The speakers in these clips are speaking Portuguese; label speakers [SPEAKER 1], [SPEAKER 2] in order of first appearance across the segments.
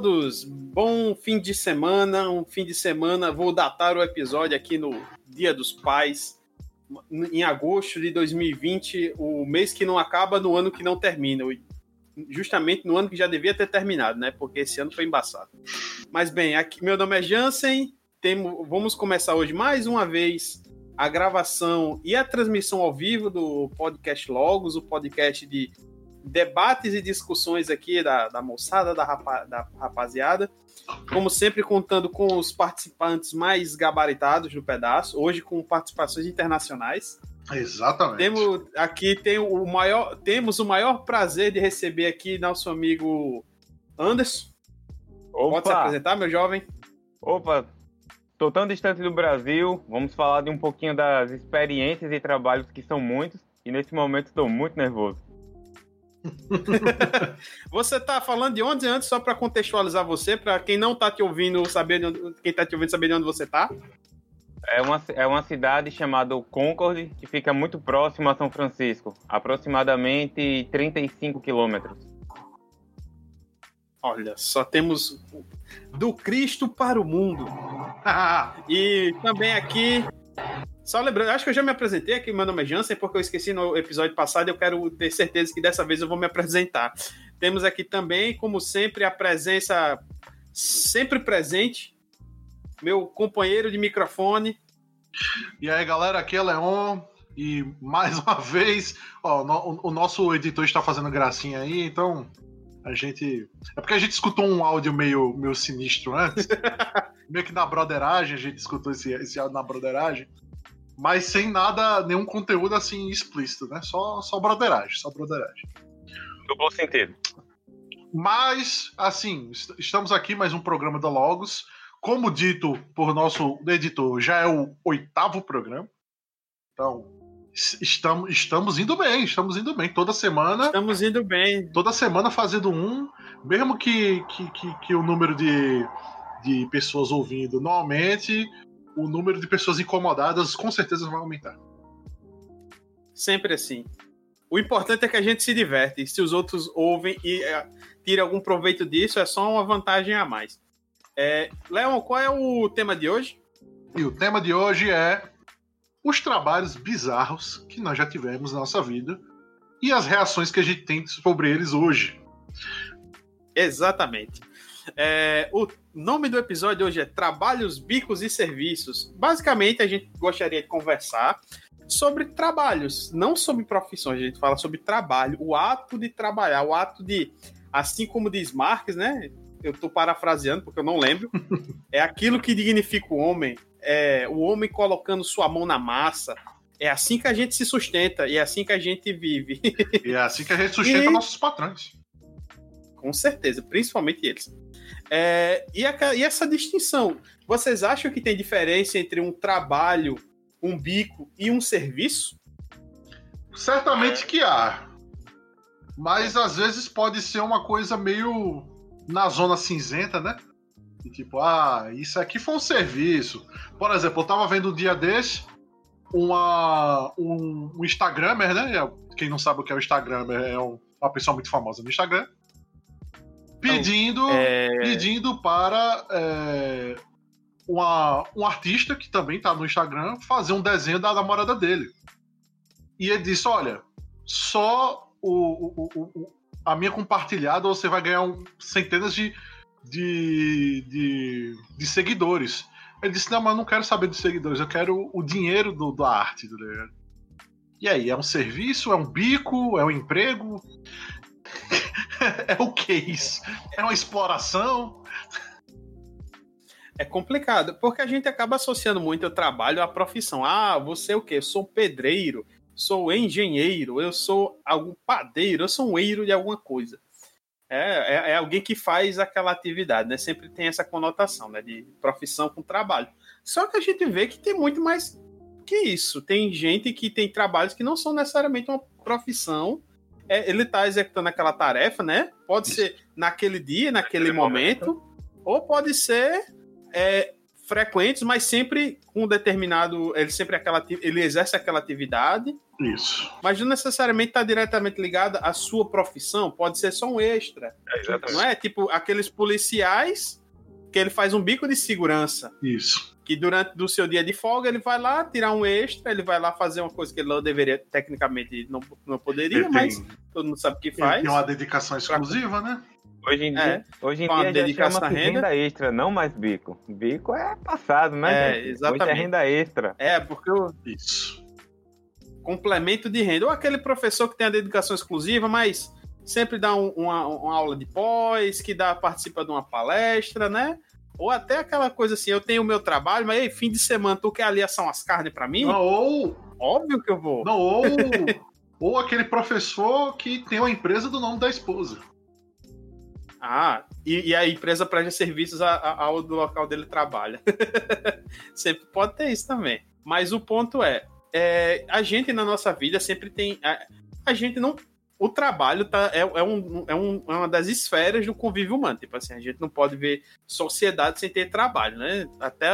[SPEAKER 1] Todos, bom fim de semana, um fim de semana, vou datar o episódio aqui no Dia dos Pais, em agosto de 2020, o mês que não acaba no ano que não termina, justamente no ano que já devia ter terminado, né, porque esse ano foi embaçado. Mas bem, aqui, meu nome é Jansen, vamos começar hoje mais uma vez a gravação e a transmissão ao vivo do podcast Logos, o podcast de debates e discussões aqui da, da moçada, da, rapa, da rapaziada. Como sempre, contando com os participantes mais gabaritados do pedaço, hoje com participações internacionais.
[SPEAKER 2] Exatamente.
[SPEAKER 1] Temos aqui tem o maior, temos o maior prazer de receber aqui nosso amigo Anderson. Opa. Pode se apresentar, meu jovem?
[SPEAKER 3] Opa, estou tão distante do Brasil. Vamos falar de um pouquinho das experiências e trabalhos que são muitos. E nesse momento estou muito nervoso.
[SPEAKER 1] você tá falando de onde antes, só para contextualizar você, para quem não tá te ouvindo saber onde, quem tá te ouvindo saber de onde você tá?
[SPEAKER 3] É uma, é uma cidade chamada Concord, que fica muito próximo a São Francisco, aproximadamente 35 quilômetros.
[SPEAKER 1] Olha, só temos do Cristo para o mundo. e também aqui só lembrando, acho que eu já me apresentei aqui, meu nome é Jansen, porque eu esqueci no episódio passado, eu quero ter certeza que dessa vez eu vou me apresentar. Temos aqui também, como sempre, a presença sempre presente, meu companheiro de microfone.
[SPEAKER 2] E aí, galera, aqui é Leon, e mais uma vez, ó, o nosso editor está fazendo gracinha aí, então a gente. É porque a gente escutou um áudio meio, meio sinistro antes. meio que na broderagem, a gente escutou esse, esse áudio na broderagem mas sem nada, nenhum conteúdo assim explícito, né? Só, só broderagem, só broderagem.
[SPEAKER 3] Duplo sentido.
[SPEAKER 2] Mas, assim, estamos aqui mais um programa da Logos. Como dito por nosso editor, já é o oitavo programa. Então, estamos, estamos indo bem, estamos indo bem. Toda semana.
[SPEAKER 1] Estamos indo bem.
[SPEAKER 2] Toda semana fazendo um, mesmo que, que, que, que o número de, de pessoas ouvindo não aumente, o número de pessoas incomodadas com certeza vai aumentar.
[SPEAKER 1] Sempre assim. O importante é que a gente se diverte. Se os outros ouvem e é, tiram algum proveito disso, é só uma vantagem a mais. É, Leon, qual é o tema de hoje?
[SPEAKER 2] E o tema de hoje é os trabalhos bizarros que nós já tivemos na nossa vida e as reações que a gente tem sobre eles hoje.
[SPEAKER 1] Exatamente. É, o nome do episódio hoje é Trabalhos, Bicos e Serviços. Basicamente, a gente gostaria de conversar sobre trabalhos, não sobre profissões. A gente fala sobre trabalho, o ato de trabalhar, o ato de, assim como diz Marx, né? Eu estou parafraseando porque eu não lembro. É aquilo que dignifica o homem, é o homem colocando sua mão na massa. É assim que a gente se sustenta e é assim que a gente vive.
[SPEAKER 2] E é assim que a gente sustenta e... nossos patrões.
[SPEAKER 1] Com certeza, principalmente eles. É, e, a, e, essa distinção? Vocês acham que tem diferença entre um trabalho, um bico e um serviço?
[SPEAKER 2] Certamente que há. Mas às vezes pode ser uma coisa meio na zona cinzenta, né? E tipo, ah, isso aqui foi um serviço. Por exemplo, eu tava vendo um dia desse uma, um, um né? Quem não sabe o que é o Instagramer é uma pessoa muito famosa no Instagram pedindo, é... pedindo para é, uma, um artista que também está no Instagram fazer um desenho da namorada dele. E ele disse: Olha, só o, o, o, a minha compartilhada você vai ganhar um, centenas de, de, de, de, seguidores. Ele disse: Não, mas eu não quero saber dos seguidores, eu quero o dinheiro do, da arte. Tá e aí, é um serviço, é um bico, é um emprego? é o que isso? É uma exploração?
[SPEAKER 1] É complicado, porque a gente acaba associando muito o trabalho à profissão. Ah, você é o quê? Eu sou pedreiro, sou engenheiro, eu sou algum padeiro, eu sou um eiro de alguma coisa. É, é, é, alguém que faz aquela atividade, né? Sempre tem essa conotação, né? De profissão com trabalho. Só que a gente vê que tem muito mais que isso. Tem gente que tem trabalhos que não são necessariamente uma profissão, é, ele tá executando aquela tarefa, né? Pode ser naquele dia, naquele momento, ou pode ser é, frequentes, mas sempre com um determinado. Ele sempre aquela, ele exerce aquela atividade.
[SPEAKER 2] Isso.
[SPEAKER 1] Mas não necessariamente está diretamente ligado à sua profissão, pode ser só um extra.
[SPEAKER 3] É,
[SPEAKER 1] não é? Tipo, aqueles policiais que ele faz um bico de segurança.
[SPEAKER 2] Isso.
[SPEAKER 1] Que durante do seu dia de folga ele vai lá tirar um extra, ele vai lá fazer uma coisa que ele não deveria, tecnicamente não, não poderia,
[SPEAKER 2] Ele
[SPEAKER 1] mas
[SPEAKER 2] tem,
[SPEAKER 1] todo mundo sabe o que faz.
[SPEAKER 2] tem uma dedicação exclusiva, né?
[SPEAKER 3] Hoje em dia,
[SPEAKER 1] É,
[SPEAKER 3] hoje em dia
[SPEAKER 1] dedicação
[SPEAKER 3] chama
[SPEAKER 1] renda.
[SPEAKER 3] renda extra, não mais bico. Bico é passado, né?
[SPEAKER 1] É,
[SPEAKER 3] gente? Hoje é
[SPEAKER 1] exatamente.
[SPEAKER 3] renda extra.
[SPEAKER 1] É, porque o
[SPEAKER 2] Isso.
[SPEAKER 1] complemento de renda. Ou aquele professor que tem a dedicação exclusiva, mas sempre dá um- uma, uma aula de pós, que dá, participa de uma palestra, né? Ou até aquela coisa assim, eu tenho o meu trabalho, mas ei, fim de semana, tu quer aliação as carnes pra mim?
[SPEAKER 2] Não, ou,
[SPEAKER 1] Óbvio que eu vou.
[SPEAKER 2] não, ou, ou aquele professor que tem uma empresa do nome da esposa.
[SPEAKER 1] Ah, e, e a empresa presta serviços ao do local dele trabalha. sempre pode ter isso também. Mas o ponto é, é, a gente na nossa vida sempre tem. A, a gente não. O trabalho tá, é, é, um, é, um- é uma das esferas do convívio humano. Tipo assim, a gente não pode ver sociedade sem ter trabalho, né? Até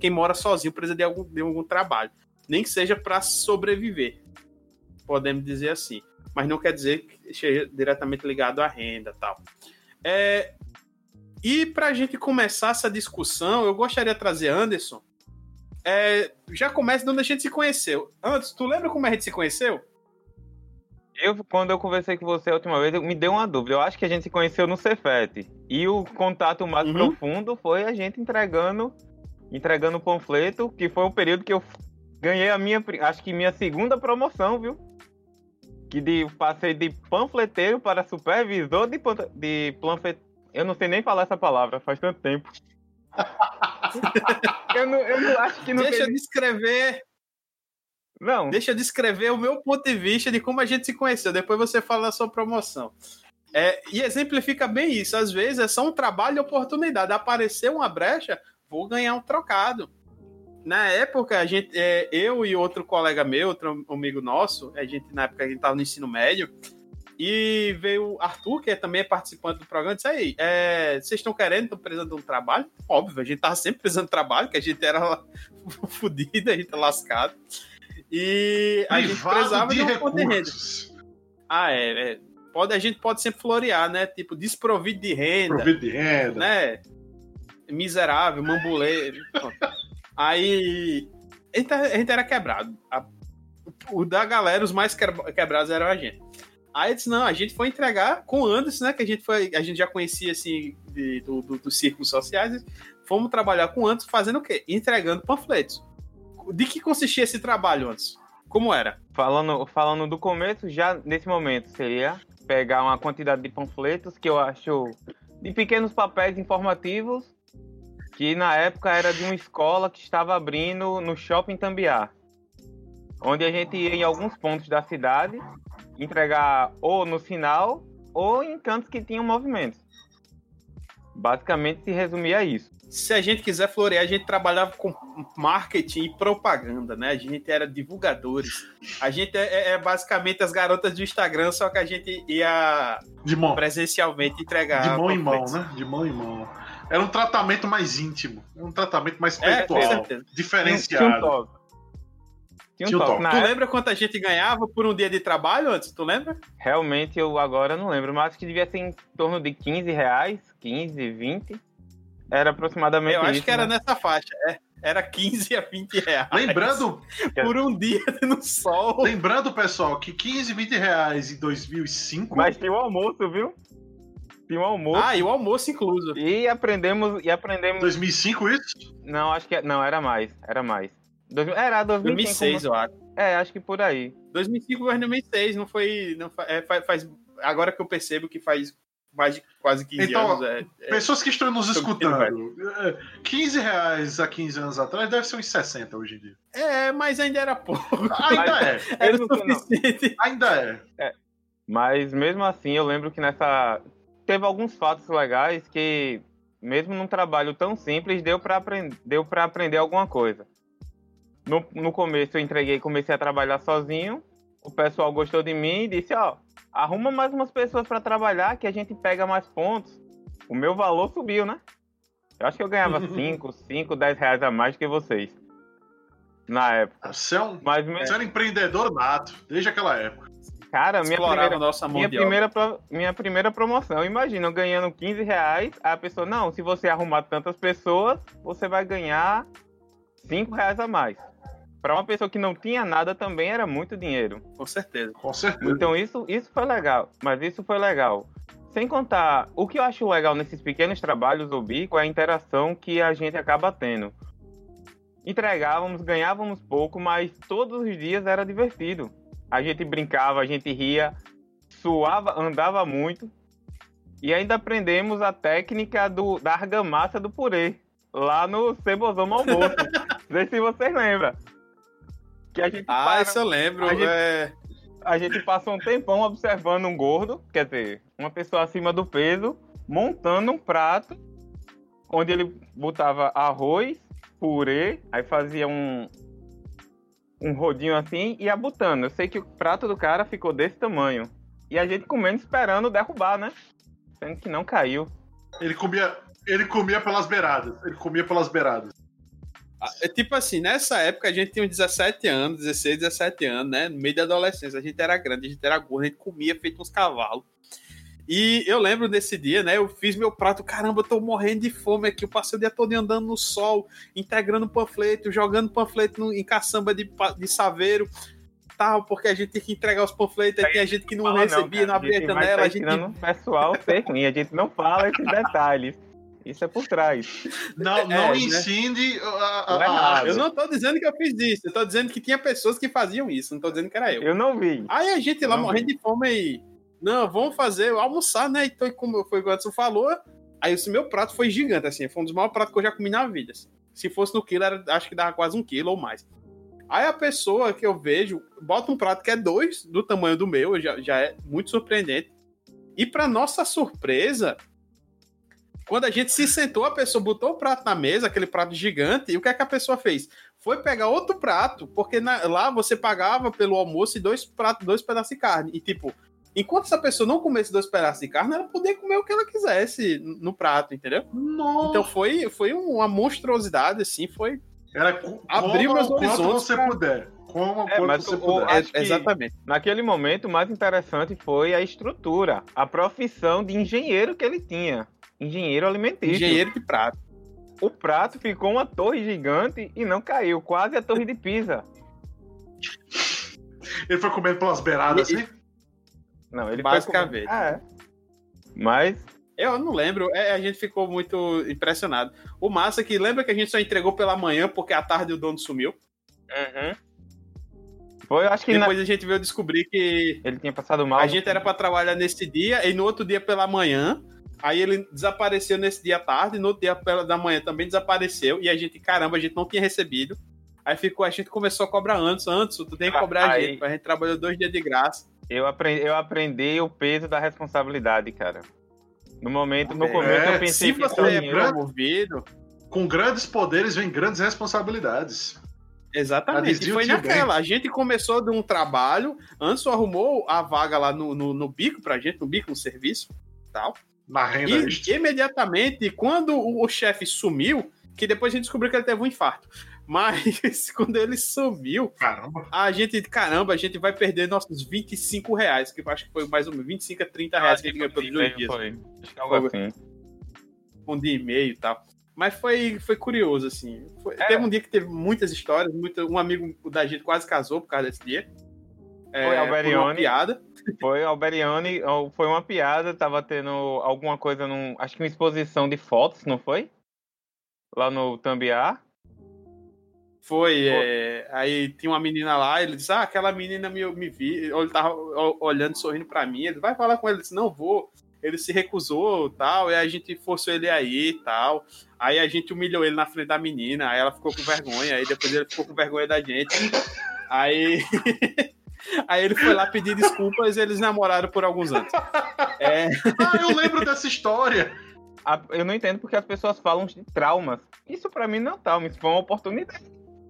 [SPEAKER 1] quem mora sozinho precisa de algum, de algum trabalho. Nem que seja para sobreviver. Podemos dizer assim. Mas não quer dizer que seja diretamente ligado à renda tal. É, e para a gente começar essa discussão, eu gostaria de trazer Anderson. É, já começa de onde a gente se conheceu. Anderson, tu lembra como a gente se conheceu?
[SPEAKER 3] Eu, quando eu conversei com você a última vez, eu- me deu uma dúvida. Eu acho que a gente se conheceu no Cefet. E o contato mais
[SPEAKER 1] Uhum.
[SPEAKER 3] profundo foi a gente entregando entregando o panfleto, que foi o período que eu ganhei a minha, acho que minha segunda promoção, viu? Que de, passei de panfleteiro para supervisor de, de panfleteiro. Eu não sei nem falar essa palavra, faz tanto tempo. eu, não, eu não acho que não
[SPEAKER 1] deixa eu
[SPEAKER 3] tem...
[SPEAKER 1] descrever,
[SPEAKER 3] Não,
[SPEAKER 1] deixa eu descrever o meu ponto de vista de como a gente se conheceu. Depois você fala da sua promoção. É, e exemplifica bem isso. Às vezes é só um trabalho de oportunidade. Apareceu uma brecha, vou ganhar um trocado. Na época, a gente, é, eu e outro colega meu, outro amigo nosso, a gente na época a gente estava no ensino médio, e veio o Arthur, que é também participante do programa, disse aí, é, vocês estão querendo, estão precisando de um trabalho? Óbvio, a gente tava sempre precisando de trabalho, que a gente era fodido, a gente lascado. E a gente
[SPEAKER 2] Privado
[SPEAKER 1] precisava
[SPEAKER 2] de
[SPEAKER 1] de, uma fonte de renda.
[SPEAKER 2] recursos.
[SPEAKER 1] Ah, é, é. Pode, a gente pode sempre florear, né? Tipo, desprovido de renda
[SPEAKER 2] Provido de renda.
[SPEAKER 1] né? Miserável, mambuleiro. Aí a gente, a gente era quebrado. A- o da galera, os mais quebra- quebrados eram a gente. Aí eu disse, não, a gente foi entregar com o Anderson, né? Que a gente foi, a gente já conhecia assim de- do, do- dos círculos sociais. Fomos trabalhar com o Anderson fazendo o quê? Entregando panfletos. De que consistia esse trabalho, Anderson? Como era?
[SPEAKER 3] Falando, falando do começo, já nesse momento seria pegar uma quantidade de panfletos que eu acho de pequenos papéis informativos que na época era de uma escola que estava abrindo no shopping Tambiá, onde a gente ia em alguns pontos da cidade entregar ou no sinal ou em cantos que tinham movimentos. Basicamente se resumia a isso.
[SPEAKER 1] Se a gente quiser florear, a gente trabalhava com marketing e propaganda, né? A gente era divulgadores. A gente é, é- é basicamente as garotas do Instagram, só que a gente ia
[SPEAKER 2] De mão.
[SPEAKER 1] presencialmente entregar.
[SPEAKER 2] De mão em mão, né? De mão em mão. Era um tratamento mais íntimo. Era um tratamento mais
[SPEAKER 1] É,
[SPEAKER 2] pessoal.
[SPEAKER 3] Tinha um- Tinha um
[SPEAKER 2] diferenciado.
[SPEAKER 3] toque. Tinha um
[SPEAKER 2] Tinha um
[SPEAKER 3] toque.
[SPEAKER 1] Tu
[SPEAKER 3] época,
[SPEAKER 1] lembra quanto a gente ganhava por um dia de trabalho antes? Tu lembra?
[SPEAKER 3] Realmente eu agora não lembro, mas acho que devia ser em torno de 15 reais, 15, 20. Era aproximadamente
[SPEAKER 1] Eu acho
[SPEAKER 3] isso,
[SPEAKER 1] que era
[SPEAKER 3] né?
[SPEAKER 1] nessa faixa. é. era 15 a 20 reais.
[SPEAKER 2] Lembrando,
[SPEAKER 1] Por um dia no sol.
[SPEAKER 2] lembrando, pessoal, que 15, 20 reais em 2005
[SPEAKER 3] Mas tinha o almoço, viu? Tinha o almoço.
[SPEAKER 1] Ah, e o almoço incluso.
[SPEAKER 3] E aprendemos, e aprendemos...
[SPEAKER 2] 2005 isso?
[SPEAKER 3] Não, acho que... Não, era mais, era mais. Dois- Era 2005.
[SPEAKER 1] 2006, eu acho.
[SPEAKER 3] É, acho que por aí.
[SPEAKER 1] 2005 ou 2006, não foi. Não é, faz, faz- agora que eu percebo que faz mais de quase 15
[SPEAKER 2] Então,
[SPEAKER 1] anos. É, é,
[SPEAKER 2] Pessoas que estão nos
[SPEAKER 1] Tô
[SPEAKER 2] escutando, é, 15 reais há 15 anos atrás deve ser uns 60 hoje em dia.
[SPEAKER 1] é, mas ainda era pouco.
[SPEAKER 2] Ainda é,
[SPEAKER 1] Era o suficiente.
[SPEAKER 2] ainda é.
[SPEAKER 3] Mas mesmo assim, eu lembro que nessa. Teve alguns fatos legais que, mesmo num trabalho tão simples, deu para aprender, deu pra aprender alguma coisa. No, no começo eu entreguei comecei a trabalhar sozinho. O pessoal gostou de mim e disse: Ó, arruma mais umas pessoas para trabalhar que a gente pega mais pontos. O meu valor subiu, né? Eu acho que eu ganhava 5, 5, 10 reais a mais que vocês. Na época.
[SPEAKER 2] Você é um,
[SPEAKER 3] Mas,
[SPEAKER 2] você é um empreendedor nato, desde aquela época.
[SPEAKER 3] cara, minha primeira,
[SPEAKER 1] nossa
[SPEAKER 3] minha, primeira, minha primeira promoção. Imagina, eu ganhando 15 reais, aí a pessoa, não, se você arrumar tantas pessoas, você vai ganhar 5 reais a mais. Pra uma pessoa que não tinha nada também era muito dinheiro.
[SPEAKER 1] Com certeza.
[SPEAKER 2] Com certeza.
[SPEAKER 3] Então isso, isso foi legal, mas isso foi legal. Sem contar, o que eu acho legal nesses pequenos trabalhos do bico é a interação que a gente acaba tendo. Entregávamos, ganhávamos pouco, mas todos os dias era divertido. A gente brincava, a gente ria, suava, andava muito. E ainda aprendemos a técnica do, da argamassa do purê, lá no Cebozão almoço. Não sei se vocês lembram. Que a gente
[SPEAKER 1] Ah,
[SPEAKER 3] para-
[SPEAKER 1] isso eu lembro.
[SPEAKER 3] a gente-
[SPEAKER 1] é,
[SPEAKER 3] a gente passou um tempão observando um gordo, quer dizer, uma pessoa acima do peso, montando um prato onde ele botava arroz, purê, aí fazia um um rodinho assim e ia botando. Eu sei que o prato do cara ficou desse tamanho. E a gente comendo esperando derrubar, né? Sendo que não caiu.
[SPEAKER 2] Ele comia, ele comia pelas beiradas. Ele comia pelas beiradas.
[SPEAKER 1] É tipo assim, nessa época a gente tinha uns 17 anos, 16, 17 anos, né? No meio da adolescência, a gente era grande, a gente era gordo, a gente comia feito uns cavalos. E eu lembro desse dia, né? Eu fiz meu prato, caramba, eu tô morrendo de fome aqui. Eu passei o dia todo andando no sol, integrando panfleto, jogando panfleto no- em caçamba de, de saveiro, tal, porque a gente tinha que entregar os panfletos, aí tinha gente que não
[SPEAKER 3] Fala
[SPEAKER 1] recebia, não,
[SPEAKER 3] cara,
[SPEAKER 1] abria a janela, a gente.
[SPEAKER 3] o pessoal ser ruim, a gente não fala esses detalhes. Isso é por trás.
[SPEAKER 2] Não,
[SPEAKER 1] É,
[SPEAKER 2] não
[SPEAKER 1] né?
[SPEAKER 2] ensine a, a-
[SPEAKER 3] Não é
[SPEAKER 2] a-
[SPEAKER 3] nada.
[SPEAKER 1] Eu não tô dizendo que eu fiz isso, eu tô dizendo que tinha pessoas que faziam isso, não tô dizendo que era eu.
[SPEAKER 3] Eu não vi.
[SPEAKER 1] Aí a gente lá morrendo de fome aí. Não, vamos fazer, almoçar, né? Então, como foi o que o Edson falou, aí esse meu prato foi gigante, assim. Foi um dos maiores pratos que eu já comi na vida. assim. Se fosse no quilo, era, acho que dava quase um quilo ou mais. Aí a pessoa que eu vejo bota um prato que é dois do tamanho do meu, já, já é muito surpreendente. E para nossa surpresa, quando a gente se sentou, a pessoa botou o prato na mesa, aquele prato gigante, e o que é que a pessoa fez? Foi pegar outro prato, porque na- lá você pagava pelo almoço e dois pratos, dois pedaços de carne. E tipo, enquanto essa pessoa não comesse dois pedaços de carne, ela podia comer o que ela quisesse no prato, entendeu?
[SPEAKER 2] Nossa.
[SPEAKER 1] Então foi, foi uma monstruosidade, assim, foi.
[SPEAKER 2] Era
[SPEAKER 1] Abriu meus horizontes
[SPEAKER 2] você
[SPEAKER 1] pra-
[SPEAKER 2] puder. Coma o
[SPEAKER 3] É, mas
[SPEAKER 2] você
[SPEAKER 3] o- que-
[SPEAKER 1] Exatamente.
[SPEAKER 3] Naquele momento, o mais interessante foi a estrutura, a profissão de engenheiro que ele tinha. Engenheiro alimentício.
[SPEAKER 1] Engenheiro de prato.
[SPEAKER 3] O prato ficou uma torre gigante e não caiu, quase a torre de Pisa.
[SPEAKER 2] Ele foi comendo pelas beiradas, assim?
[SPEAKER 3] Não, ele
[SPEAKER 1] Basicamente.
[SPEAKER 3] Foi Ah, é. Mas
[SPEAKER 1] Eu não lembro, é, a gente ficou muito impressionado. O massa é que lembra que a gente só entregou pela manhã porque à tarde o dono sumiu.
[SPEAKER 3] Uhum. Foi, acho que na-
[SPEAKER 1] Depois a gente veio descobrir que
[SPEAKER 3] ele tinha passado mal.
[SPEAKER 1] a gente era para trabalhar nesse dia e no outro dia pela manhã. Aí ele desapareceu nesse dia à tarde, no dia pela da manhã também desapareceu. E a gente, caramba, a gente não tinha recebido. Aí ficou, a gente começou a cobrar antes, antes, tu tem que cobrar a
[SPEAKER 3] Aí-
[SPEAKER 1] gente. A gente trabalhou dois dias de graça.
[SPEAKER 3] Eu aprendi, eu aprendi o peso da responsabilidade, cara. No momento, no
[SPEAKER 1] É,
[SPEAKER 3] começo eu
[SPEAKER 2] se
[SPEAKER 3] pensei
[SPEAKER 1] Se
[SPEAKER 3] que
[SPEAKER 1] você é
[SPEAKER 3] dinheiro-
[SPEAKER 1] promovido,
[SPEAKER 2] Com grandes poderes vem grandes responsabilidades.
[SPEAKER 1] Exatamente. E foi naquela. A gente começou de um trabalho, Anderson arrumou a vaga lá no, no, no bico pra gente, no bico, no serviço tal.
[SPEAKER 2] Na renda
[SPEAKER 1] E
[SPEAKER 2] extra.
[SPEAKER 1] imediatamente, quando o, o chefe sumiu, que depois a gente descobriu que ele teve um infarto. Mas quando ele sumiu,
[SPEAKER 2] Caramba.
[SPEAKER 1] a gente, caramba, a gente vai perder nossos 25 reais, que eu acho que foi mais ou menos 25 a 30 reais que a gente ganhou pelos dois dias.
[SPEAKER 3] Foi. Acho que é algo assim.
[SPEAKER 1] um dia e meio e tal. Mas foi, foi curioso, assim. Foi-
[SPEAKER 3] É.
[SPEAKER 1] Teve um dia que teve muitas histórias. Muito, um amigo da gente quase casou por causa desse dia. É,
[SPEAKER 3] Foi
[SPEAKER 1] por uma
[SPEAKER 3] Alberione.
[SPEAKER 1] piada.
[SPEAKER 3] Foi Alberiani, ou foi uma piada, tava tendo alguma coisa num. Acho que uma exposição de fotos, não foi? Lá no Tambiá.
[SPEAKER 1] Foi. é, aí tinha uma menina lá, ele disse: Ah, aquela menina me, me vi. Ele tava olhando, sorrindo pra mim. Ele vai falar com ele. Ele disse: Não vou. Ele se recusou tal. E a gente forçou ele aí e tal. Aí a gente humilhou ele na frente da menina. Aí ela ficou com vergonha. Aí depois ele ficou com vergonha da gente. Aí. Aí ele foi lá pedir desculpas e eles namoraram por alguns anos. É,
[SPEAKER 2] Ah, eu lembro dessa história.
[SPEAKER 3] Eu não entendo porque as pessoas falam de traumas. Isso pra mim não é trauma, isso foi uma oportunidade.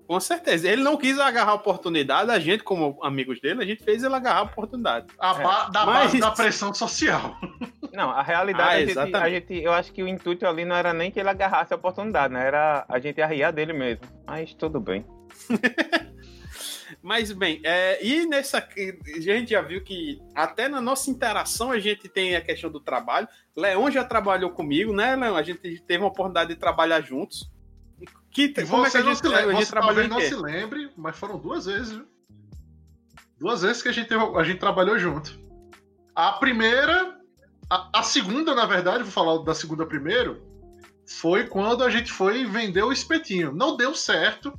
[SPEAKER 1] Com certeza. Ele não quis agarrar a oportunidade, a gente, como amigos dele, a gente fez ele agarrar a oportunidade.
[SPEAKER 2] A ba é. da Mas... base da pressão social.
[SPEAKER 3] Não, a realidade, ah, a, gente, a, gente, eu acho que o intuito ali não era nem que ele agarrasse a oportunidade, né? Era a gente arriar dele mesmo. Mas tudo bem.
[SPEAKER 1] Mas bem, é, e nessa. A gente já viu que até na nossa interação a gente tem a questão do trabalho. Leon já trabalhou comigo, né, Leon? A gente teve uma oportunidade de trabalhar juntos.
[SPEAKER 2] Que, como é que a gente, lembra, a gente trabalhou não se lembre, mas foram duas vezes, viu? Duas vezes que a gente, teve, a gente trabalhou junto. A primeira, a, a, segunda, na verdade, vou falar da segunda primeiro, foi quando a gente foi vender o espetinho. Não deu certo,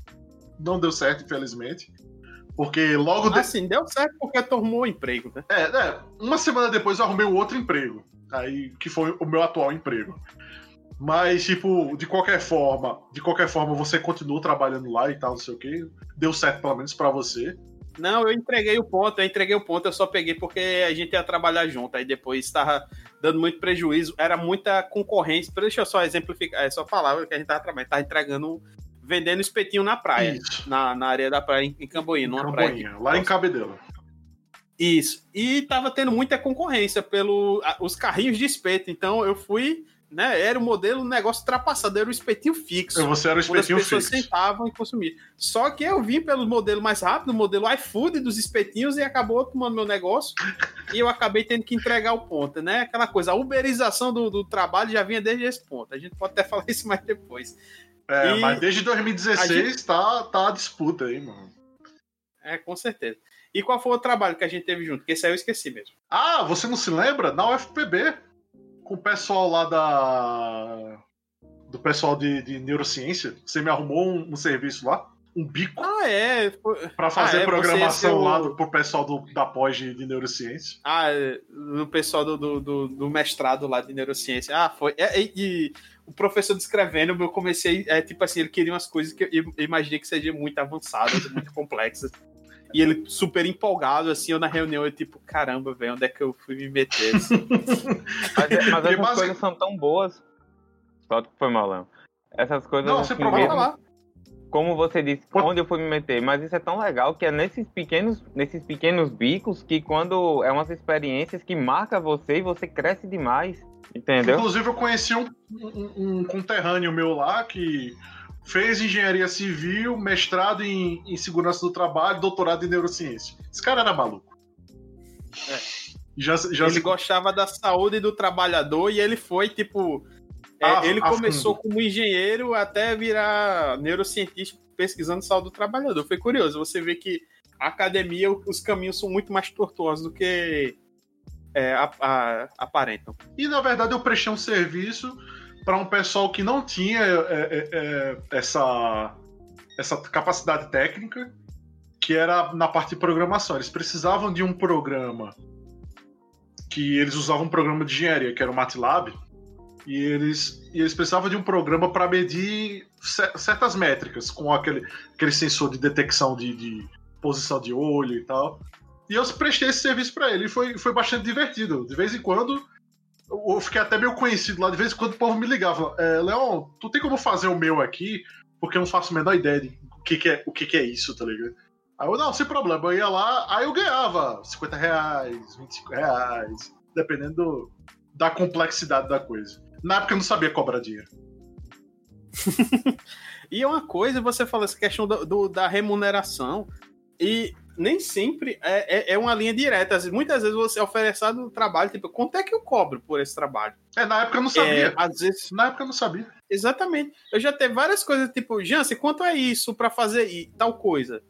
[SPEAKER 2] não deu certo, infelizmente. Porque logo.
[SPEAKER 1] De... Assim, deu certo porque tomou o emprego, né?
[SPEAKER 2] É, é, uma semana depois eu arrumei um outro emprego. Aí, que foi o meu atual emprego. Mas, tipo, de qualquer forma, de qualquer forma, você continua trabalhando lá e tal, não sei o quê. Deu certo, pelo menos, para você.
[SPEAKER 1] Não, eu entreguei o ponto, eu entreguei o ponto, eu só peguei porque a gente ia trabalhar junto. Aí depois estava dando muito prejuízo, era muita concorrência. Deixa eu só exemplificar, é só falar que a gente tava trabalhando, tava entregando, vendendo espetinho na praia, na, na areia da praia, em Camboinha, numa Camboinha,
[SPEAKER 2] praia. Lá em Cabedelo.
[SPEAKER 1] Isso. E tava tendo muita concorrência pelos os carrinhos de espeto. Então eu fui né? Era o modelo, um negócio ultrapassado, era o espetinho fixo.
[SPEAKER 2] Você era o espetinho
[SPEAKER 1] fixo. as pessoas fixo. sentavam e consumiam. Só que eu vim pelo modelo mais rápido, o modelo iFood dos espetinhos e acabou tomando meu negócio. e eu acabei tendo que entregar o ponto, né? Aquela coisa, a uberização do, do trabalho já vinha desde esse ponto. A gente pode até falar isso mais depois.
[SPEAKER 2] É, e mas desde 2016 gente... tá, tá a disputa aí, mano.
[SPEAKER 1] É, com certeza. E qual foi o trabalho que a gente teve junto? Porque esse aí eu esqueci mesmo.
[SPEAKER 2] Ah, você não se lembra? Na UFPB com o pessoal lá da. Do pessoal de, de neurociência. Você me arrumou um, um serviço lá? Um bico?
[SPEAKER 1] Ah, é.
[SPEAKER 2] Para fazer ah, é, programação lá do, pro pessoal do, da pós de, de neurociência.
[SPEAKER 1] Ah, no pessoal do, do, do, mestrado lá de neurociência. Ah, foi. É, e, o professor descrevendo, eu comecei. É, tipo assim, ele queria umas coisas que eu imaginei que sejam muito avançadas, muito complexas. E ele super empolgado, assim, eu na reunião, eu tipo, caramba, velho, onde é que eu fui me meter? Assim?
[SPEAKER 3] mas, é, mas essas coisas são tão boas. Só que foi mal, Léo. Essas coisas. Não,
[SPEAKER 1] você assim, mesmo, lá.
[SPEAKER 3] Como você disse, onde eu fui me meter, mas isso é tão legal que é nesses pequenos, nesses pequenos bicos que quando é umas experiências que marca você e você cresce demais, entendeu?
[SPEAKER 2] Inclusive eu conheci um, um, um conterrâneo meu lá que fez engenharia civil, mestrado em, em, segurança do trabalho, doutorado em neurociência. Esse cara era maluco.
[SPEAKER 1] É. Já, já ele se... gostava da saúde do trabalhador e ele foi, tipo. É, ah, ele começou como engenheiro até virar neurocientista pesquisando saúde do trabalhador. Foi curioso. Você vê que a academia, os caminhos são muito mais tortuosos do que é, a, a, aparentam.
[SPEAKER 2] E na verdade eu prestei um serviço para um pessoal que não tinha é, é, é, essa, essa capacidade técnica, que era na parte de programação. Eles precisavam de um programa que eles usavam um programa de engenharia, que era o MATLAB, e eles, e eles precisavam de um programa para medir certas métricas, com aquele, aquele sensor de detecção de, de posição de olho e tal. E eu prestei esse serviço para ele e foi, foi bastante divertido. De vez em quando eu fiquei até meio conhecido lá, de vez em quando o povo me ligava, é, Leon, tu tem como fazer o meu aqui? Porque eu não faço a menor ideia de o que, que é, o que, que é isso, tá ligado? Aí eu, não, sem problema, eu ia lá, aí eu ganhava 50 reais, 25 reais, dependendo do, da complexidade da coisa. Na época eu não sabia cobrar dinheiro.
[SPEAKER 1] e é uma coisa, você fala essa questão do, do, da remuneração, e nem sempre é, é, é, uma linha direta. Muitas vezes você é oferecendo um trabalho, tipo, quanto é que eu cobro por esse trabalho?
[SPEAKER 2] É, na época eu não sabia. É,
[SPEAKER 1] às vezes...
[SPEAKER 2] Na época eu não sabia.
[SPEAKER 1] Exatamente. Eu já teve várias coisas, tipo, Jansen, quanto é isso para fazer tal coisa?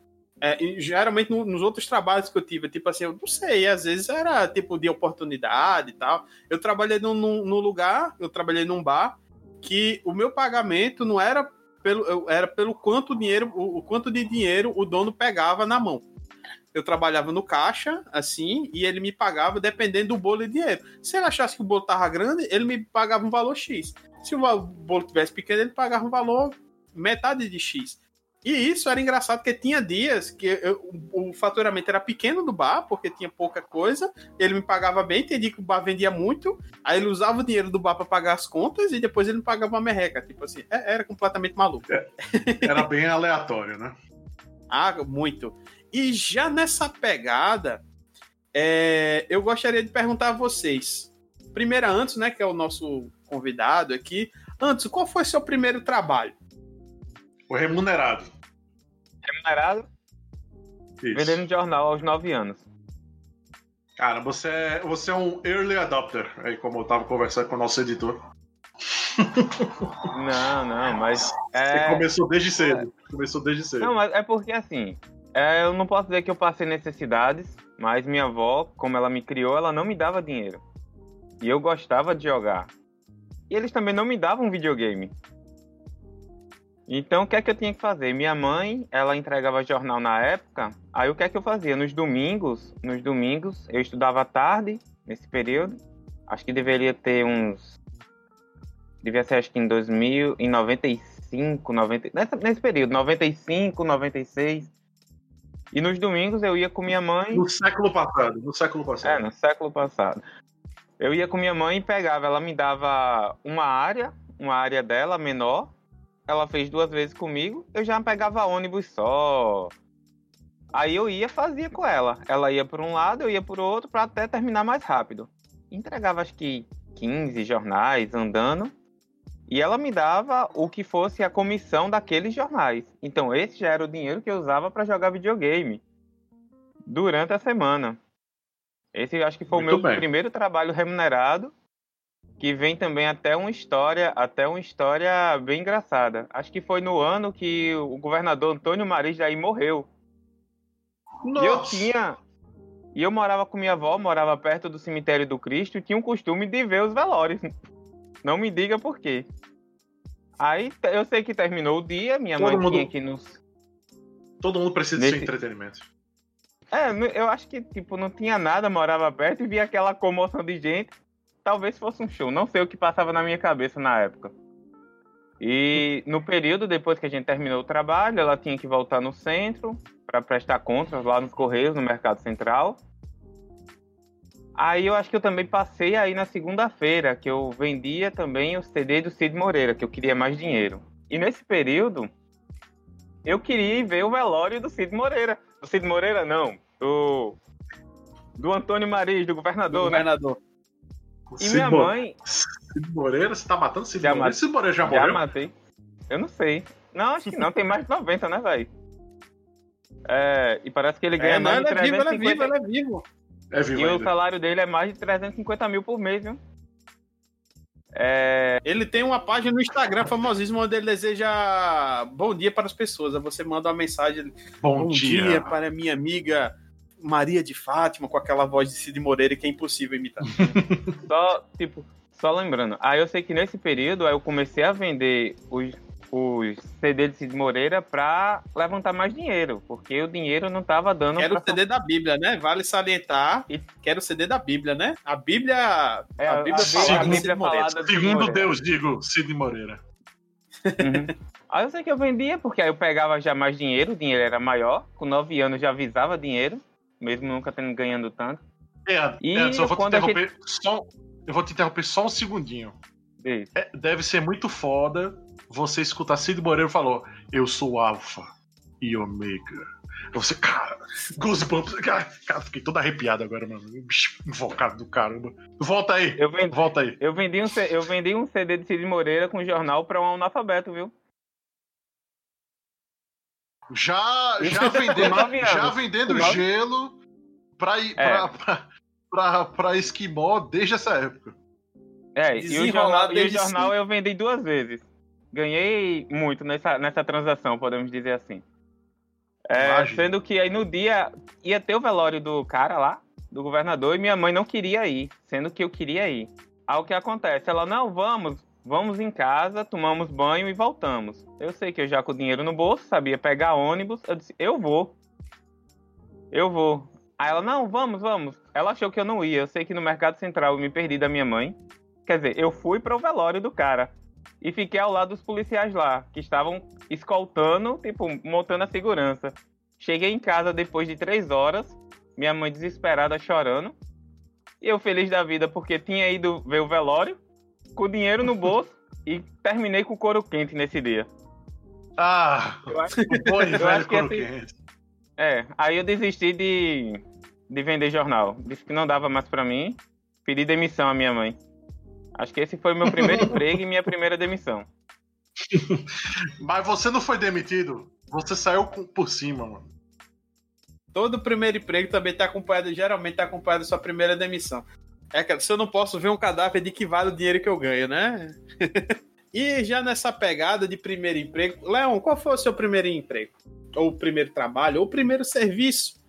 [SPEAKER 1] É, geralmente no, nos outros trabalhos que eu tive, tipo assim, eu não sei, às vezes era tipo de oportunidade e tal. Eu trabalhei num, num lugar, eu trabalhei num bar, que o meu pagamento não era pelo, era pelo quanto dinheiro, o, o quanto de dinheiro o dono pegava na mão eu trabalhava no caixa, assim, e ele me pagava dependendo do bolo de dinheiro. Se ele achasse que o bolo tava grande, ele me pagava um valor X. Se o bolo tivesse pequeno, ele pagava um valor metade de X. E isso era engraçado, porque tinha dias que eu, o faturamento era pequeno do bar, porque tinha pouca coisa, ele me pagava bem, entendi que o bar vendia muito, aí ele usava o dinheiro do bar para pagar as contas e depois ele me pagava uma merreca. Tipo assim, é, era completamente maluco. É,
[SPEAKER 2] era bem aleatório, né?
[SPEAKER 1] Ah, muito. E já nessa pegada, é, eu gostaria de perguntar a vocês. Primeiro, antes, né, que é o nosso convidado aqui. Antes, qual foi seu primeiro trabalho?
[SPEAKER 2] O remunerado.
[SPEAKER 3] Remunerado? Isso. Vendendo jornal aos 9 anos.
[SPEAKER 2] Cara, você é, você é um early adopter, aí como eu tava conversando com o nosso editor.
[SPEAKER 3] Não, não, mas.
[SPEAKER 2] É... Você começou desde cedo. Começou desde cedo.
[SPEAKER 3] Não, mas é porque assim. É, eu não posso dizer que eu passei necessidades, mas minha avó, como ela me criou, ela não me dava dinheiro. E eu gostava de jogar. E eles também não me davam videogame. Então, o que é que eu tinha que fazer? Minha mãe, ela entregava jornal na época. Aí, o que é que eu fazia? Nos domingos, nos domingos, eu estudava tarde, nesse período. Acho que deveria ter uns devia ser acho que em 2000, em 95, 90, nessa, nesse período, 95, 96. E nos domingos eu ia com minha mãe.
[SPEAKER 2] No século passado, no século passado.
[SPEAKER 3] É, no século passado. Eu ia com minha mãe e pegava, ela me dava uma área, uma área dela menor. Ela fez duas vezes comigo, eu já pegava ônibus só. Aí eu ia fazia com ela. Ela ia por um lado, eu ia por outro para até terminar mais rápido. Entregava acho que 15 jornais andando e ela me dava o que fosse a comissão daqueles jornais. Então, esse já era o dinheiro que eu usava para jogar videogame durante a semana. Esse eu acho que foi Muito o meu bem. primeiro trabalho remunerado, que vem também até uma história, até uma história bem engraçada. Acho que foi no ano que o governador Antônio Maris daí morreu. Nossa. E eu tinha e eu morava com minha avó, morava perto do cemitério do Cristo e tinha o costume de ver os velórios. Não me diga por quê. Aí eu sei que terminou o dia, minha Todo mãe mundo... tinha que nos.
[SPEAKER 2] Todo mundo precisa Nesse... de entretenimento.
[SPEAKER 3] É, eu acho que, tipo, não tinha nada, morava perto e via aquela comoção de gente. Talvez fosse um show, não sei o que passava na minha cabeça na época. E no período depois que a gente terminou o trabalho, ela tinha que voltar no centro para prestar contas lá nos Correios, no Mercado Central. Aí eu acho que eu também passei aí na segunda-feira, que eu vendia também o CD do Cid Moreira, que eu queria mais dinheiro. E nesse período, eu queria ir ver o velório do Cid Moreira. Do Cid Moreira, não. Do, do Antônio Mariz, do governador, do
[SPEAKER 1] né? governador.
[SPEAKER 3] Né? E Cid minha mãe...
[SPEAKER 2] Cid Moreira? Você tá matando Cid já Moreira? Cid Moreira já morreu?
[SPEAKER 3] Já matei. Eu não sei. Não, acho que não. Tem mais de 90, né, velho? É, e parece que ele ganha é, mais
[SPEAKER 1] não, de 350... Ele é vivo, ele é vivo, é vivo.
[SPEAKER 3] E ainda. o salário dele é mais de 350 mil por mês, viu? É...
[SPEAKER 1] Ele tem uma página no Instagram famosíssima onde ele deseja bom dia para as pessoas. Você manda uma mensagem:
[SPEAKER 2] Bom, bom dia. dia.
[SPEAKER 1] para minha amiga Maria de Fátima, com aquela voz de Cid Moreira que é impossível imitar.
[SPEAKER 3] só, tipo, só lembrando. Aí eu sei que nesse período aí eu comecei a vender os os CD de Cid Moreira para levantar mais dinheiro, porque o dinheiro não estava dando.
[SPEAKER 1] Quero o CD da Bíblia, né? Vale salientar. E quero o CD da Bíblia, né? A Bíblia.
[SPEAKER 2] É, a Bíblia, a, a Bíblia falada Segundo Deus, digo Cid Moreira.
[SPEAKER 3] Uhum. Aí eu sei que eu vendia, porque aí eu pegava já mais dinheiro, o dinheiro era maior. Com nove anos já avisava dinheiro, mesmo nunca tendo ganhando tanto.
[SPEAKER 2] É, e é, só vou te interromper. Gente... Só, eu vou te interromper só um segundinho. É, deve ser muito foda você escutar Cid Moreira falou: Eu sou Alpha e Omega. Você, cara, Goosebumps, cara, cara, fiquei todo arrepiado agora, mano. Invocado do caramba. Volta aí, eu vendi, volta aí.
[SPEAKER 3] Eu vendi, um, eu vendi um CD de Cid Moreira com jornal pra um analfabeto, viu?
[SPEAKER 2] Já, já vendendo, já vendendo gelo pra, é. pra, pra, pra, pra esquimó desde essa época.
[SPEAKER 3] É, e o jornal, e o jornal eu vendi duas vezes ganhei muito nessa, nessa transação, podemos dizer assim. É, sendo que aí no dia ia ter o velório do cara lá, do governador, e minha mãe não queria ir, sendo que eu queria ir. Aí o que acontece? Ela, não, vamos, vamos em casa, tomamos banho e voltamos. Eu sei que eu já com o dinheiro no bolso, sabia pegar ônibus, eu disse, eu vou. Eu vou. Aí ela, não, vamos, vamos. Ela achou que eu não ia. Eu sei que no Mercado Central eu me perdi da minha mãe. Quer dizer, eu fui para o velório do cara e fiquei ao lado dos policiais lá, que estavam escoltando, tipo, montando a segurança. Cheguei em casa depois de três horas, minha mãe desesperada chorando, e eu feliz da vida porque tinha ido ver o velório, com dinheiro no bolso, e terminei com couro quente nesse dia.
[SPEAKER 2] Ah, eu acho, o bom e velho couro
[SPEAKER 3] quente. É, aí eu desisti de, de vender jornal. Disse que não dava mais para mim. Pedi demissão à minha mãe. Acho que esse foi meu primeiro emprego e minha primeira demissão.
[SPEAKER 2] Mas você não foi demitido. Você saiu por cima, mano.
[SPEAKER 1] Todo primeiro emprego também tá acompanhado, geralmente tá acompanhado da sua primeira demissão. É que se eu não posso ver um cadáver de que vale o dinheiro que eu ganho, né? e já nessa pegada de primeiro emprego, Leon, qual foi o seu primeiro emprego? Ou o primeiro trabalho, ou o primeiro serviço?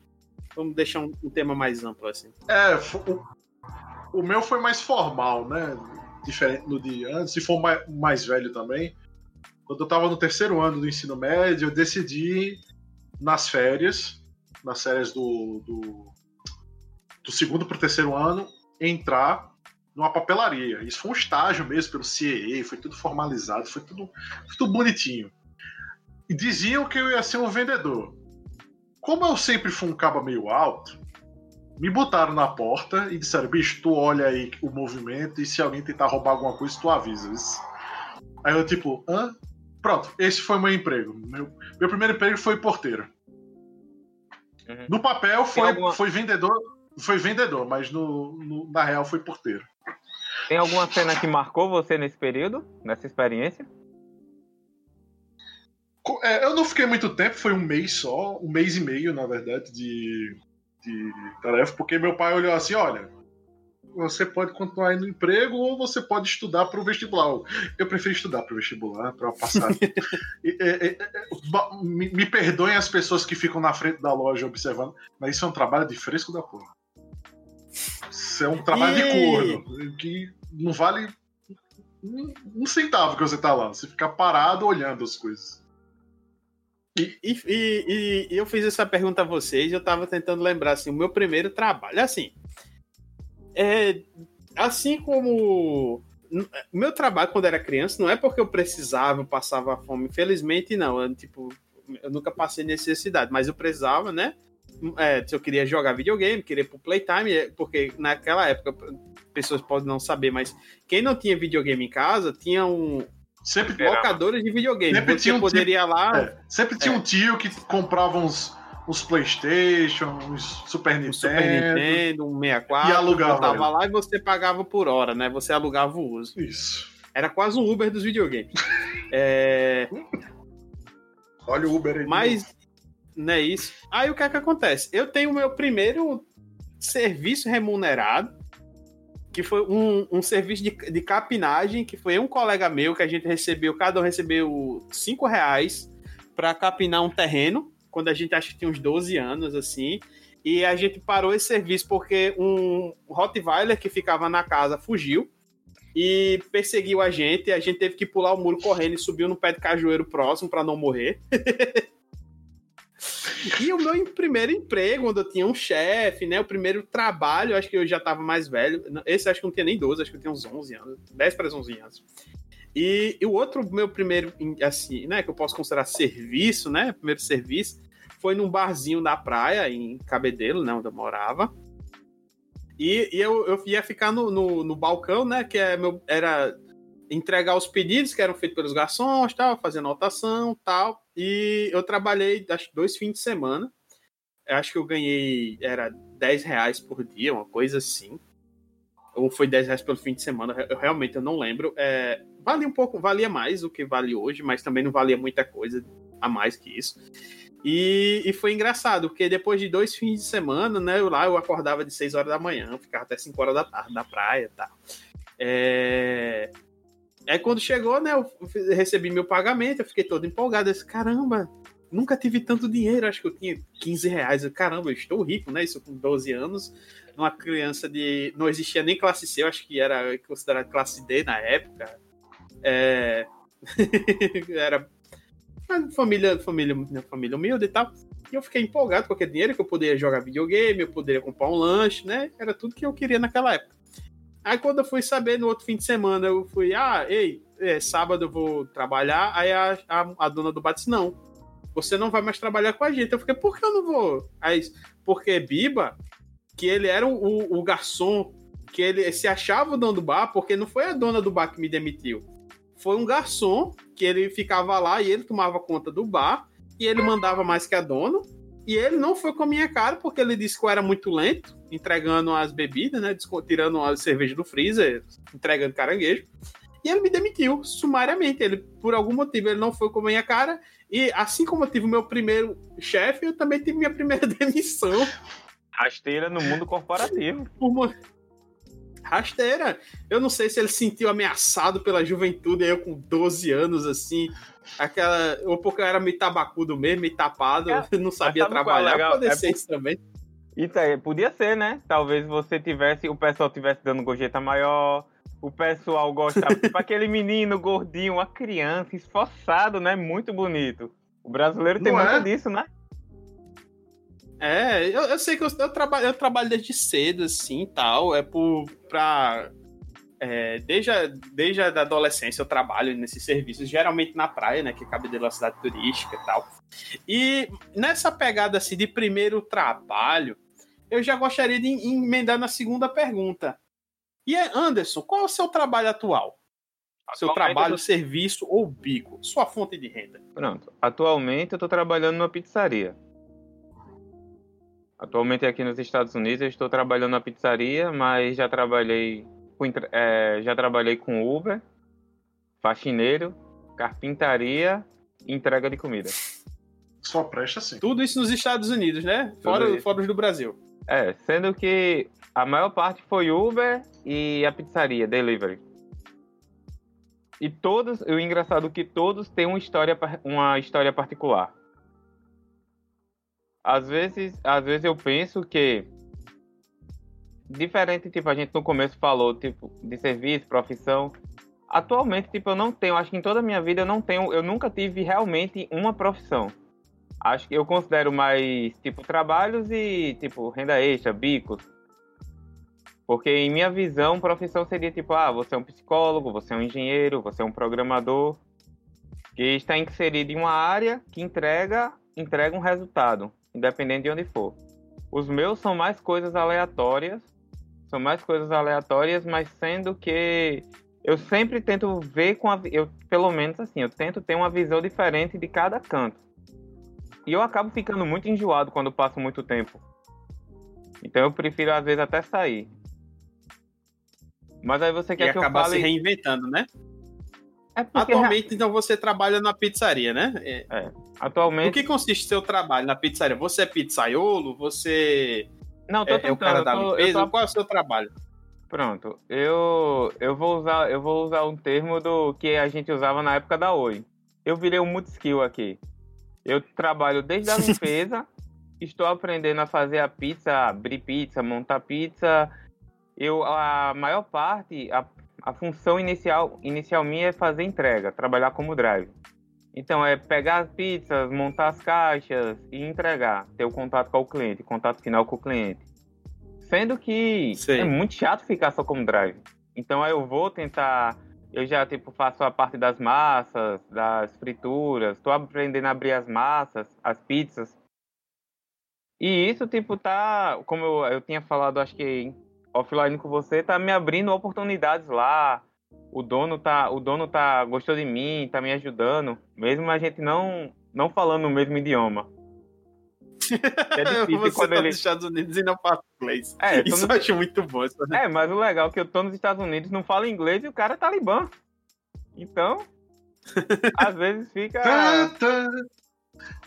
[SPEAKER 1] Vamos deixar um, um tema mais amplo assim.
[SPEAKER 2] É, o, o, meu foi mais formal, né? Diferente do de antes, se for mais, mais velho também. Quando eu estava no terceiro ano do ensino médio, eu decidi, nas férias, nas férias do, do, do segundo para o terceiro ano, entrar numa papelaria. Isso foi um estágio mesmo pelo CIE, foi tudo formalizado, foi tudo, foi tudo bonitinho. E diziam que eu ia ser um vendedor. Como eu sempre fui um cabo meio alto, me botaram na porta e disseram: bicho, tu olha aí o movimento e se alguém tentar roubar alguma coisa, tu avisa. Aí eu, tipo, hã? Pronto, esse foi meu emprego. Meu, meu primeiro emprego foi porteiro. Uhum. No papel foi, alguma... foi vendedor, foi vendedor, mas no, no, na real foi porteiro.
[SPEAKER 3] Tem alguma cena que marcou você nesse período, nessa experiência?
[SPEAKER 2] É, eu não fiquei muito tempo, foi um mês só, um mês e meio, na verdade, de, de tarefa, porque meu pai olhou assim: olha, você pode continuar no emprego ou você pode estudar para o vestibular. Eu prefiro estudar para o vestibular, para passar. e, e, e, me, me perdoem as pessoas que ficam na frente da loja observando, mas isso é um trabalho de fresco da porra. Isso é um trabalho e... de corno, que não vale um, um, centavo que você tá lá. Você fica parado olhando as coisas.
[SPEAKER 1] E, e, e, e eu fiz essa pergunta a vocês, eu tava tentando lembrar assim, o meu primeiro trabalho. Assim, é, assim como meu trabalho quando era criança não é porque eu precisava, eu passava fome, infelizmente não, eu, tipo, eu nunca passei necessidade, mas eu precisava, né? É, se eu queria jogar videogame, queria ir pro Playtime, é, porque naquela época, pessoas podem não saber, mas quem não tinha videogame em casa tinha um,
[SPEAKER 2] sempre
[SPEAKER 1] locadores de videogame.
[SPEAKER 2] Sempre
[SPEAKER 1] Você poderia
[SPEAKER 2] tio,
[SPEAKER 1] lá.
[SPEAKER 2] É, sempre tinha é. um tio que comprava uns os PlayStation, os Super Nintendo,
[SPEAKER 1] Super Nintendo, um 64,
[SPEAKER 2] e alugava.
[SPEAKER 1] Tava lá e você pagava por hora, né? Você alugava o uso.
[SPEAKER 2] Isso.
[SPEAKER 1] Era quase um Uber dos videogames. é...
[SPEAKER 2] Olha o Uber aí.
[SPEAKER 1] Mas, não é isso. Aí o que é que acontece? Eu tenho o meu primeiro serviço remunerado, que foi um, um serviço de, de capinagem, que foi um colega meu que a gente recebeu, cada um recebeu cinco reais para capinar um terreno quando a gente acha que tinha uns 12 anos, assim. E a gente parou esse serviço porque um Rottweiler que ficava na casa fugiu e perseguiu a gente. E a gente teve que pular o muro correndo e subiu no pé de cajueiro próximo para não morrer. e o meu primeiro emprego, onde eu tinha um chefe, né? O primeiro trabalho, acho que eu já estava mais velho. Esse acho que não tinha nem 12, acho que eu tinha uns 11 anos. 10 para 11 anos. E, e, o outro, meu primeiro, assim, né, que eu posso considerar serviço, né, primeiro serviço, foi num barzinho da praia, em Cabedelo, né, onde eu morava. E, e eu, eu ia ficar no, no, no, balcão, né, que é meu, era entregar os pedidos que eram feitos pelos garçons, tal, fazer anotação, tal. E eu trabalhei, acho, dois fins de semana. Eu acho que eu ganhei, era 10 reais por dia, uma coisa assim ou foi 10 reais pelo fim de semana, eu, realmente eu não lembro. É, valia um pouco, valia mais do que vale hoje, mas também não valia muita coisa a mais que isso. E, e foi engraçado, porque depois de dois fins de semana, né, eu lá eu acordava de 6 horas da manhã, ficava até 5 horas da tarde na praia e tal. É... Aí quando chegou, né, eu recebi meu pagamento, eu fiquei todo empolgado, eu disse, caramba, nunca tive tanto dinheiro, acho que eu tinha 15 reais, eu, caramba, eu estou rico, né, isso com 12 anos, uma criança de. Não existia nem classe C, eu acho que era considerado classe D na época. É... era família, família, família humilde e tal. E eu fiquei empolgado com aquele dinheiro que eu poderia jogar videogame, eu poderia comprar um lanche, né? Era tudo que eu queria naquela época. Aí quando eu fui saber no outro fim de semana, eu fui, ah, ei, é, sábado eu vou trabalhar. Aí a, a, a dona do bar disse, não, você não vai mais trabalhar com a gente. Eu fiquei, por que eu não vou? Aí, porque Biba que ele era o, o garçom, que ele se achava o dono do bar, porque não foi a dona do bar que me demitiu. Foi um garçom que ele ficava lá e ele tomava conta do bar e ele mandava mais que a dona. E ele não foi com a minha cara, porque ele disse que eu era muito lento, entregando as bebidas, né? Tirando a cerveja do freezer, entregando caranguejo. E ele me demitiu sumariamente. Ele, por algum motivo, ele não foi com a minha cara. E assim como eu tive o meu primeiro chefe, eu também tive minha primeira demissão.
[SPEAKER 3] Rasteira no mundo corporativo.
[SPEAKER 1] Por... Rasteira. Eu não sei se ele se sentiu ameaçado pela juventude, eu com 12 anos, assim. Aquela. Ou porque eu era meio tabacudo mesmo, meio tapado, é, não sabia é trabalhar. É Pode ser isso também.
[SPEAKER 3] Isso aí, podia ser, né? Talvez você tivesse, o pessoal tivesse dando gorjeta maior, o pessoal gostava. tipo aquele menino gordinho, uma criança, esforçado, né? Muito bonito. O brasileiro tem Não muito é? disso, né?
[SPEAKER 1] É, eu, eu sei que eu, eu, trabalho, eu trabalho desde cedo, assim, tal. É por, pra... É, desde, a, desde a adolescência eu trabalho nesses serviços, geralmente na praia, né? Que cabe de uma cidade turística e tal. E nessa pegada, assim, de primeiro trabalho, eu já gostaria de emendar na segunda pergunta. E é, Anderson, qual é o seu trabalho atual? Seu trabalho, serviço ou bico? Sua fonte de renda?
[SPEAKER 3] Pronto. Atualmente eu estou trabalhando numa pizzaria. Atualmente aqui nos Estados Unidos eu estou trabalhando na pizzaria, mas já trabalhei com, é, já trabalhei com Uber, faxineiro, carpintaria e entrega de comida.
[SPEAKER 2] Só presta sim.
[SPEAKER 1] Tudo isso nos Estados Unidos, né? Fora, fora os do Brasil.
[SPEAKER 3] É, sendo que a maior parte foi Uber e a pizzaria, delivery. E todos, o engraçado é que todos têm uma história, uma história particular. Às vezes, às vezes eu penso que diferente, tipo, a gente no começo falou, tipo, de serviço, profissão. Atualmente, tipo, eu não tenho, acho que em toda a minha vida eu não tenho, eu nunca tive realmente uma profissão. Acho que eu considero mais, tipo, trabalhos e, tipo, renda extra, bicos. Porque em minha visão, profissão seria tipo, ah, você é um psicólogo, você é um engenheiro, você é um programador, que está inserido em uma área que entrega, entrega um resultado, independente de onde for. Os meus são mais coisas aleatórias, são mais coisas aleatórias, mas sendo que eu sempre tento ver com a, eu pelo menos assim, eu tento ter uma visão diferente de cada canto. E eu acabo ficando muito enjoado quando passo muito tempo. Então eu prefiro às vezes até sair. Mas aí você quer e que eu fale...
[SPEAKER 1] se reinventando, né? É Atualmente, então, você trabalha na pizzaria, né?
[SPEAKER 3] É. é. Atualmente...
[SPEAKER 1] O que consiste o seu trabalho na pizzaria? Você é pizzaiolo? Você
[SPEAKER 3] Não, tô
[SPEAKER 1] é, é o cara da limpeza? Tô... Qual é o seu trabalho?
[SPEAKER 3] Pronto, eu, eu, vou usar, eu vou usar um termo do que a gente usava na época da Oi. Eu virei um multiskill aqui. Eu trabalho desde a limpeza, estou aprendendo a fazer a pizza, abrir pizza, montar pizza, eu a maior parte, a, a função inicial, inicial minha é fazer entrega, trabalhar como drive. Então é pegar as pizzas, montar as caixas e entregar, ter o contato com o cliente, contato final com o cliente. Sendo que Sim. é muito chato ficar só como drive. Então eu vou tentar, eu já tipo faço a parte das massas, das frituras, estou aprendendo a abrir as massas, as pizzas. E isso tipo tá, como eu, eu tinha falado, acho que offline com você tá me abrindo oportunidades lá. O dono tá, o dono tá gostou de mim, tá me ajudando, mesmo a gente não não falando o mesmo idioma.
[SPEAKER 1] É difícil você quando tá ele... nos Estados Unidos e não fala inglês. É, isso eu acho muito bom.
[SPEAKER 3] Né? É, mas o legal é que eu tô nos Estados Unidos, não falo inglês e o cara é talibã. Então, às vezes fica...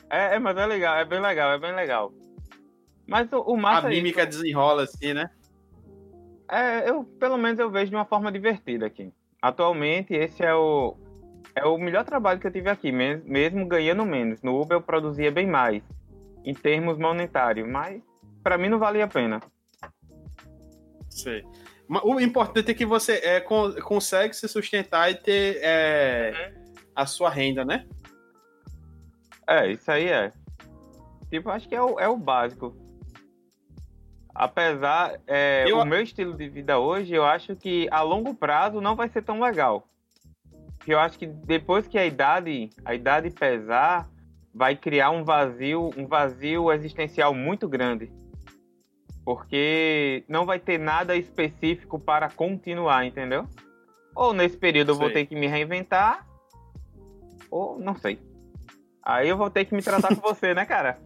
[SPEAKER 3] é, é, mas é legal, é bem legal, é bem legal. Mas o, o massa...
[SPEAKER 1] A mímica é isso... desenrola assim, né?
[SPEAKER 3] É, eu, pelo menos eu vejo de uma forma divertida aqui. Atualmente, esse é o, é o melhor trabalho que eu tive aqui, mesmo, mesmo ganhando menos. No Uber eu produzia bem mais, em termos monetários, mas para mim não valia a pena.
[SPEAKER 1] Sei. O importante é que você é, consegue se sustentar e ter é, uhum. a sua renda, né?
[SPEAKER 3] É, isso aí é. Tipo, acho que é o, é o básico. Apesar, é, eu... o meu estilo de vida hoje, eu acho que a longo prazo não vai ser tão legal. Eu acho que depois que a idade, a idade pesar, vai criar um vazio, um vazio existencial muito grande. Porque não vai ter nada específico para continuar, entendeu? Ou nesse período eu vou ter que me reinventar, ou não sei. Aí eu vou ter que me tratar com você, né, cara?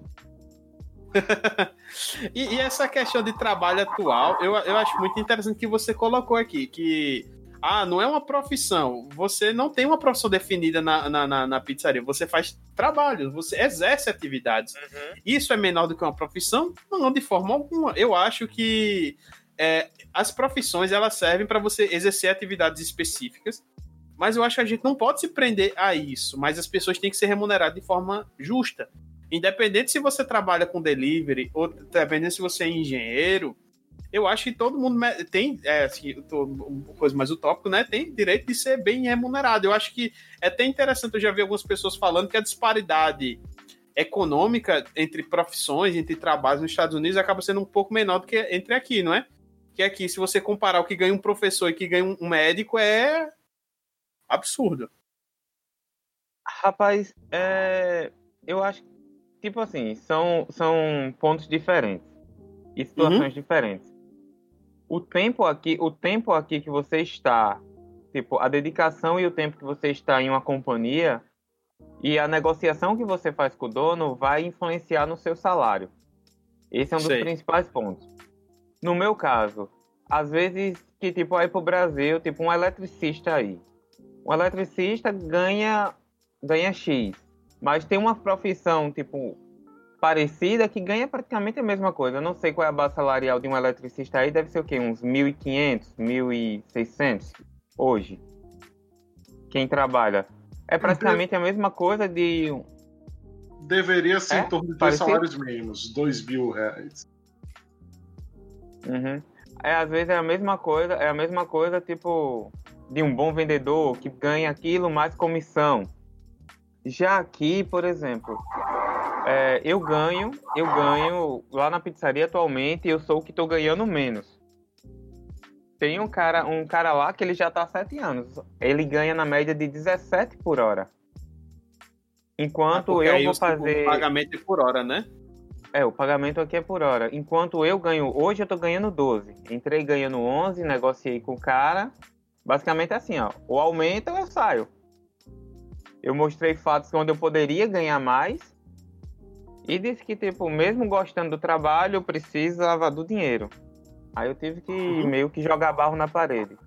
[SPEAKER 1] e, e, essa questão de trabalho atual, eu, eu acho muito interessante que você colocou aqui, que ah, não é uma profissão. Você não tem uma profissão definida na, na, na, na pizzaria. Você faz trabalho, você exerce atividades. Uhum. Isso é menor do que uma profissão? Não, de forma alguma. Eu acho que é, as profissões elas servem para você exercer atividades específicas, mas eu acho que a gente não pode se prender a isso. Mas as pessoas têm que ser remuneradas de forma justa. Independente se você trabalha com delivery ou independente se você é engenheiro, eu acho que todo mundo tem, é, assim, uma coisa mais utópico, né? Tem direito de ser bem remunerado. Eu acho que é até interessante, eu já vi algumas pessoas falando que a disparidade econômica entre profissões, entre trabalhos nos Estados Unidos acaba sendo um pouco menor do que entre aqui, não é? Que aqui, se você comparar o que ganha um professor e o que ganha um médico, é absurdo.
[SPEAKER 3] Rapaz, é... eu acho tipo assim, são, são pontos diferentes e situações uhum. diferentes o tempo aqui, o tempo aqui que você está, tipo, a dedicação e o tempo que você está em uma companhia e a negociação que você faz com o dono vai influenciar no seu salário. Esse é um dos Sei. principais pontos. No meu caso, às vezes que tipo aí pro Brasil, tipo um eletricista aí. Um eletricista ganha ganha X, mas tem uma profissão tipo parecida que ganha praticamente a mesma coisa. Eu não sei qual é a base salarial de um eletricista aí, deve ser o quê? Uns 1.500, 1.600 hoje. Quem trabalha. É praticamente a mesma coisa de.
[SPEAKER 2] Deveria ser é? em torno de dois salários mínimos, 2 mil reais.
[SPEAKER 3] Uhum. É, às vezes é a mesma coisa, é a mesma coisa, tipo, de um bom vendedor que ganha aquilo mais comissão. Já aqui, por exemplo, é, eu ganho, eu ganho lá na pizzaria atualmente, eu sou o que estou ganhando menos. Tem um cara, um cara lá que ele já está há sete anos. Ele ganha na média de 17 por hora. Enquanto ah, eu vou fazer.
[SPEAKER 1] O pagamento é por hora, né?
[SPEAKER 3] É, o pagamento aqui é por hora. Enquanto eu ganho. Hoje eu tô ganhando 12. Entrei ganhando 11, negociei com o cara. Basicamente é assim, ó. Ou aumenta ou eu saio. Eu mostrei fatos onde eu poderia ganhar mais e disse que, tipo, mesmo gostando do trabalho, precisava do dinheiro. Aí eu tive que uhum. meio que jogar barro na parede.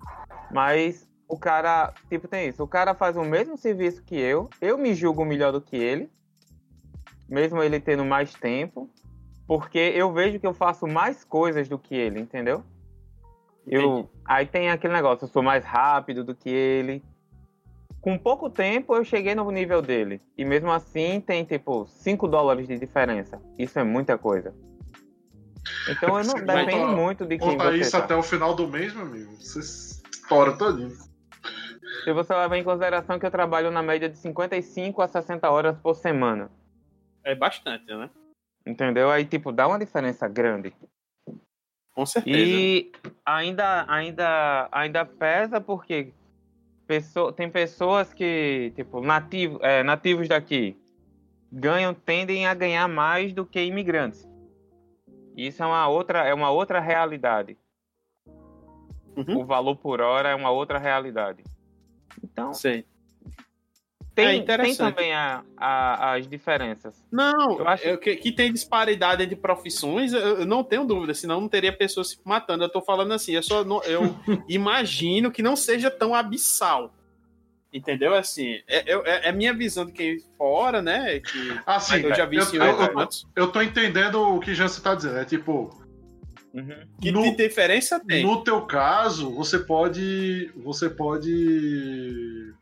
[SPEAKER 3] Mas o cara, tipo, tem isso. O cara faz o mesmo serviço que eu. Eu me julgo melhor do que ele. Mesmo ele tendo mais tempo. Porque eu vejo que eu faço mais coisas do que ele, entendeu? Eu, aí tem aquele negócio, eu sou mais rápido do que ele com pouco tempo eu cheguei no nível dele. E mesmo assim tem tipo 5 dólares de diferença. Isso é muita coisa. Então eu não depende muito de quem
[SPEAKER 2] você isso
[SPEAKER 3] tá.
[SPEAKER 2] até o final do mês, meu amigo. Você estoura todinho.
[SPEAKER 3] Se você levar em consideração que eu trabalho na média de 55 a 60 horas por semana.
[SPEAKER 1] É bastante, né?
[SPEAKER 3] Entendeu? Aí, tipo, dá uma diferença grande.
[SPEAKER 1] Com certeza.
[SPEAKER 3] E ainda, ainda, ainda pesa porque pessoa, tem pessoas que, tipo, nativo, é, nativos daqui ganham, tendem a ganhar mais do que imigrantes. Isso é uma outra, é uma outra realidade. Uhum. O valor por hora é uma outra realidade. Então,
[SPEAKER 1] Sei.
[SPEAKER 3] Tem, é tem também a, a, as diferenças.
[SPEAKER 1] Não, eu acho eu, que, que, tem disparidade entre profissões, eu não tenho dúvida, senão não teria pessoas se matando. Eu tô falando assim, eu só não, eu imagino que não seja tão abissal. Entendeu? Assim, é, é, é minha visão de quem fora, né? Que
[SPEAKER 2] assim, eu já vi eu, eu, eu, eu tô entendendo o que Jansen tá dizendo. É tipo.
[SPEAKER 1] Uhum. Que no, diferença tem?
[SPEAKER 2] No teu caso, você pode. Você pode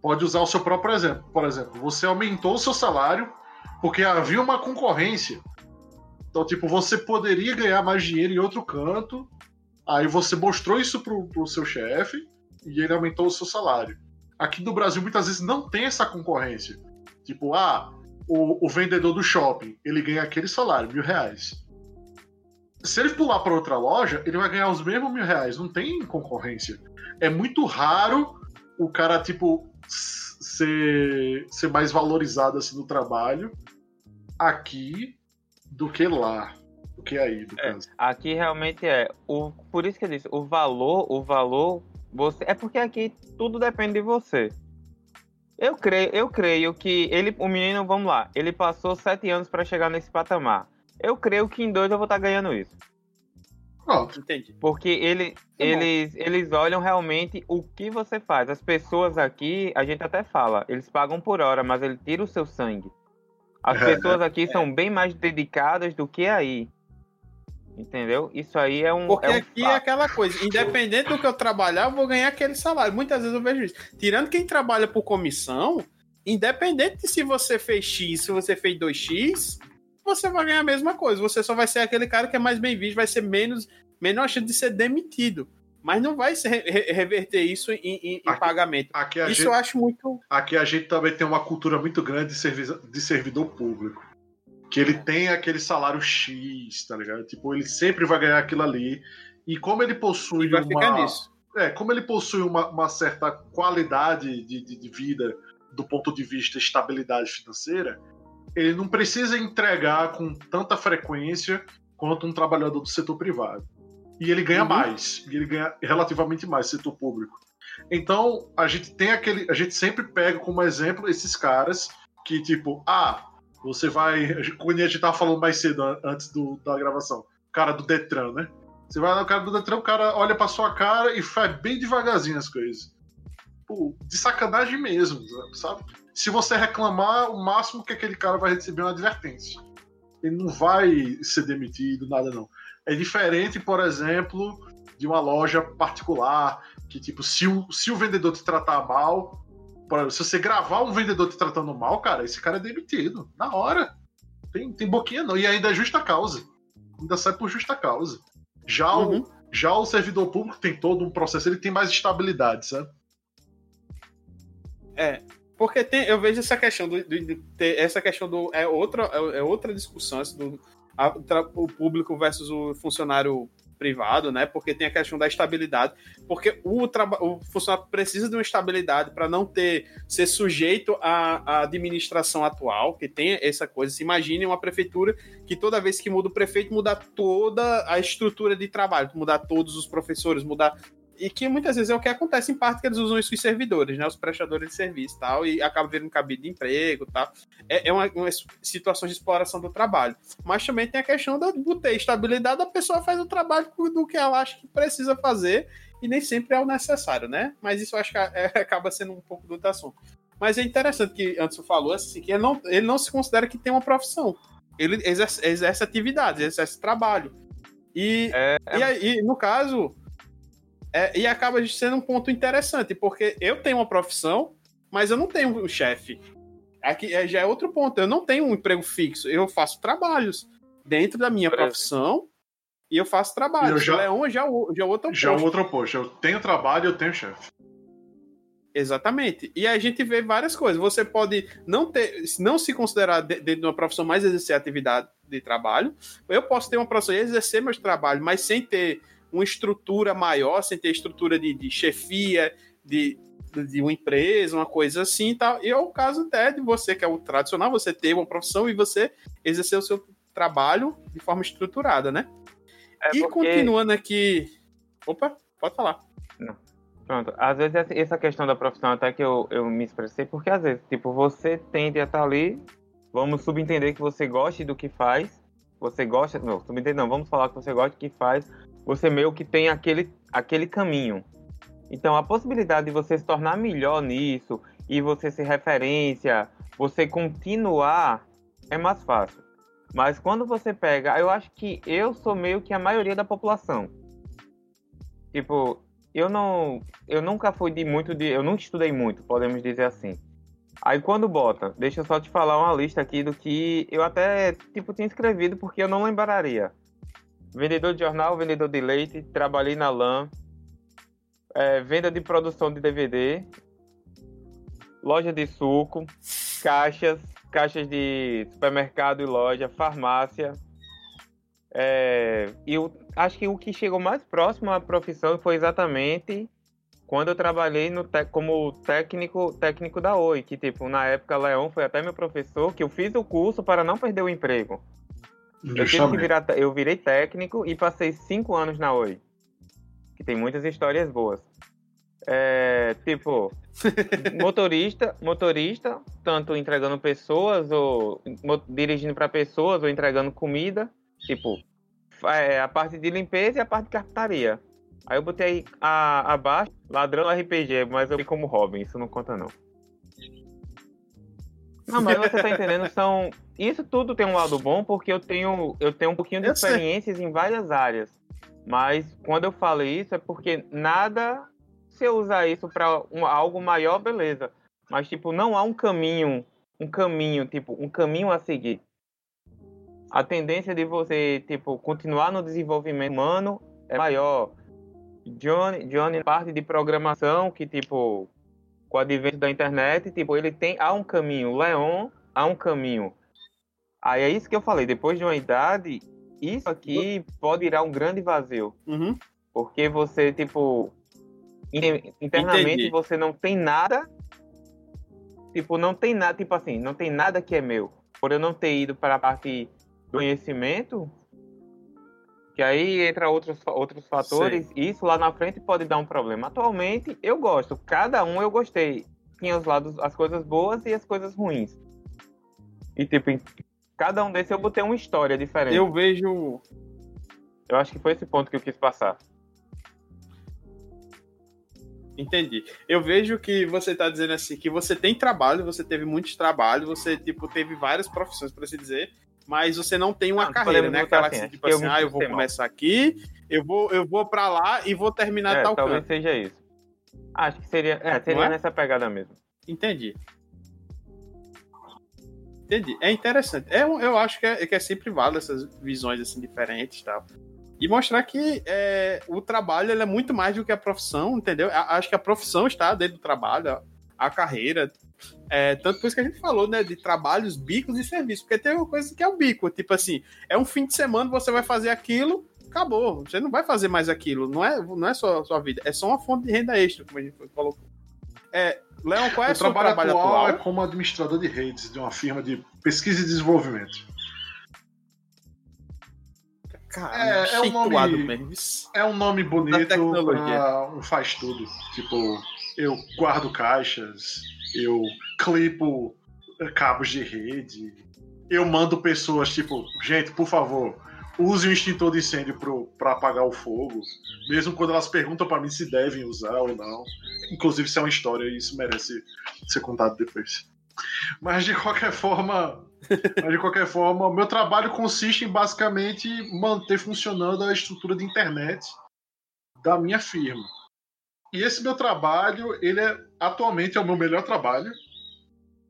[SPEAKER 2] pode usar o seu próprio exemplo. Por exemplo, você aumentou o seu salário porque havia uma concorrência. Então, tipo, você poderia ganhar mais dinheiro em outro canto, aí você mostrou isso pro, pro seu chefe e ele aumentou o seu salário. Aqui no Brasil, muitas vezes não tem essa concorrência. Tipo, ah, o, o vendedor do shopping, ele ganha aquele salário, mil reais. Se ele pular para outra loja, ele vai ganhar os mesmos mil reais. Não tem concorrência. É muito raro o cara, tipo, ser, ser mais valorizado assim no trabalho aqui do que lá. Do que aí, do
[SPEAKER 3] é, Aqui realmente é. O, por isso que eu disse, o valor, o valor. Você, é porque aqui tudo depende de você. Eu creio, eu creio que ele, o menino, vamos lá, ele passou sete anos para chegar nesse patamar. Eu creio que em dois eu vou estar ganhando isso.
[SPEAKER 2] Pronto.
[SPEAKER 1] Entendi.
[SPEAKER 3] Porque ele,
[SPEAKER 1] bom.
[SPEAKER 3] eles, eles olham realmente o que você faz. As pessoas aqui, a gente até fala, eles pagam por hora, mas ele tira o seu sangue. As
[SPEAKER 2] É.
[SPEAKER 3] pessoas aqui são bem mais dedicadas do que aí. Entendeu? Isso aí é um.
[SPEAKER 1] Porque
[SPEAKER 3] é um
[SPEAKER 1] aqui é
[SPEAKER 3] fato.
[SPEAKER 1] aquela coisa, independente do que eu trabalhar, eu vou ganhar aquele salário. Muitas vezes eu vejo isso. Tirando quem trabalha por comissão, independente de se você fez X, se você fez 2X, você vai ganhar a mesma coisa. Você só vai ser aquele cara que é mais bem visto, vai ser menos, menor chance de ser demitido. Mas não vai se re- re- reverter isso em, em- em
[SPEAKER 2] Aqui-
[SPEAKER 1] pagamento.
[SPEAKER 2] Aqui a,
[SPEAKER 1] Isso
[SPEAKER 2] gente,
[SPEAKER 1] eu acho muito.
[SPEAKER 2] aqui a gente também tem uma cultura muito grande de, servi- de servidor público. Que ele tem aquele salário X, tá ligado? Tipo, ele sempre vai ganhar aquilo ali. E como ele possui
[SPEAKER 1] E vai ficar
[SPEAKER 2] uma.
[SPEAKER 1] nisso.
[SPEAKER 2] É, como ele possui uma, uma certa qualidade de, de, de vida do ponto de vista de estabilidade financeira, ele não precisa entregar com tanta frequência quanto um trabalhador do setor privado. E ele ganha
[SPEAKER 1] Uhum.
[SPEAKER 2] mais, e ele ganha relativamente mais setor público. Então, a gente tem aquele. A gente sempre pega como exemplo esses caras que, tipo, ah, você vai. Quando a gente tava falando mais cedo, an- antes do, da gravação, o cara do Detran, né? Você vai no cara do Detran, o cara olha pra sua cara e faz bem devagarzinho as coisas. Pô, de sacanagem mesmo, sabe? Se você reclamar, o máximo que aquele cara vai receber é uma advertência. Ele não vai ser demitido, nada não. É diferente, por exemplo, de uma loja particular, que tipo, se o, se o vendedor te tratar mal, por exemplo, se você gravar um vendedor te tratando mal, cara, esse cara é demitido, na hora. Tem, tem boquinha não, e ainda é justa causa. Ainda sai por justa causa. Já,
[SPEAKER 1] Uhum.
[SPEAKER 2] o, já o servidor público tem todo um processo, ele tem mais estabilidade, sabe?
[SPEAKER 1] É, porque tem, eu vejo essa questão do, do- essa questão do é outra é, é outra discussão do a- o público versus o funcionário privado, né? Porque tem a questão da estabilidade, porque o, o funcionário precisa de uma estabilidade para não ter ser sujeito à, à administração atual, que tem essa coisa. Se imagine uma prefeitura que toda vez que muda o prefeito muda toda a estrutura de trabalho, mudar todos os professores, mudar e que muitas vezes é o que acontece em parte que eles usam isso os servidores, né? Os prestadores de serviço e tal, e acaba virando cabide de emprego e tal. É, é uma, uma situação de exploração do trabalho. Mas também tem a questão da de ter estabilidade, a pessoa faz o trabalho do que ela acha que precisa fazer, e nem sempre é o necessário, né? Mas isso eu acho que é- acaba sendo um pouco do outro assunto. Mas é interessante que Anderson falou assim, que ele não, ele não se considera que tem uma profissão. Ele exerce, exerce atividade, exerce trabalho. E
[SPEAKER 3] É,
[SPEAKER 1] e aí, no caso, é, e acaba sendo um ponto interessante, porque eu tenho uma profissão, mas eu não tenho um chefe. Aqui é, já é outro ponto. Eu não tenho um emprego fixo. Eu faço trabalhos dentro da minha profissão e eu faço trabalhos.
[SPEAKER 2] Eu já-
[SPEAKER 1] O Leon já, o- já é outro
[SPEAKER 2] Já é um
[SPEAKER 1] oposto.
[SPEAKER 2] outro oposto. Eu tenho trabalho e eu tenho chefe.
[SPEAKER 1] Exatamente. E a gente vê várias coisas. Você pode não ter, não se considerar de- dentro de uma profissão, mas exercer atividade de trabalho. Eu posso ter uma profissão e exercer meus trabalhos, mas sem ter uma estrutura maior, sem ter estrutura de, de chefia, de, de uma empresa, uma coisa assim e tal. E é o caso até de você, que é o tradicional, você ter uma profissão e você exercer o seu trabalho de forma estruturada, né?
[SPEAKER 3] é
[SPEAKER 1] e
[SPEAKER 3] porque-
[SPEAKER 1] continuando aqui. Opa, pode falar.
[SPEAKER 3] Pronto, às vezes essa- essa questão da profissão até que eu, eu me expressei, porque às vezes, tipo, você tende a estar ali, vamos subentender que você goste do que faz, você gosta, não, subentender não, vamos falar que você gosta do que faz, você meio que tem aquele, aquele caminho. Então, a possibilidade de você se tornar melhor nisso e você ser referência, você continuar, é mais fácil. Mas quando você pega, eu acho que eu sou meio que a maioria da população. Tipo, eu não, eu nunca fui de muito de, eu nunca estudei muito, podemos dizer assim. Aí quando bota, deixa eu só te falar uma lista aqui do que eu até tipo tinha escrevido porque eu não lembraria. Vendedor de jornal, vendedor de leite, trabalhei na LAN, é, venda de produção de DVD, loja de suco, caixas, caixas de supermercado e loja, farmácia. É, e acho que o que chegou mais próximo à profissão foi exatamente quando eu trabalhei no te- como técnico técnico da Oi, que tipo, na época Leon foi até meu professor, que eu fiz o curso para não perder o emprego. Eu, tive que virar, eu virei técnico e passei cinco anos na Oi. Que tem muitas histórias boas. É, tipo, motorista, motorista, tanto entregando pessoas ou dirigindo para pessoas ou entregando comida, tipo, é, a parte de limpeza e a parte de carpintaria. Aí eu botei a, abaixo, ladrão RPG, mas eu vi como Robin, isso não conta não. Não, mas você tá entendendo, são. Isso tudo tem um lado bom, porque eu tenho, eu tenho um pouquinho de experiências em várias áreas. Mas quando eu falo isso é porque nada se eu usar isso para um, algo maior, beleza. Mas tipo, não há um caminho, um caminho, tipo, um caminho a seguir. A tendência de você, tipo, continuar no desenvolvimento humano é maior. Johnny, Johnny parte de programação que tipo com o advento da internet, tipo, ele tem há um caminho, Leon há um caminho. Aí é isso que eu falei, depois de uma idade, isso aqui pode ir a um grande vazio.
[SPEAKER 1] Uhum.
[SPEAKER 3] Porque você, tipo, internamente Entendi. você não tem nada. Tipo, não tem nada, tipo assim, não tem nada que é meu. Por eu não ter ido para a parte do conhecimento, que aí entra outros, outros fatores, isso lá na frente pode dar um problema. Atualmente, eu gosto, cada um eu gostei. Tinha os lados, as coisas boas e as coisas ruins. E tipo, cada um desses eu botei uma história diferente.
[SPEAKER 1] Eu vejo.
[SPEAKER 3] Eu acho que foi esse ponto que eu quis passar.
[SPEAKER 1] Entendi. Eu vejo que você está dizendo assim, que você tem trabalho, você teve muitos trabalhos, você tipo teve várias profissões para se dizer, mas você não tem uma não, carreira, né? Aquela assim, tipo assim, ah, eu vou começar aqui, eu vou, eu vou para lá e vou terminar
[SPEAKER 3] é,
[SPEAKER 1] tal
[SPEAKER 3] talvez
[SPEAKER 1] canto.
[SPEAKER 3] seja isso. Acho que seria, é, seria é? nessa pegada mesmo.
[SPEAKER 1] Entendi. Entendi. É interessante. É, eu acho que é, que é sempre válido essas visões assim diferentes, tal. E mostrar que é, o trabalho é muito mais do que a profissão, entendeu? Acho que a profissão está dentro do trabalho, a carreira, é, tanto por isso que a gente falou, né, de trabalhos, bicos e serviços, porque tem uma coisa que é o bico, tipo assim, é um fim de semana, você vai fazer aquilo, acabou, você não vai fazer mais aquilo, não é, não é só a sua vida, é só uma fonte de renda extra, como a gente falou. É, Leon, qual é o seu trabalho, trabalho atual, atual?
[SPEAKER 2] é como administrador de redes de uma firma de pesquisa e desenvolvimento.
[SPEAKER 1] Cara, é, é um nome, mesmo.
[SPEAKER 2] é um nome bonito para um faz tudo. Tipo, eu guardo caixas, eu clipo eh, cabos de rede, eu mando pessoas tipo, gente, por favor, use o extintor de incêndio para apagar o fogo, mesmo quando elas perguntam para mim se devem usar ou não. Inclusive, isso é uma história e isso merece ser contado depois. Mas de qualquer forma, mas de qualquer forma, o meu trabalho consiste em basicamente manter funcionando a estrutura de internet da minha firma. E esse meu trabalho, ele é atualmente é o meu melhor trabalho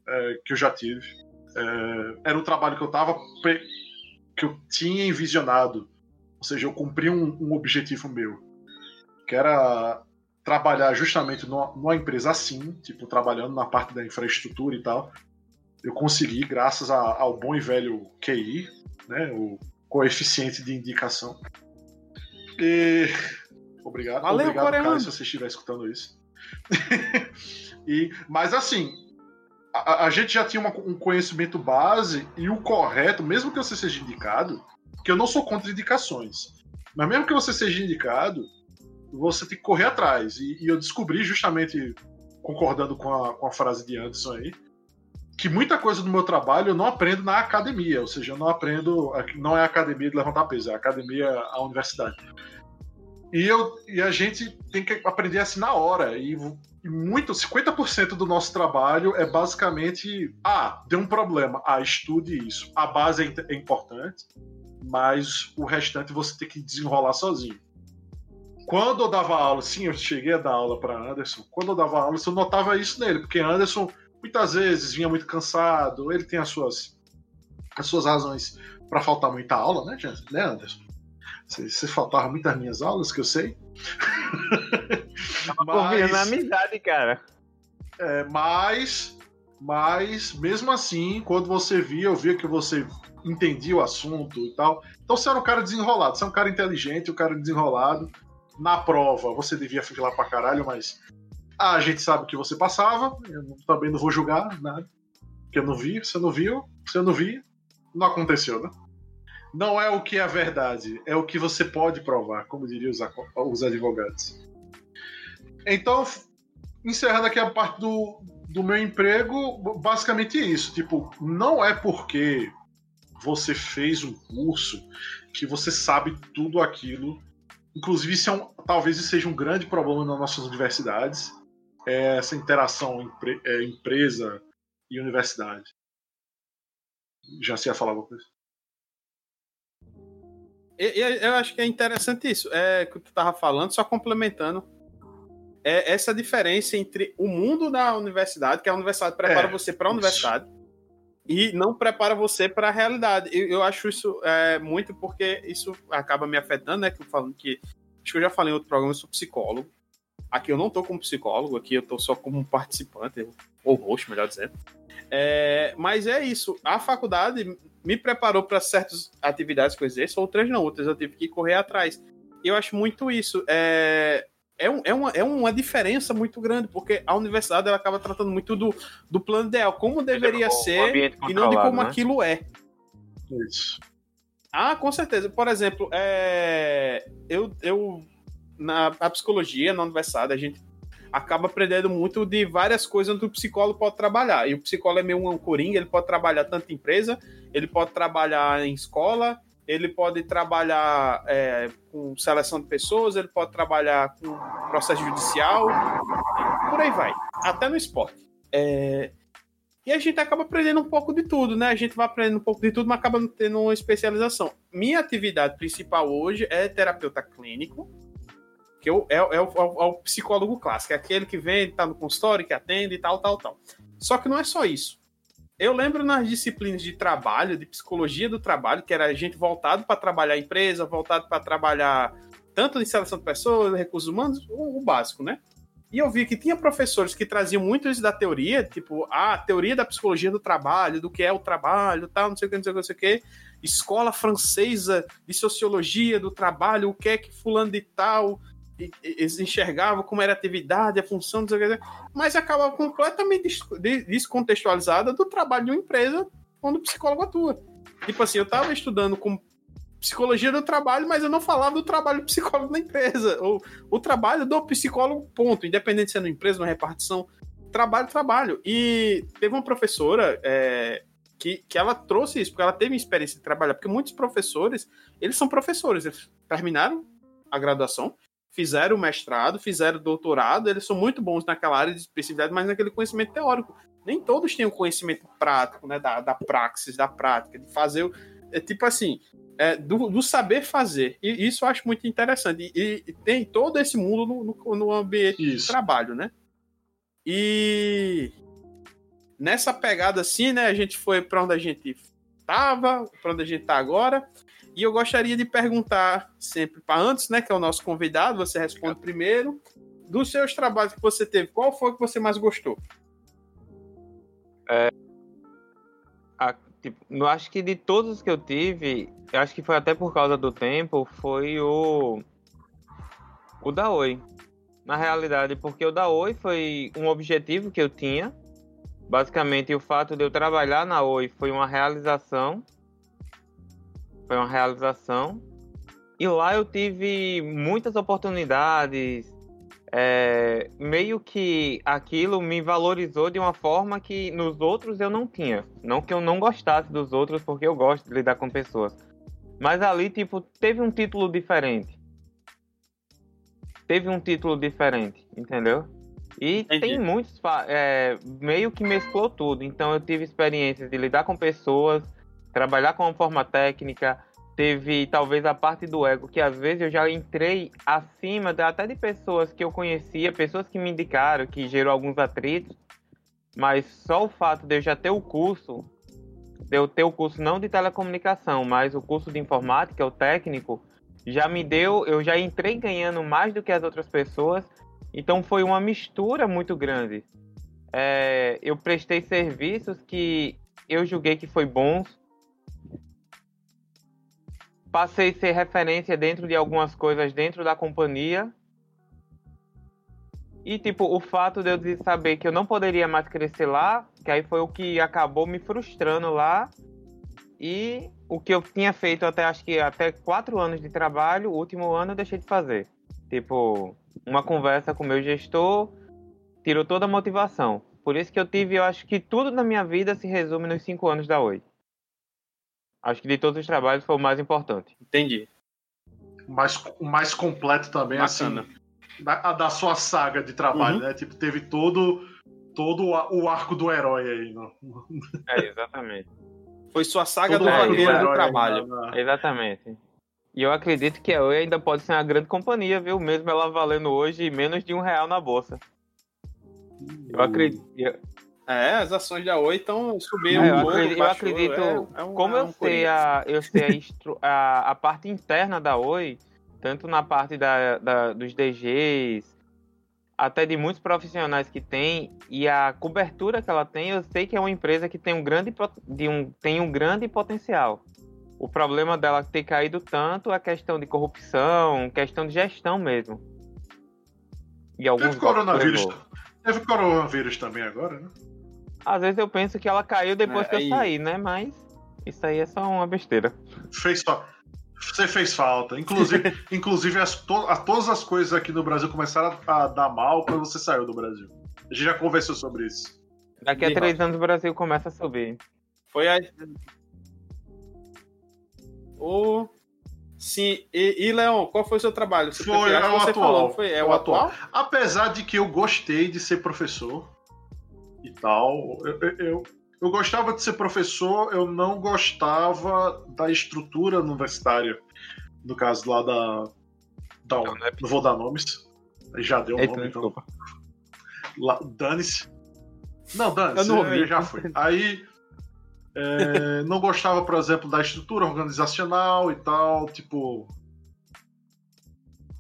[SPEAKER 2] é, que eu já tive. É, era um trabalho que eu tava que eu tinha envisionado, ou seja, eu cumpri um, um objetivo meu, que era trabalhar justamente numa, numa, empresa assim, tipo trabalhando na parte da infraestrutura e tal. Eu consegui, graças a, ao bom e velho QI, né, o coeficiente de indicação. E Obrigado. Valeu, Obrigado, coreano. Caio, se você estiver escutando isso. e, mas assim, a, a gente já tinha uma, um conhecimento base e o correto, mesmo que você seja indicado, que eu não sou contra indicações, mas mesmo que você seja indicado, você tem que correr atrás. E, e eu descobri justamente, concordando com a, com a frase de Anderson aí, que muita coisa do meu trabalho eu não aprendo na academia, ou seja, eu não aprendo, não é a academia de levantar peso, é a academia, a universidade. E, eu, e a gente tem que aprender assim na hora. E, e muito, 50% do nosso trabalho é basicamente: ah, deu um problema, ah, estude isso. A base é, é importante, mas o restante você tem que desenrolar sozinho. Quando eu dava aula, sim, eu cheguei a dar aula para Anderson. Quando eu dava aula, eu notava isso nele, porque Anderson muitas vezes vinha muito cansado, ele tem as suas, as suas razões para faltar muita aula, né, né Anderson? Você, faltava muitas minhas aulas, que eu sei.
[SPEAKER 3] mas, na amizade, cara.
[SPEAKER 2] É, mas, mas, mesmo assim, quando você via, eu via que você entendia o assunto e tal. Então você era um cara desenrolado, você é um cara inteligente, um cara desenrolado. Na prova, você devia ficar pra caralho, mas a gente sabe que você passava. Eu também não vou julgar nada. Porque eu não vi, você não viu, você não vi, não aconteceu, né? Não é o que é a verdade, é o que você pode provar, como diriam os, os advogados. Então, encerrando aqui a parte do, do meu emprego, basicamente isso. Tipo, não é porque você fez um curso que você sabe tudo aquilo. Inclusive, isso é um, talvez isso seja um grande problema nas nossas universidades, é essa interação empre, é, empresa e universidade. Já se ia falar alguma coisa?
[SPEAKER 1] Eu acho que é interessante isso. É que tu estava falando, só complementando. É essa diferença entre o mundo da universidade, que a universidade prepara é, você para a universidade, e não prepara você para a realidade. Eu, eu, acho isso é, muito porque isso acaba me afetando, né? Que eu falando que acho que eu já falei em outro programa, eu sou psicólogo. Aqui eu não estou como psicólogo, aqui eu estou só como participante, ou host, melhor dizendo. É, mas é isso. A faculdade me preparou para certas atividades que eu exerço, outras não, outras eu tive que correr atrás. Eu acho muito isso. É, é, um, é, uma, é uma diferença muito grande, porque a universidade ela acaba tratando muito do, do plano ideal, como deveria ser, e não de como né? aquilo é.
[SPEAKER 2] Isso.
[SPEAKER 1] Ah, com certeza. Por exemplo, é, eu, eu na a psicologia, na universidade, a gente acaba aprendendo muito de várias coisas onde o psicólogo pode trabalhar. E o psicólogo é meio um coringa, ele pode trabalhar tanto em empresa, ele pode trabalhar em escola, ele pode trabalhar é, com seleção de pessoas, ele pode trabalhar com processo judicial, por aí vai, até no esporte. É, e a gente acaba aprendendo um pouco de tudo, né? A gente vai aprendendo um pouco de tudo, mas acaba tendo uma especialização. Minha atividade principal hoje é terapeuta clínico, que eu, é, é, é, o, é, o, psicólogo clássico, é aquele que vem, tá no consultório, que atende e tal, tal, tal. Só que não é só isso. Eu lembro nas disciplinas de trabalho, de psicologia do trabalho, que era gente voltado para trabalhar a empresa, voltado para trabalhar tanto em seleção de pessoas, recursos humanos, o, o, básico, né? E eu vi que tinha professores que traziam muito isso da teoria, tipo, a teoria da psicologia do trabalho, do que é o trabalho, tal, não sei o que, não sei o que, não sei o que. Escola francesa de sociologia do trabalho, o que é que fulano de tal eles enxergavam como era a atividade, a função, mas acaba completamente descontextualizada do trabalho de uma empresa onde o psicólogo atua. Tipo assim, eu estava estudando com psicologia do trabalho, mas eu não falava do trabalho do psicólogo na empresa, ou o trabalho do psicólogo, ponto, independente se é numa empresa, numa repartição, trabalho, trabalho. E teve uma professora é, que, que ela trouxe isso, porque ela teve experiência de trabalhar, porque muitos professores, eles são professores, eles terminaram a graduação, fizeram o mestrado, fizeram o doutorado, eles são muito bons naquela área de especificidade, mas naquele conhecimento teórico. Nem todos têm o conhecimento prático, né, da, da praxis, da prática, de fazer o, é tipo assim, é, do, do, saber fazer. E isso eu acho muito interessante. E, e tem todo esse mundo no, no, no ambiente isso. de trabalho, né? E nessa pegada assim, né, a gente foi para onde a gente estava, para onde a gente está agora. E eu gostaria de perguntar sempre para antes, né, que é o nosso convidado, você responde primeiro. Dos seus trabalhos que você teve, qual foi que você mais gostou?
[SPEAKER 3] É, a, tipo, eu acho que de todos os que eu tive, eu acho que foi até por causa do tempo, foi o o da Oi. Na realidade, porque o da Oi foi um objetivo que eu tinha. Basicamente, o fato de eu trabalhar na Oi foi uma realização foi uma realização. E lá eu tive muitas oportunidades. É, meio que aquilo me valorizou de uma forma que nos outros eu não tinha. Não que eu não gostasse dos outros, porque eu gosto de lidar com pessoas. Mas ali, tipo, teve um título diferente. Teve um título diferente, entendeu? E Entendi. tem muitos. É, meio que mesclou tudo. Então eu tive experiências de lidar com pessoas, trabalhar com uma forma técnica, teve talvez a parte do ego, que às vezes eu já entrei acima até de pessoas que eu conhecia, pessoas que me indicaram, que gerou alguns atritos, mas só o fato de eu já ter o curso, de eu ter o curso não de telecomunicação, mas o curso de informática, o técnico, já me deu, eu já entrei ganhando mais do que as outras pessoas, então foi uma mistura muito grande. É, eu prestei serviços que eu julguei que foi bons, passei a ser referência dentro de algumas coisas dentro da companhia. E, tipo, o fato de eu saber que eu não poderia mais crescer lá, que aí foi o que acabou me frustrando lá. E o que eu tinha feito até, acho que até quatro anos de trabalho, o último ano eu deixei de fazer. Tipo, uma conversa com o meu gestor tirou toda a motivação. Por isso que eu tive, eu acho que tudo na minha vida se resume nos cinco anos da Oi. Acho que de todos os trabalhos foi o mais importante.
[SPEAKER 1] Entendi.
[SPEAKER 2] Mais, mais completo também, Bacana. assim. Da, a da sua saga de trabalho, uhum. né? Tipo, teve todo, todo o arco do herói aí. No...
[SPEAKER 3] É, exatamente.
[SPEAKER 1] Foi sua saga todo do vaqueiro do trabalho.
[SPEAKER 3] Na... Exatamente. E eu acredito que a Oi ainda pode ser uma grande companhia, viu? Mesmo ela valendo hoje menos de um real na bolsa. Eu acredito.
[SPEAKER 1] É, as ações da Oi estão subindo é,
[SPEAKER 3] um pouco. Acredito, eu acredito, é, é um, como é um eu, sei a, eu sei a, a, a, parte interna da Oi, tanto na parte da, da, dos DGs, até de muitos profissionais que tem, e a cobertura que ela tem, eu sei que é uma empresa que tem um grande, de um, tem um grande potencial. O problema dela ter caído tanto é a questão de corrupção, questão de gestão mesmo.
[SPEAKER 2] E alguns teve coronavírus, teve coronavírus também agora, né?
[SPEAKER 3] Às vezes eu penso que ela caiu depois é, que eu saí, né? Mas isso aí é só uma besteira.
[SPEAKER 2] Fez só. Você fez falta. Inclusive, inclusive as, to, a, todas as coisas aqui no Brasil começaram a, a, dar mal quando você saiu do Brasil. A gente já conversou sobre isso.
[SPEAKER 3] Daqui a três anos o Brasil começa a subir.
[SPEAKER 1] Foi a. O. Sim, e, e Leon, qual foi o seu trabalho?
[SPEAKER 2] Você foi, é o atual. Falou, foi, é o atual? Apesar de que eu gostei de ser professor, e tal. Eu, eu, eu gostava de ser professor, eu não gostava da estrutura universitária. No caso lá da. da não, é não vou dar nomes. Já deu o nome, então. Dane-se. Não, dane-se, não ouvi. já foi. Aí. É, não gostava, por exemplo, da estrutura organizacional e tal, tipo,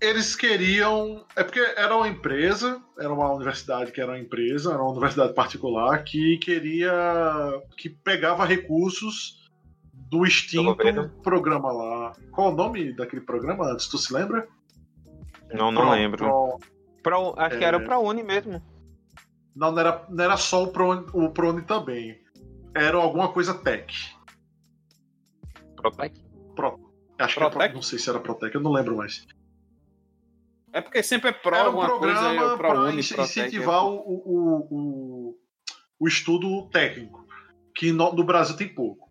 [SPEAKER 2] eles queriam. É porque era uma empresa, era uma universidade que era uma empresa, era uma universidade particular que queria. que pegava recursos do extinto programa lá. Qual o nome daquele programa antes? Tu se lembra?
[SPEAKER 3] Não, não Pro, lembro. Pro, Pro, acho é... que era o ProUni mesmo.
[SPEAKER 2] Não, não era, não era só o ProUni, o também. Era alguma coisa tech.
[SPEAKER 3] Protec?
[SPEAKER 2] Pro, acho Protec? que era, não sei se era Protec, eu não lembro mais.
[SPEAKER 1] É porque sempre é pro Era um programa
[SPEAKER 2] para incentivar o, o, o, o, estudo técnico, que no, no, Brasil tem pouco.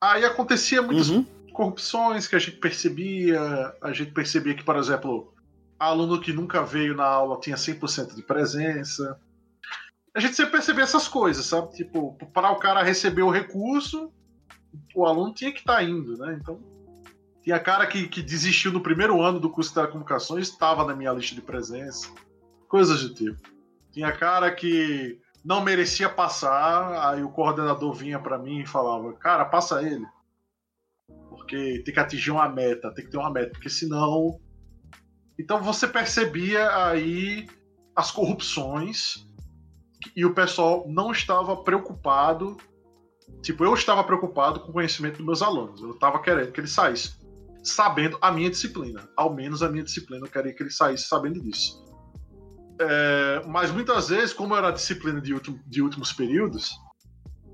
[SPEAKER 2] Aí acontecia muitas uhum. corrupções que a gente percebia. A gente percebia que, por exemplo, aluno que nunca veio na aula tinha 100% de presença. A gente sempre percebia essas coisas, sabe? Tipo, para o cara receber o recurso, o aluno tinha que estar tá indo, né? Então tinha cara que, que desistiu no primeiro ano do curso de telecomunicações, estava na minha lista de presença. Coisas do tipo. Tinha cara que não merecia passar, aí o coordenador vinha para mim e falava: Cara, passa ele. Porque tem que atingir uma meta, tem que ter uma meta, porque senão. Então você percebia aí as corrupções e o pessoal não estava preocupado. Tipo, eu estava preocupado com o conhecimento dos meus alunos. Eu estava querendo que eles saíssem sabendo a minha disciplina. Ao menos a minha disciplina, eu queria que ele saísse sabendo disso. É, mas muitas vezes, como era a disciplina de, último, de últimos períodos,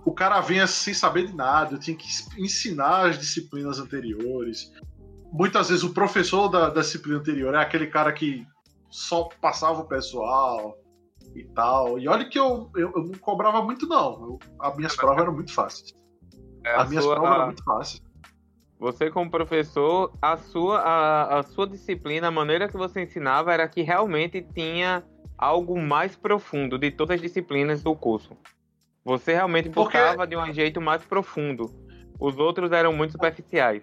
[SPEAKER 2] o cara vinha sem saber de nada, eu tinha que ensinar as disciplinas anteriores. Muitas vezes o professor da, da disciplina anterior é aquele cara que só passava o pessoal e tal. E olha que eu, eu, eu não cobrava muito, não. As minhas provas eram muito fáceis. É, as minhas sua, provas eram muito fáceis.
[SPEAKER 3] Você, como professor, a sua, a, a sua disciplina, a maneira que você ensinava era que realmente tinha algo mais profundo de todas as disciplinas do curso. Você realmente buscava de um jeito mais profundo. Os outros eram muito superficiais.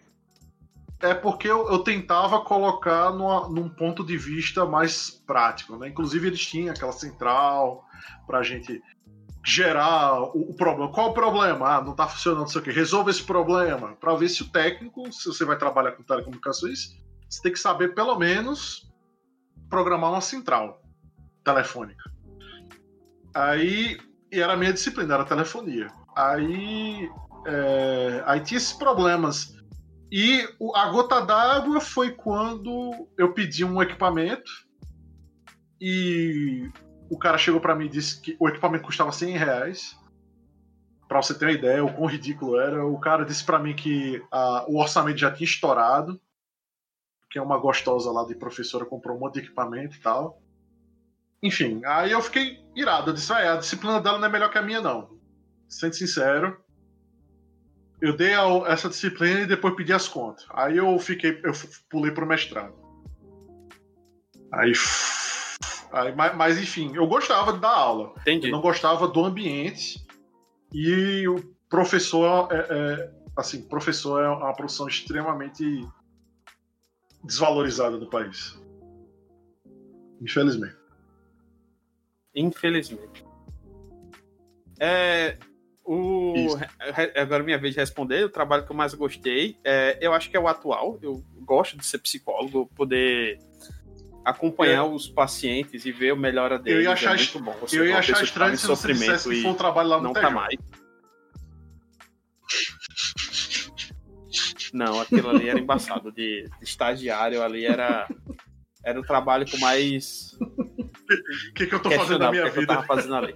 [SPEAKER 2] É porque eu, eu tentava colocar numa, num ponto de vista mais prático, né? Inclusive eles tinham aquela central para a gente gerar o, o, problema. Qual o problema? Ah, não está funcionando, não sei o. Resolva esse problema. Para ver se o técnico, se você vai trabalhar com telecomunicações, você tem que saber pelo menos programar uma central telefônica. Aí, e era a minha disciplina, era telefonia. Aí, é, aí tinha esses problemas. E a gota d'água foi quando eu pedi um equipamento e o cara chegou para mim e disse que o equipamento custava 100 reais. Pra você ter uma ideia, o quão ridículo era. O cara disse para mim que a, o orçamento já tinha estourado. porque uma gostosa lá de professora comprou um monte de equipamento e tal. Enfim, aí eu fiquei irado. Eu disse, ah, a disciplina dela não é melhor que a minha, não. Sendo sincero. Eu dei a, essa disciplina e depois pedi as contas. Aí eu fiquei, eu pulei pro mestrado. Aí, aí mas, mas, enfim, eu gostava de dar aula.
[SPEAKER 1] Entendi.
[SPEAKER 2] Eu não gostava do ambiente e o professor é, é assim, professor é uma profissão extremamente desvalorizada do país. Infelizmente.
[SPEAKER 1] Infelizmente. É, o, agora é minha vez de responder. O trabalho que eu mais gostei, é, eu acho que é o atual. Eu gosto de ser psicólogo, poder acompanhar é. os pacientes e ver a melhora deles.
[SPEAKER 2] Eu ia achar, é muito bom. Você eu ia achar estranho se você dissesse que foi um trabalho lá no
[SPEAKER 1] Não tá mais. Não, aquilo ali era embaçado. De, de estagiário ali era, era o trabalho com mais.
[SPEAKER 2] O que, que eu tô fazendo na minha vida?
[SPEAKER 1] Que eu tava fazendo ali.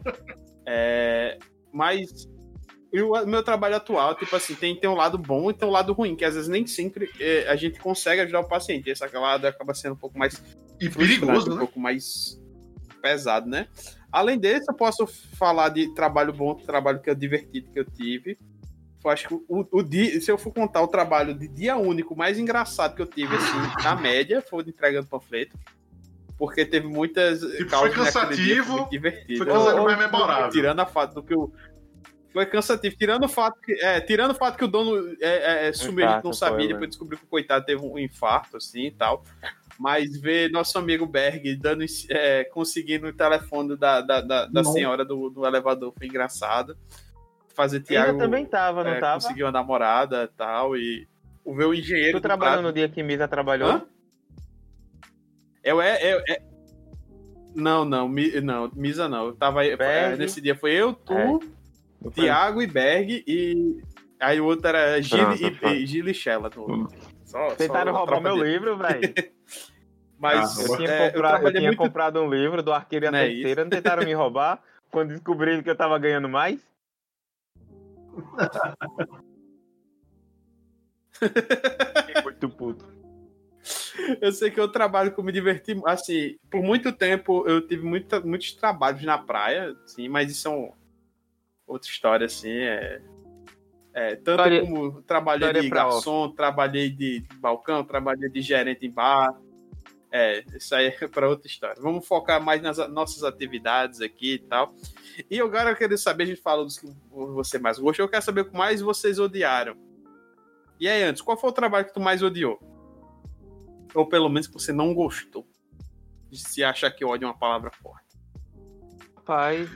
[SPEAKER 1] É, mas o meu trabalho atual, tipo assim, tem, tem um lado bom e tem um lado ruim, que às vezes nem sempre é, a gente consegue ajudar o paciente. Esse lado acaba sendo um pouco mais
[SPEAKER 2] e perigoso,
[SPEAKER 1] um
[SPEAKER 2] né?
[SPEAKER 1] pouco mais pesado, né? Além desse, eu posso falar de trabalho bom, trabalho que é divertido que eu tive. Eu acho que o, o dia, se eu for contar o trabalho de dia único mais engraçado que eu tive, assim, na média, foi de entregando panfleto. Porque teve muitas.
[SPEAKER 2] Tipo, foi cansativo. Foi
[SPEAKER 1] divertido.
[SPEAKER 2] Foi cansativo, mas memorável.
[SPEAKER 1] Tirando a fato do que o. Foi cansativo. Tirando o fato que, é, tirando o fato que o dono é, é, sumiu, a gente não sabia, foi, depois né? descobriu que o coitado teve um infarto, assim e tal. Mas ver nosso amigo Berg dando, é, conseguindo o telefone da, da, da, da senhora do, do elevador foi engraçado fazer Thiago.
[SPEAKER 3] Eu também tava, não é, tava?
[SPEAKER 1] Conseguiu uma namorada e tal, e o meu engenheiro.
[SPEAKER 3] Tu trabalhou no dia que Misa trabalhou? Hã?
[SPEAKER 1] Eu é, é, é... Não, não, mi, não, Misa não. Eu tava é, nesse dia foi eu, tu, é. Thiago e Berg e aí o outro era Gil e, Gil e Shella.
[SPEAKER 3] Só, Tentaram só roubar meu dele. livro, velho.
[SPEAKER 1] Mas
[SPEAKER 3] ah, eu tinha, é, comprado, eu eu tinha muito... comprado um livro do Arqueiro e a Terceira, não tentaram me roubar quando descobriram que eu tava ganhando mais. muito puto.
[SPEAKER 1] Eu sei que eu trabalho com me divertir. Assim, por muito tempo eu tive muita, muitos trabalhos na praia, sim, mas isso é um, outra história, assim. É, é tanto história, como trabalhei de garçom, trabalhei de, balcão, trabalhei de gerente em bar. É, isso aí é para outra história. Vamos focar mais nas nossas atividades aqui e tal. E agora eu quero saber, a gente falou dos que você mais gostou, eu quero saber o que mais vocês odiaram. E aí, antes, qual foi o trabalho que tu mais odiou? Ou pelo menos que você não gostou? Se acha que ódio é uma palavra forte.
[SPEAKER 3] Pai,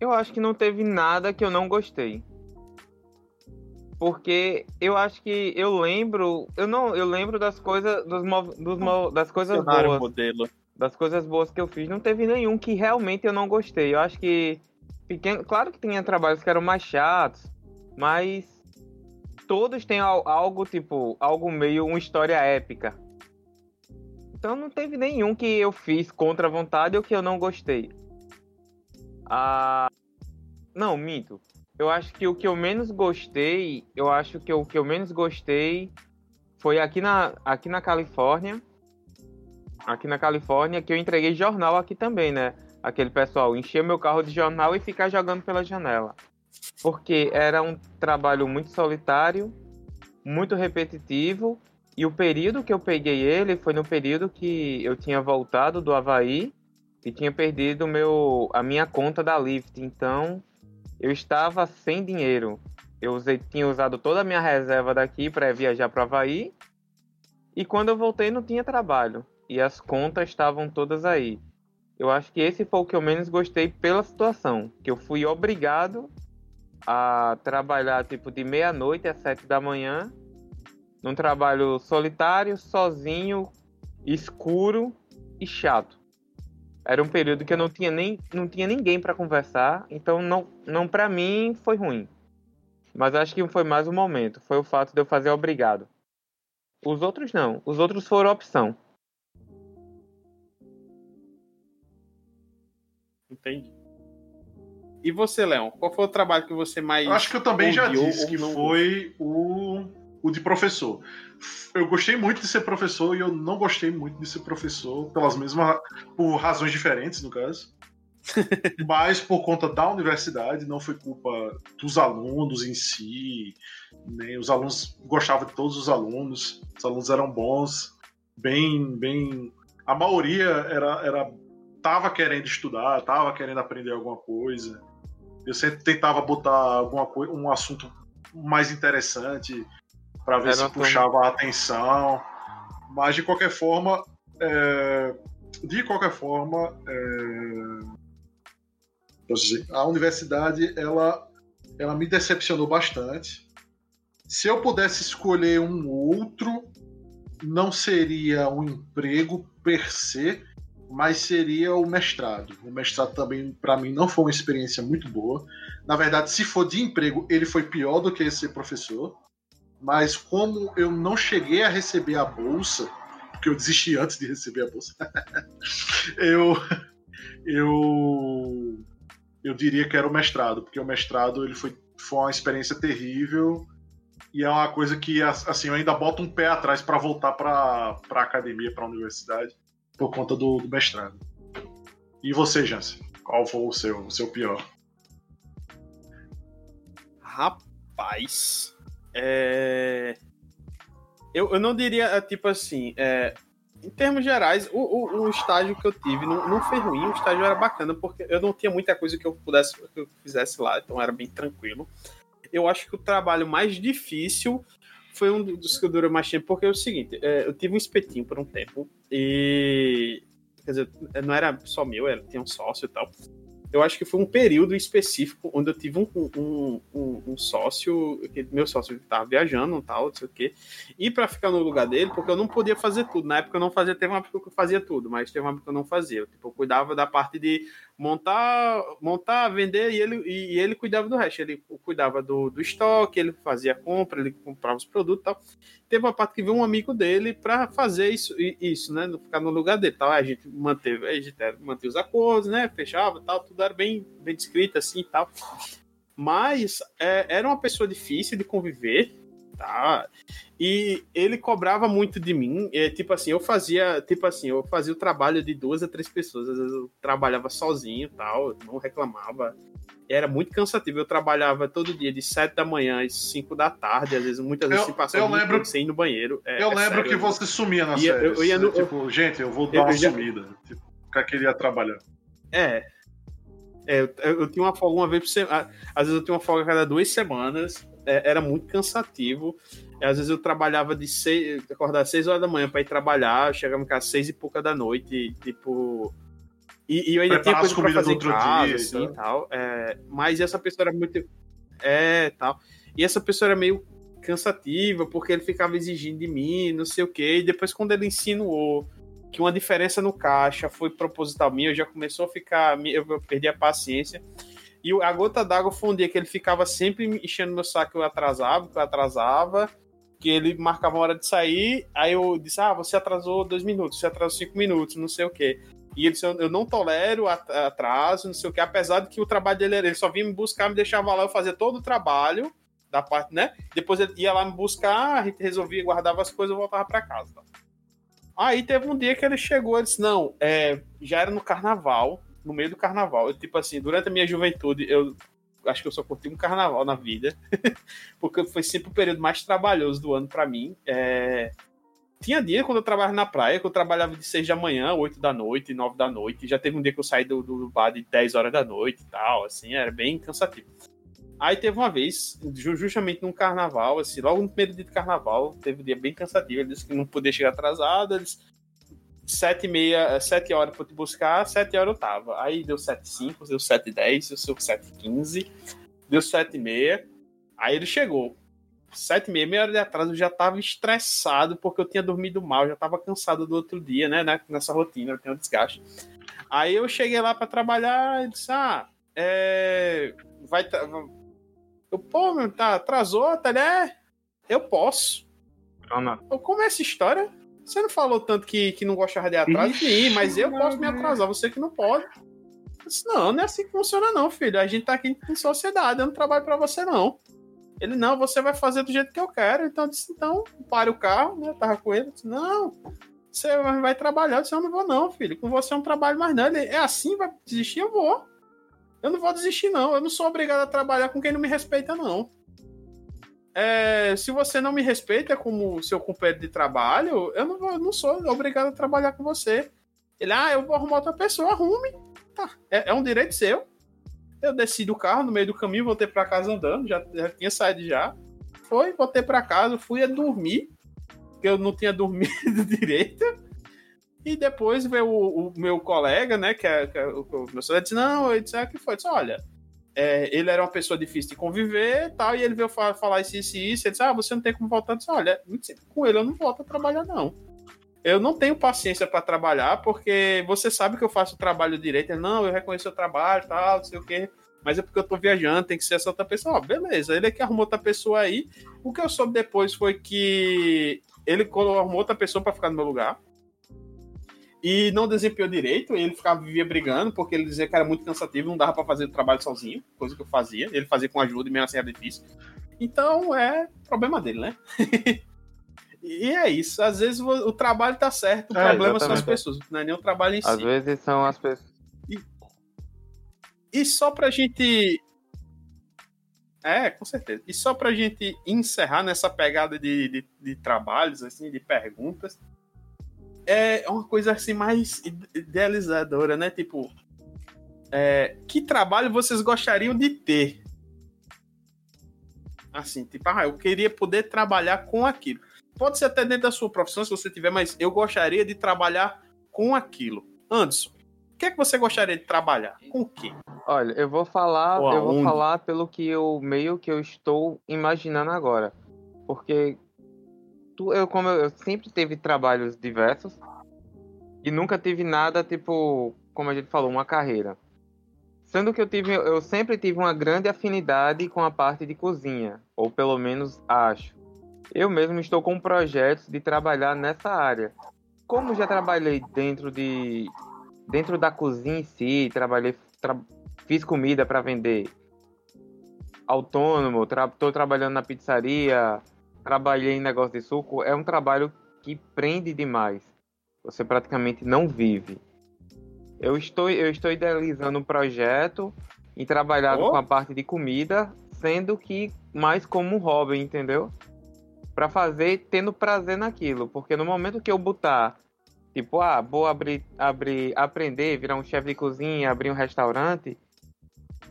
[SPEAKER 3] eu acho que não teve nada que eu não gostei. Porque eu acho que eu lembro, eu não, eu lembro das coisas dos, dos das coisas boas.
[SPEAKER 1] Modelo.
[SPEAKER 3] Das coisas boas que eu fiz, não teve nenhum que realmente eu não gostei. Eu acho que pequeno, claro que tinha trabalhos que eram mais chatos, mas todos têm algo tipo, algo meio uma história épica. Então não teve nenhum que eu fiz contra a vontade ou que eu não gostei. Ah, não, minto eu acho que o que eu menos gostei, eu acho que o que eu menos gostei foi aqui na, aqui na Califórnia. Aqui na Califórnia, que eu entreguei jornal aqui também, né? Aquele pessoal encher meu carro de jornal e ficar jogando pela janela. Porque era um trabalho muito solitário, muito repetitivo, e o período que eu peguei ele foi no período que eu tinha voltado do Havaí e tinha perdido meu, a minha conta da Lyft. Então, eu estava sem dinheiro. Eu usei, tinha usado toda a minha reserva daqui para viajar para Havaí. E quando eu voltei, não tinha trabalho. E as contas estavam todas aí. Eu acho que esse foi o que eu menos gostei pela situação. Que eu fui obrigado a trabalhar tipo de meia-noite às sete da manhã. Num trabalho solitário, sozinho, escuro e chato. Era um período que eu não tinha nem não tinha ninguém para conversar, então não não para mim foi ruim. Mas acho que foi mais um momento, foi o fato de eu fazer obrigado. Os outros não, os outros foram opção.
[SPEAKER 1] Entendi. E você, Leão, qual foi o trabalho que você mais.
[SPEAKER 2] Eu acho que eu também já disse que foi o, o de professor. Eu gostei muito de ser professor e eu não gostei muito de ser professor, pelas mesmas. por razões diferentes, no caso. Mas por conta da universidade, não foi culpa dos alunos em si, nem os alunos gostavam de todos os alunos, os alunos eram bons, bem, bem. A maioria era, era tava querendo estudar, tava querendo aprender alguma coisa. Eu sempre tentava botar alguma coisa, um assunto mais interessante para ver Era se puxava a atenção. Mas de qualquer forma, é, de qualquer forma, é, a universidade ela, ela me decepcionou bastante. Se eu pudesse escolher um outro, não seria um emprego per se, mas seria o mestrado. O mestrado também, para mim, não foi uma experiência muito boa. Na verdade, se for de emprego, ele foi pior do que ser professor. Mas como eu não cheguei a receber a bolsa, porque eu desisti antes de receber a bolsa, eu, eu, eu diria que era o mestrado, porque o mestrado ele foi, foi uma experiência terrível e é uma coisa que assim eu ainda boto um pé atrás para voltar para a academia, para a universidade por conta do, do mestrado. E você, Jansen? Qual foi o seu, o seu pior?
[SPEAKER 1] Rapaz. É... Eu, eu não diria, é, tipo assim, é... em termos gerais, o, o, o, estágio que eu tive não, não foi ruim, o estágio era bacana, porque eu não tinha muita coisa que eu pudesse que eu fizesse lá, então era bem tranquilo. Eu acho que o trabalho mais difícil foi um dos que durou mais tempo, porque é o seguinte, é, eu tive um espetinho por um tempo, e. Quer dizer, não era só meu, era, tinha um sócio e tal eu acho que foi um período específico onde eu tive um, um, um, um sócio, meu sócio estava viajando tal, não sei o quê, e para ficar no lugar dele, porque eu não podia fazer tudo. Na época eu não fazia, teve uma época que eu fazia tudo, mas teve uma época que eu não fazia. Eu, tipo, eu cuidava da parte de montar, montar, vender e ele, e, ele cuidava do resto. Ele cuidava do, do estoque, ele fazia compra, ele comprava os produtos e tal. Teve uma parte que veio um amigo dele para fazer isso, isso, né? Ficar no lugar dele. Tal. A gente manteve, a gente manteve os acordos, né? Fechava tal, tudo era bem, bem descrito assim e tal. Mas é, era uma pessoa difícil de conviver, tá? E ele cobrava muito de mim. É, tipo assim, eu fazia, tipo assim, eu fazia o trabalho de duas a três pessoas. Às vezes eu trabalhava sozinho, tal, não reclamava. Era muito cansativo. Eu trabalhava todo dia de sete da manhã às cinco da tarde, às vezes muitas vezes eu, se passava
[SPEAKER 2] eu lembro,
[SPEAKER 1] sem ir no banheiro.
[SPEAKER 2] É, eu é lembro sério, que você sumia na série. Eu, eu ia no, tipo, gente, eu vou dar uma sumida. Tipo, ficar queria trabalhar.
[SPEAKER 1] É, é, eu, eu, tinha uma folga uma vez por semana. Às vezes eu tinha uma folga a cada duas semanas. É, era muito cansativo. Às vezes eu trabalhava de seis, acordar às seis horas da manhã para ir trabalhar, chegava em casa às seis e pouca da noite, tipo. E, e eu ainda Preparar tinha coisa para fazer em casa, dia, assim, tal. É, mas essa pessoa era muito. É, tal. E essa pessoa era meio cansativa, porque ele ficava exigindo de mim, não sei o quê. E depois, quando ele insinuou que uma diferença no caixa foi proposital minha, eu já começou a ficar, eu perdi a paciência. E a gota d'água foi um dia que ele ficava sempre enchendo meu saco eu atrasava, que eu atrasava, que ele marcava a hora de sair, aí eu disse, ah, você atrasou dois minutos, você atrasou cinco minutos, não sei o quê. E ele disse, eu não tolero atraso, não sei o quê, apesar de que o trabalho dele era, ele só vinha me buscar, me deixava lá, eu fazia todo o trabalho da parte, né? Depois ele ia lá me buscar, a gente resolvia, guardava as coisas, eu voltava para casa. Tá? Aí teve um dia que ele chegou e disse: Não, é, já era no carnaval, no meio do carnaval. Eu, tipo assim, durante a minha juventude, eu acho que eu só curti um carnaval na vida, porque foi sempre o período mais trabalhoso do ano para mim. É... Tinha dia quando eu trabalhava na praia, que eu trabalhava de 6 da manhã, 8 da noite, 9 da noite. Já teve um dia que eu saí do, do bar de 10 horas da noite e tal, assim, era bem cansativo. Aí teve uma vez, justamente num carnaval, assim, logo no primeiro dia de carnaval, teve um dia bem cansativo. Ele disse que não podia chegar atrasado. Sete e meia, sete horas pra te buscar, sete horas eu tava. Aí deu sete cinco, deu sete dez, deu sete quinze, deu sete e meia. Aí ele chegou. Sete e meia, meia hora de atraso, eu já tava estressado porque eu tinha dormido mal, já tava cansado do outro dia, né, né nessa rotina, eu tinha um desgaste. Aí eu cheguei lá para trabalhar e disse, ah, é, vai, eu, pô, meu, tá, atrasou, tá, né? Eu posso. Eu, como é essa história? Você não falou tanto que, que não gostava de atraso mim, mas eu posso me atrasar, você que não pode. Eu disse, não, não é assim que funciona, não, filho. A gente tá aqui em sociedade, eu não trabalho para você, não. Ele, não, você vai fazer do jeito que eu quero. Então eu disse, então, pare o carro, né? Eu tava com ele. Disse, não, você vai trabalhar. Eu disse, eu não vou não, filho. Com você é um trabalho mais não. Ele, é assim, vai desistir? Eu vou. Eu não vou desistir, não. Eu não sou obrigado a trabalhar com quem não me respeita, não. É, se você não me respeita como seu companheiro de trabalho, eu não, eu não sou obrigado a trabalhar com você. Ele, ah, eu vou arrumar outra pessoa, arrume. Tá, é, é um direito seu. Eu desci do carro no meio do caminho, voltei para casa andando, já, já tinha saído já. Foi, voltei para casa, fui a dormir, porque eu não tinha dormido direito. E depois veio o, o meu colega, né, que é, que é o, meu disse, não, eu disse, ah, que foi? disse, olha, é, ele era uma pessoa difícil de conviver tal, e ele veio falar, falar isso, isso e isso. Ele disse, ah, você não tem como voltar. Eu disse, olha, com ele eu não volto a trabalhar, não. Eu não tenho paciência para trabalhar, porque você sabe que eu faço o trabalho direito. Ele, não, eu reconheço o trabalho, tal, não sei o quê. Mas é porque eu tô viajando, tem que ser essa outra pessoa. Ó, beleza, ele é que arrumou outra pessoa aí. O que eu soube depois foi que ele arrumou outra pessoa para ficar no meu lugar e não desempenhou direito, ele ficava vivia brigando, porque ele dizia que era muito cansativo, não dava para fazer o trabalho sozinho, coisa que eu fazia, ele fazia com ajuda e mesmo assim era difícil. Então é problema dele, né? e é isso, às vezes o, trabalho tá certo, o é, problema exatamente. são as pessoas, não é nem o trabalho em
[SPEAKER 3] às si. Às vezes são as pessoas.
[SPEAKER 1] E, e só pra gente é, com certeza. E só pra gente encerrar nessa pegada de, de, de, trabalhos, assim, de perguntas, é uma coisa assim mais idealizadora, né? Tipo, é, que trabalho vocês gostariam de ter? Assim, tipo, ah, eu queria poder trabalhar com aquilo. Pode ser até dentro da sua profissão, se você tiver, mas eu gostaria de trabalhar com aquilo. Anderson, o que é que você gostaria de trabalhar? Com o quê?
[SPEAKER 3] Olha, eu vou falar, eu vou falar pelo que eu meio que eu estou imaginando agora. Porque eu, como eu, eu sempre tive trabalhos diversos e nunca tive nada, tipo, como a gente falou, uma carreira. Sendo que eu tive, eu sempre tive uma grande afinidade com a parte de cozinha, ou pelo menos acho. Eu mesmo estou com projetos de trabalhar nessa área. Como já trabalhei dentro de dentro da cozinha em si, trabalhei tra, fiz comida para vender autônomo, estou tra, trabalhando na pizzaria, trabalhei em negócio de suco, é um trabalho que prende demais. Você praticamente não vive. Eu estou, eu estou idealizando um projeto e trabalhado oh. com a parte de comida, sendo que mais como um hobby, entendeu? Para fazer tendo prazer naquilo, porque no momento que eu botar, tipo, ah, vou abrir, abrir, aprender, virar um chefe de cozinha, abrir um restaurante,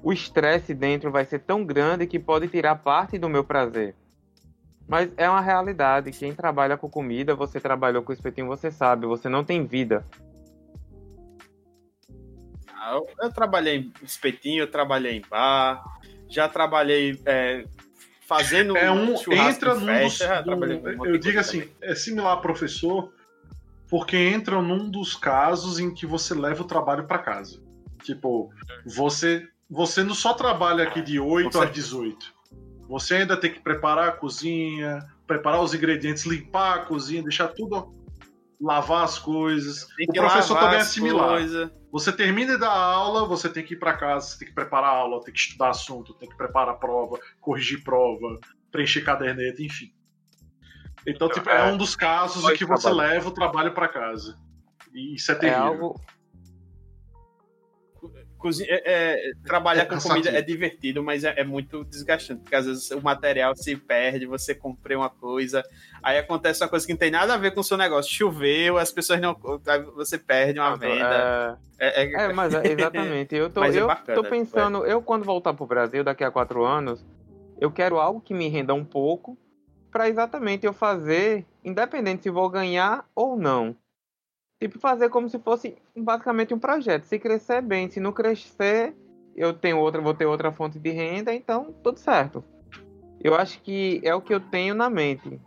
[SPEAKER 3] o estresse dentro vai ser tão grande que pode tirar parte do meu prazer. Mas é uma realidade. Quem trabalha com comida, você trabalhou com espetinho, você sabe, você não tem vida.
[SPEAKER 1] Ah, eu, eu trabalhei em espetinho, eu trabalhei em bar, já trabalhei é, fazendo
[SPEAKER 2] é um entra num festa, dos, eu digo assim, também. é similar a professor, porque entra num dos casos em que você leva o trabalho para casa. Tipo, você você não só trabalha aqui de 8 às 18. Você ainda tem que preparar a cozinha, preparar os ingredientes, limpar a cozinha, deixar tudo, lavar as coisas. O professor também é similar. Você termina da aula, você tem que ir para casa, você tem que preparar a aula, tem que estudar assunto, tem que preparar a prova, corrigir prova, preencher caderneta, enfim. Então, tipo, é, é um dos casos em que você leva o trabalho para casa. E isso é, é terrível. É algo,
[SPEAKER 1] Cozinha, é, é, trabalhar é com comida é divertido, mas é, é, muito desgastante, porque às vezes o material se perde, você comprou uma coisa, aí acontece uma coisa que não tem nada a ver com o seu negócio. Choveu, as pessoas não. Você perde uma venda.
[SPEAKER 3] É, é, é mas exatamente. Eu tô, eu bacana, tô pensando, eu quando voltar pro Brasil daqui a quatro anos, eu quero algo que me renda um pouco para exatamente eu fazer, independente se vou ganhar ou não. Tipo, fazer como se fosse basicamente um projeto. Se crescer bem, se não crescer, eu tenho outra, vou ter outra fonte de renda, então tudo certo. Eu acho que é o que eu tenho na mente.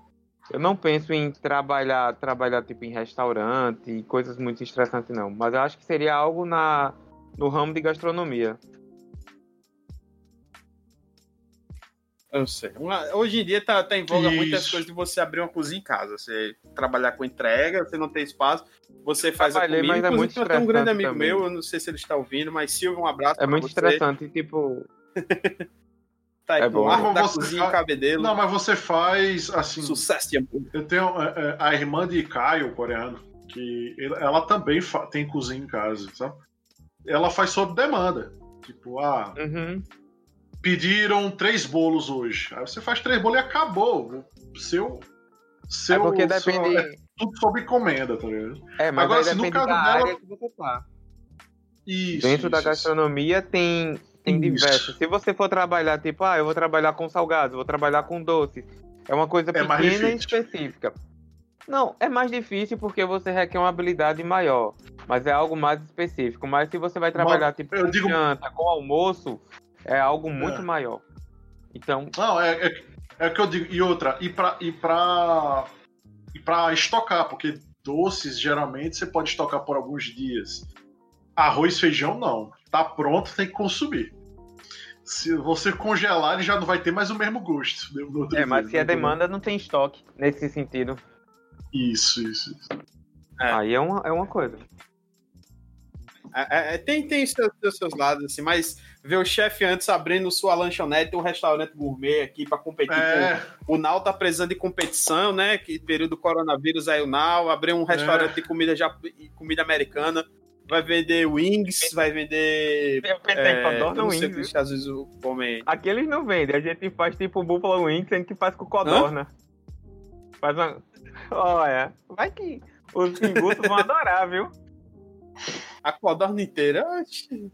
[SPEAKER 3] Eu não penso em trabalhar, trabalhar tipo em restaurante coisas muito estressantes não, mas eu acho que seria algo na no ramo de gastronomia.
[SPEAKER 1] Eu sei. Uma, hoje em dia tá, tá em voga Isso. muitas coisas de você abrir uma cozinha em casa. Você trabalhar com entrega, você não tem espaço, você faz Trabalhei, a comida. Mas é muito tem um grande amigo também. meu, eu não sei se ele está ouvindo, mas Silvio, um abraço.
[SPEAKER 3] É muito você. estressante, tipo.
[SPEAKER 1] Tá,
[SPEAKER 3] É
[SPEAKER 1] com
[SPEAKER 3] bom.
[SPEAKER 2] Mas
[SPEAKER 1] da
[SPEAKER 2] você
[SPEAKER 1] cozinha
[SPEAKER 2] fa-
[SPEAKER 1] cabedelo.
[SPEAKER 2] Não, mas você faz assim.
[SPEAKER 1] Sucesso de amor.
[SPEAKER 2] Eu tenho é, é, a irmã de Caio, coreano, que ele- ela também fa- tem cozinha em casa, sabe? Ela faz sob demanda. Tipo, ah,
[SPEAKER 3] Uhum.
[SPEAKER 2] Pediram três bolos hoje. Aí você faz três bolos e acabou. Seu. Seu,
[SPEAKER 3] É porque
[SPEAKER 2] seu-
[SPEAKER 3] depende.
[SPEAKER 2] é tudo sob encomenda, tá ligado?
[SPEAKER 3] É, mas
[SPEAKER 2] Agora, se no caso
[SPEAKER 3] da
[SPEAKER 2] dela-
[SPEAKER 3] que você tá.
[SPEAKER 2] Isso.
[SPEAKER 3] Dentro da
[SPEAKER 2] isso, isso.
[SPEAKER 3] gastronomia tem, tem
[SPEAKER 2] Isso.
[SPEAKER 3] diversos. Se você for trabalhar, tipo, ah, eu vou trabalhar com salgados, vou trabalhar com doces. É uma coisa
[SPEAKER 2] É
[SPEAKER 3] pequena e específica. Não, é mais difícil porque você requer uma habilidade maior. Mas é algo mais específico. Mas se você vai trabalhar, tipo,
[SPEAKER 2] eu
[SPEAKER 3] com
[SPEAKER 2] digo-
[SPEAKER 3] janta, com almoço, é algo muito
[SPEAKER 2] É.
[SPEAKER 3] maior. Então,
[SPEAKER 2] Não, é, é, é o que eu digo. E outra, e pra, e pra, e pra estocar, porque doces geralmente você pode estocar por alguns dias. Arroz, feijão, não. Tá pronto, tem que consumir. Se você congelar, ele já não vai ter mais o mesmo gosto. né, no outro
[SPEAKER 3] é, mas
[SPEAKER 2] dia,
[SPEAKER 3] se é demanda, não tem estoque nesse sentido.
[SPEAKER 2] Isso, isso. isso.
[SPEAKER 1] É.
[SPEAKER 3] Aí é uma, é uma coisa.
[SPEAKER 1] É, é, tem tem os seus, seus lados, assim, mas ver o chefe antes abrindo sua lanchonete, um restaurante gourmet aqui pra competir
[SPEAKER 2] É,
[SPEAKER 1] com. O Nau tá precisando de competição, né? Que período do coronavírus aí o Nau. Abrir um restaurante de comida, já, comida americana. Vai vender wings, vai vender.
[SPEAKER 3] Eu pensei
[SPEAKER 1] É, não sei
[SPEAKER 3] wings,
[SPEAKER 1] às vezes o comem.
[SPEAKER 3] Aqui eles não vendem, a gente faz tipo Buffalo Wings, sendo que faz com codorna. Faz uma. Olha, vai que os pinguços vão adorar, viu?
[SPEAKER 1] A codorna inteira. Oxi.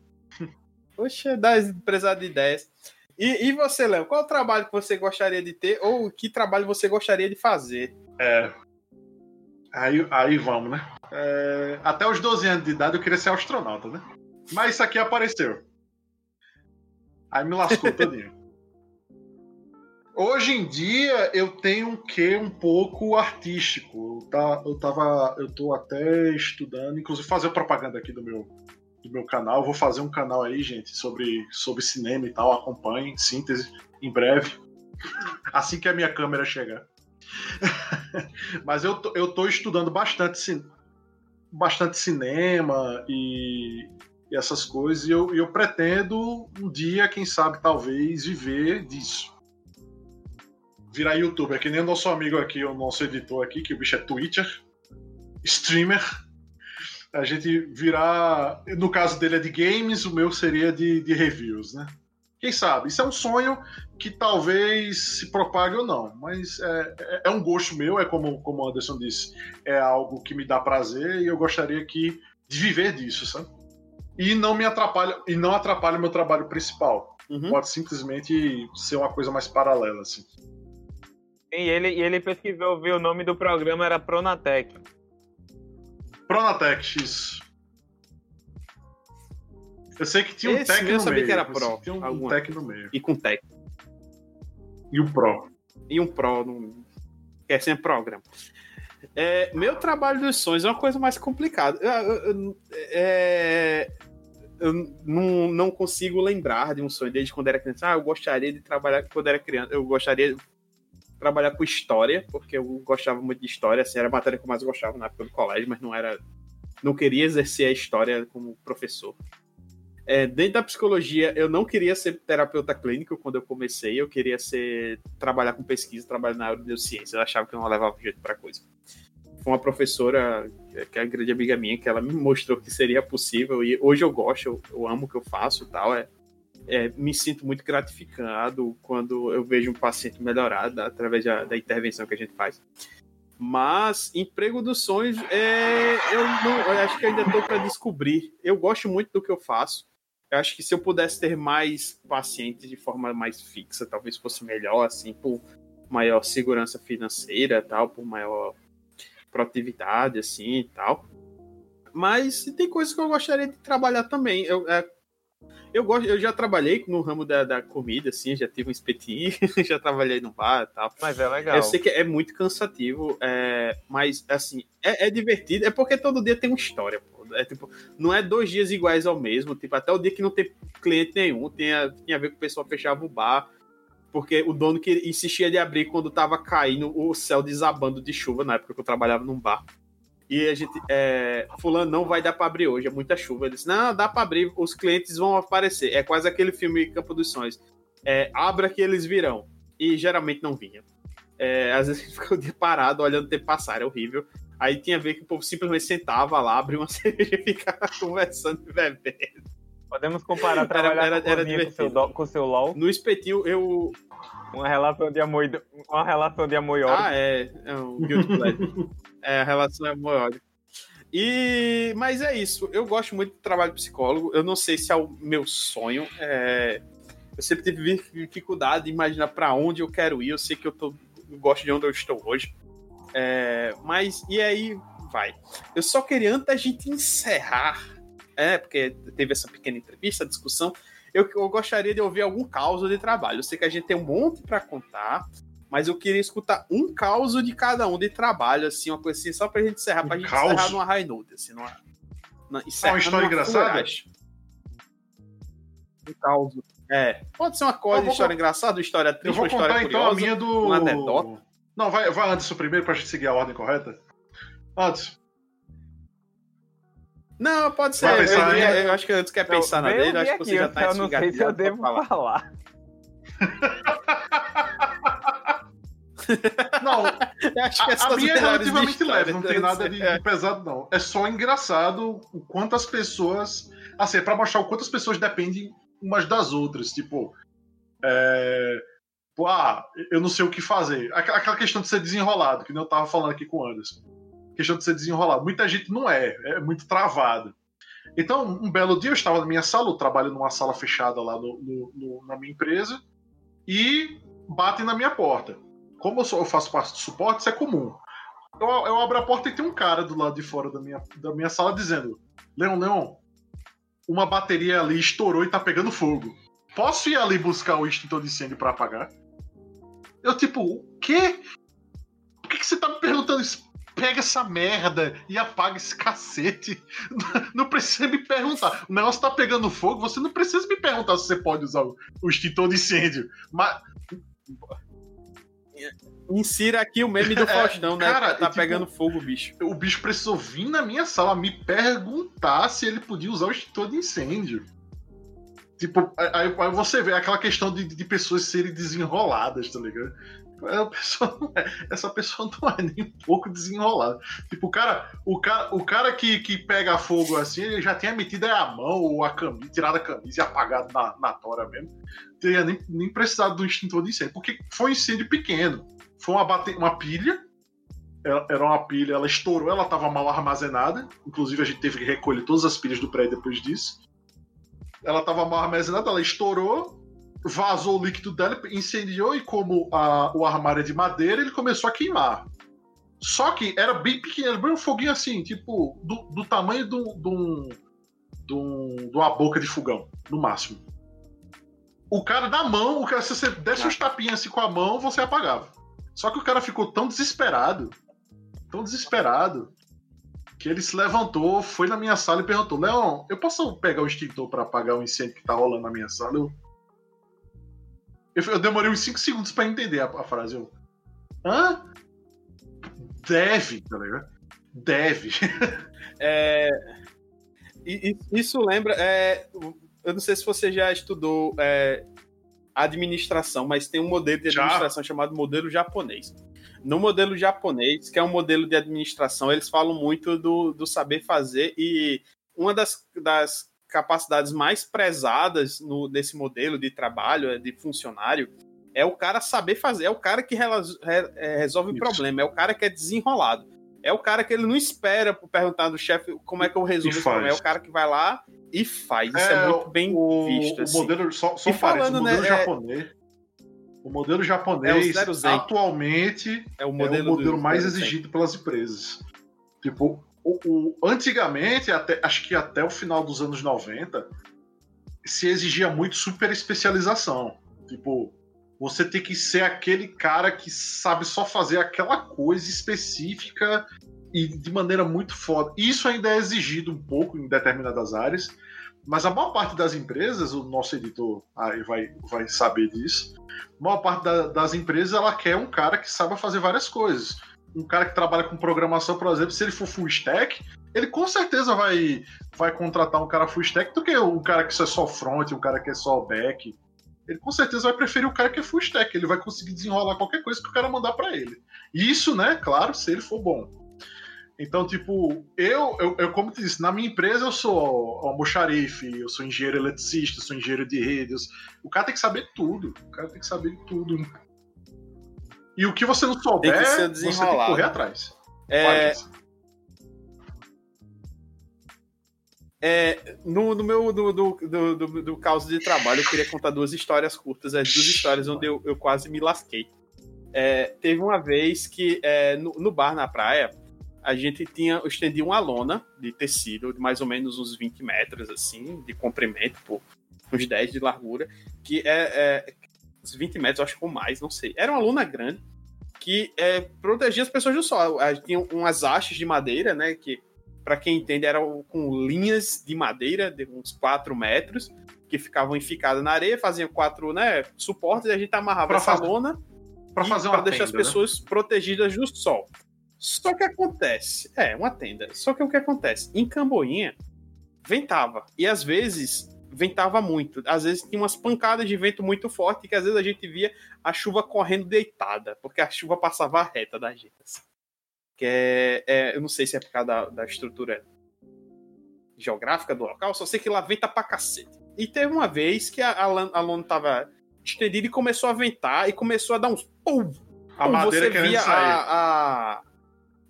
[SPEAKER 1] Oxe, dá empresa de ideias. E, e você, Léo, qual o trabalho que você gostaria de ter ou que trabalho você gostaria de fazer?
[SPEAKER 2] é. Aí, aí vamos, né? É, até os 12 anos de idade eu queria ser astronauta, né? Mas isso aqui apareceu. Aí me lascou todinho. Hoje em dia eu tenho um quê um pouco artístico. Eu, tá, eu tava. Eu tô até estudando, inclusive fazer propaganda aqui do meu, do meu canal. Vou fazer um canal aí, gente, sobre, sobre cinema e tal. Acompanhem, síntese, em breve. Assim que a minha câmera chegar. Mas eu tô, eu tô estudando bastante, bastante cinema e, e essas coisas. E eu, eu pretendo um dia, quem sabe, talvez, viver disso. Virar youtuber, que nem o nosso amigo aqui, o nosso editor aqui, que o bicho é Twitcher, streamer. A gente virar. No caso dele é de games, o meu seria de, de reviews, né? Quem sabe? Isso é um sonho que talvez se propague ou não, mas é, é- é um gosto meu, é como, como o Anderson disse, é algo que me dá prazer e eu gostaria que, de viver disso, sabe? E não me atrapalha, e não atrapalha o meu trabalho principal.
[SPEAKER 1] Uhum.
[SPEAKER 2] Pode simplesmente ser uma coisa mais paralela, assim.
[SPEAKER 3] E ele, e ele pesquisou, viu o nome do programa era Pronatec.
[SPEAKER 2] Pronatec, isso. Eu sei que tinha um
[SPEAKER 1] Esse
[SPEAKER 2] tech
[SPEAKER 1] eu
[SPEAKER 2] no
[SPEAKER 1] sabia
[SPEAKER 2] meio.
[SPEAKER 1] que era pro,
[SPEAKER 2] Tinha um
[SPEAKER 1] alguma.
[SPEAKER 2] tech no meio.
[SPEAKER 1] E com tech.
[SPEAKER 2] E o pro.
[SPEAKER 1] E um Pro. Num... É sempre programa. É, meu trabalho dos sonhos é uma coisa mais complicada. Eu, eu- é, eu não, não consigo lembrar de um sonho desde quando era criança. Ah, eu gostaria de trabalhar quando era criança. Eu gostaria trabalhar com história, porque eu gostava muito de história. Assim, era a matéria que eu mais gostava na época do colégio, mas não era. Não queria exercer a história como professor. É, dentro da psicologia, eu não queria ser terapeuta clínico quando eu comecei. Eu queria ser trabalhar com pesquisa, trabalhar na área de neurociência. Eu achava que eu não levava jeito para coisa. Foi uma professora, que é uma grande amiga minha, que ela me mostrou que seria possível. E hoje eu gosto, eu, eu amo o que eu faço e tal. É, é, me sinto muito gratificado quando eu vejo um paciente melhorado através da, da intervenção que a gente faz. Mas emprego dos sonhos, é, eu, não, eu acho que ainda estou para descobrir. Eu gosto muito do que eu faço. Eu acho que se eu pudesse ter mais pacientes de forma mais fixa, talvez fosse melhor, assim, por maior segurança financeira, tal, por maior produtividade, assim, e tal. Mas tem coisas que eu gostaria de trabalhar também. Eu, é, eu gosto, eu já trabalhei no ramo da, da comida, assim, já tive um espetinho, já trabalhei no bar e tal.
[SPEAKER 3] Mas é legal.
[SPEAKER 1] Eu sei que é muito cansativo, é, mas assim, é, é divertido, é porque todo dia tem uma história, pô. É, tipo, não é dois dias iguais ao mesmo, tipo, até o dia que não tem cliente nenhum, tinha, tinha a ver com o pessoal fechava o bar, porque o dono que insistia de abrir quando tava caindo o céu desabando de chuva, na época que eu trabalhava num bar. E a gente, é, fulano, não vai dar pra abrir hoje, é muita chuva. Ele disse, não, dá pra abrir, os clientes vão aparecer. É quase aquele filme Campo dos Sonhos. é, abra que eles virão. E geralmente não vinha. É, às vezes a gente ficou parado olhando o tempo passar, era horrível. Aí tinha a ver que o povo simplesmente sentava lá, abria uma cerveja e ficava conversando e bebendo.
[SPEAKER 3] Podemos comparar trabalhar
[SPEAKER 1] era, era, era
[SPEAKER 3] com, seu, do, com seu LOL?
[SPEAKER 1] No espetinho, eu...
[SPEAKER 3] Uma relação de amor, uma relação de amor e ódio.
[SPEAKER 1] Ah, é. É um é, a relação de amor e ódio. E, mas é isso. Eu gosto muito do trabalho de psicólogo. Eu não sei se é o meu sonho. É... Eu sempre tive dificuldade de imaginar para onde eu quero ir. Eu sei que eu, tô... eu gosto de onde eu estou hoje. É... Mas, e aí, vai. Eu só queria, antes da gente encerrar, é, porque teve essa pequena entrevista, discussão, eu, eu gostaria de ouvir algum caos de trabalho. Eu sei que a gente tem um monte para contar, mas eu queria escutar um caos de cada um de trabalho, assim, uma coisa assim, só pra gente encerrar, um pra gente caos? encerrar numa high note, assim, numa,
[SPEAKER 2] na, é uma história engraçada?
[SPEAKER 1] Um caos. É, pode ser uma coisa de história engraçada, história triste,
[SPEAKER 2] uma
[SPEAKER 1] história
[SPEAKER 2] contar,
[SPEAKER 1] curiosa,
[SPEAKER 2] então, a minha do...
[SPEAKER 1] uma anedota.
[SPEAKER 2] Não, vai, vai antes o primeiro pra gente seguir a ordem correta. Antes.
[SPEAKER 1] Não, pode ser. Eu, eu, eu, acho que antes quer pensar na dele, acho que você já tá
[SPEAKER 3] Eu não sei se eu devo falar. falar.
[SPEAKER 2] Não, acho que a, a minha é relativamente leve, não tem nada de, de, pesado, não. É só engraçado o quantas pessoas. Assim, é pra mostrar o quantas pessoas dependem umas das outras. Tipo, é, tipo, ah, eu não sei o que fazer. Aquela questão de ser desenrolado, que nem eu tava falando aqui com o Anderson questão de ser desenrolado. Muita gente não é, é muito travado. Então, um belo dia eu estava na minha sala, eu trabalho numa sala fechada lá no, no, no, na minha empresa, e batem na minha porta. Como eu, sou, eu, faço parte do suporte, isso é comum. Eu, eu, abro a porta e tem um cara do lado de fora da minha, da minha sala dizendo: Leon, Leon, uma bateria ali estourou e tá pegando fogo. Posso ir ali buscar o extintor de incêndio para apagar? Eu, tipo, o quê? Por que, que você tá me perguntando isso? Pega essa merda e apaga esse cacete. Não precisa me perguntar. O negócio tá pegando fogo, você não precisa me perguntar se você pode usar o, extintor de incêndio. Mas.
[SPEAKER 1] Insira aqui o meme do é, Faustão, né? Cara, tá tipo, pegando fogo, bicho.
[SPEAKER 2] O bicho precisou vir na minha sala me perguntar se ele podia usar o extintor de incêndio. Tipo, aí, aí você vê aquela questão de, de pessoas serem desenroladas, tá ligado? Pessoa é, essa pessoa não é nem um pouco desenrolada. Tipo, o cara, o cara, o cara que, que pega fogo assim, ele já tinha metido a mão ou a camisa, tirado a camisa e apagado na, na tora mesmo. Teria nem, nem precisado do extintor de incêndio, porque foi um incêndio pequeno. Foi uma, bate, uma pilha, era uma pilha, ela estourou, ela estava mal armazenada. Inclusive, a gente teve que recolher todas as pilhas do prédio depois disso. Ela estava mal armazenada, ela estourou, vazou o líquido dela, incendiou e como a, o armário é de madeira, ele começou a queimar. Só que era bem pequeno, bem um foguinho assim, tipo, do, do tamanho de uma boca de fogão, no máximo. O cara da mão, o cara, se você desse uns tapinhas assim com a mão, você apagava. Só que o cara ficou tão desesperado, tão desesperado, que ele se levantou, foi na minha sala e perguntou: Leon, eu posso pegar o extintor para apagar o incêndio que tá rolando na minha sala? Eu, eu, eu demorei uns 5 segundos para entender a, a, frase. Eu, hã? Deve, tá ligado? Deve.
[SPEAKER 1] É, isso lembra. É, eu não sei se você já estudou é, administração, mas tem um modelo de administração já? chamado modelo japonês. No modelo japonês, que é um modelo de administração, eles falam muito do, do saber fazer e uma das, das capacidades mais prezadas no, nesse modelo de trabalho, é, de funcionário, é o cara saber fazer, é o cara que é, resolve o problema, é o cara que é desenrolado. É o cara que ele não espera perguntar do chefe como é que eu resolvo problema. É o cara que vai lá e faz. Isso é, é muito bem
[SPEAKER 2] o,
[SPEAKER 1] visto.
[SPEAKER 2] O assim. modelo, só, só falando, o modelo né, é japonês. O modelo japonês é o atualmente é o modelo, é o modelo mais exigido pelas empresas. Tipo, o, o, antigamente, até, acho que até o final dos anos 90, se exigia muito super especialização. Tipo, você tem que ser aquele cara que sabe só fazer aquela coisa específica e de maneira muito foda. Isso ainda é exigido um pouco em determinadas áreas, mas a maior parte das empresas, o nosso editor aí vai, vai saber disso, a maior parte da, das empresas ela quer um cara que saiba fazer várias coisas um cara que trabalha com programação, por exemplo, se ele for full stack, ele com certeza vai, vai contratar um cara full stack do que um cara que é só front, um cara que é só back. ele com certeza vai preferir o cara que é full stack. Ele vai conseguir desenrolar qualquer coisa que o cara mandar para ele. Isso, né? Claro, se ele for bom. Então, tipo, eu, eu, eu como te disse, na minha empresa eu sou almoxarife, eu sou engenheiro eletricista, sou engenheiro de redes. O cara tem que saber tudo. O cara tem que saber tudo. E o que você não souber, você tem que correr atrás.
[SPEAKER 1] É... É, no, no, meu do, do, do, do, do caos de trabalho, eu queria contar duas histórias curtas, as duas histórias onde eu, eu quase me lasquei. É, teve uma vez que é, no, no, bar na praia, a gente tinha eu estendi uma lona de tecido de mais ou menos uns 20 metros, assim, de comprimento, por uns 10 de largura, que é, é 20 metros, acho que ou mais, não sei. Era uma lona grande que é, protegia as pessoas do sol. Tinha umas hastes de madeira, né, que para quem entende, eram com linhas de madeira de uns 4 metros, que ficavam enficadas na areia, faziam quatro né, suportes, e a gente amarrava pra essa lona
[SPEAKER 2] para fazer uma
[SPEAKER 1] deixar
[SPEAKER 2] tenda,
[SPEAKER 1] as pessoas
[SPEAKER 2] né?
[SPEAKER 1] protegidas do sol. Só que acontece, é, uma tenda. Só que o que acontece? Em Camboinha, ventava. E às vezes ventava muito. Às vezes tinha umas pancadas de vento muito forte que às vezes a gente via a chuva correndo deitada, porque a chuva passava reta da gente. Assim que é, é, eu não sei se é por causa da, da estrutura geográfica do local, só sei que lá venta pra cacete. E teve uma vez que a, a, a lona tava estendida e começou a ventar e começou a dar uns pum!
[SPEAKER 2] A madeira
[SPEAKER 1] você via a,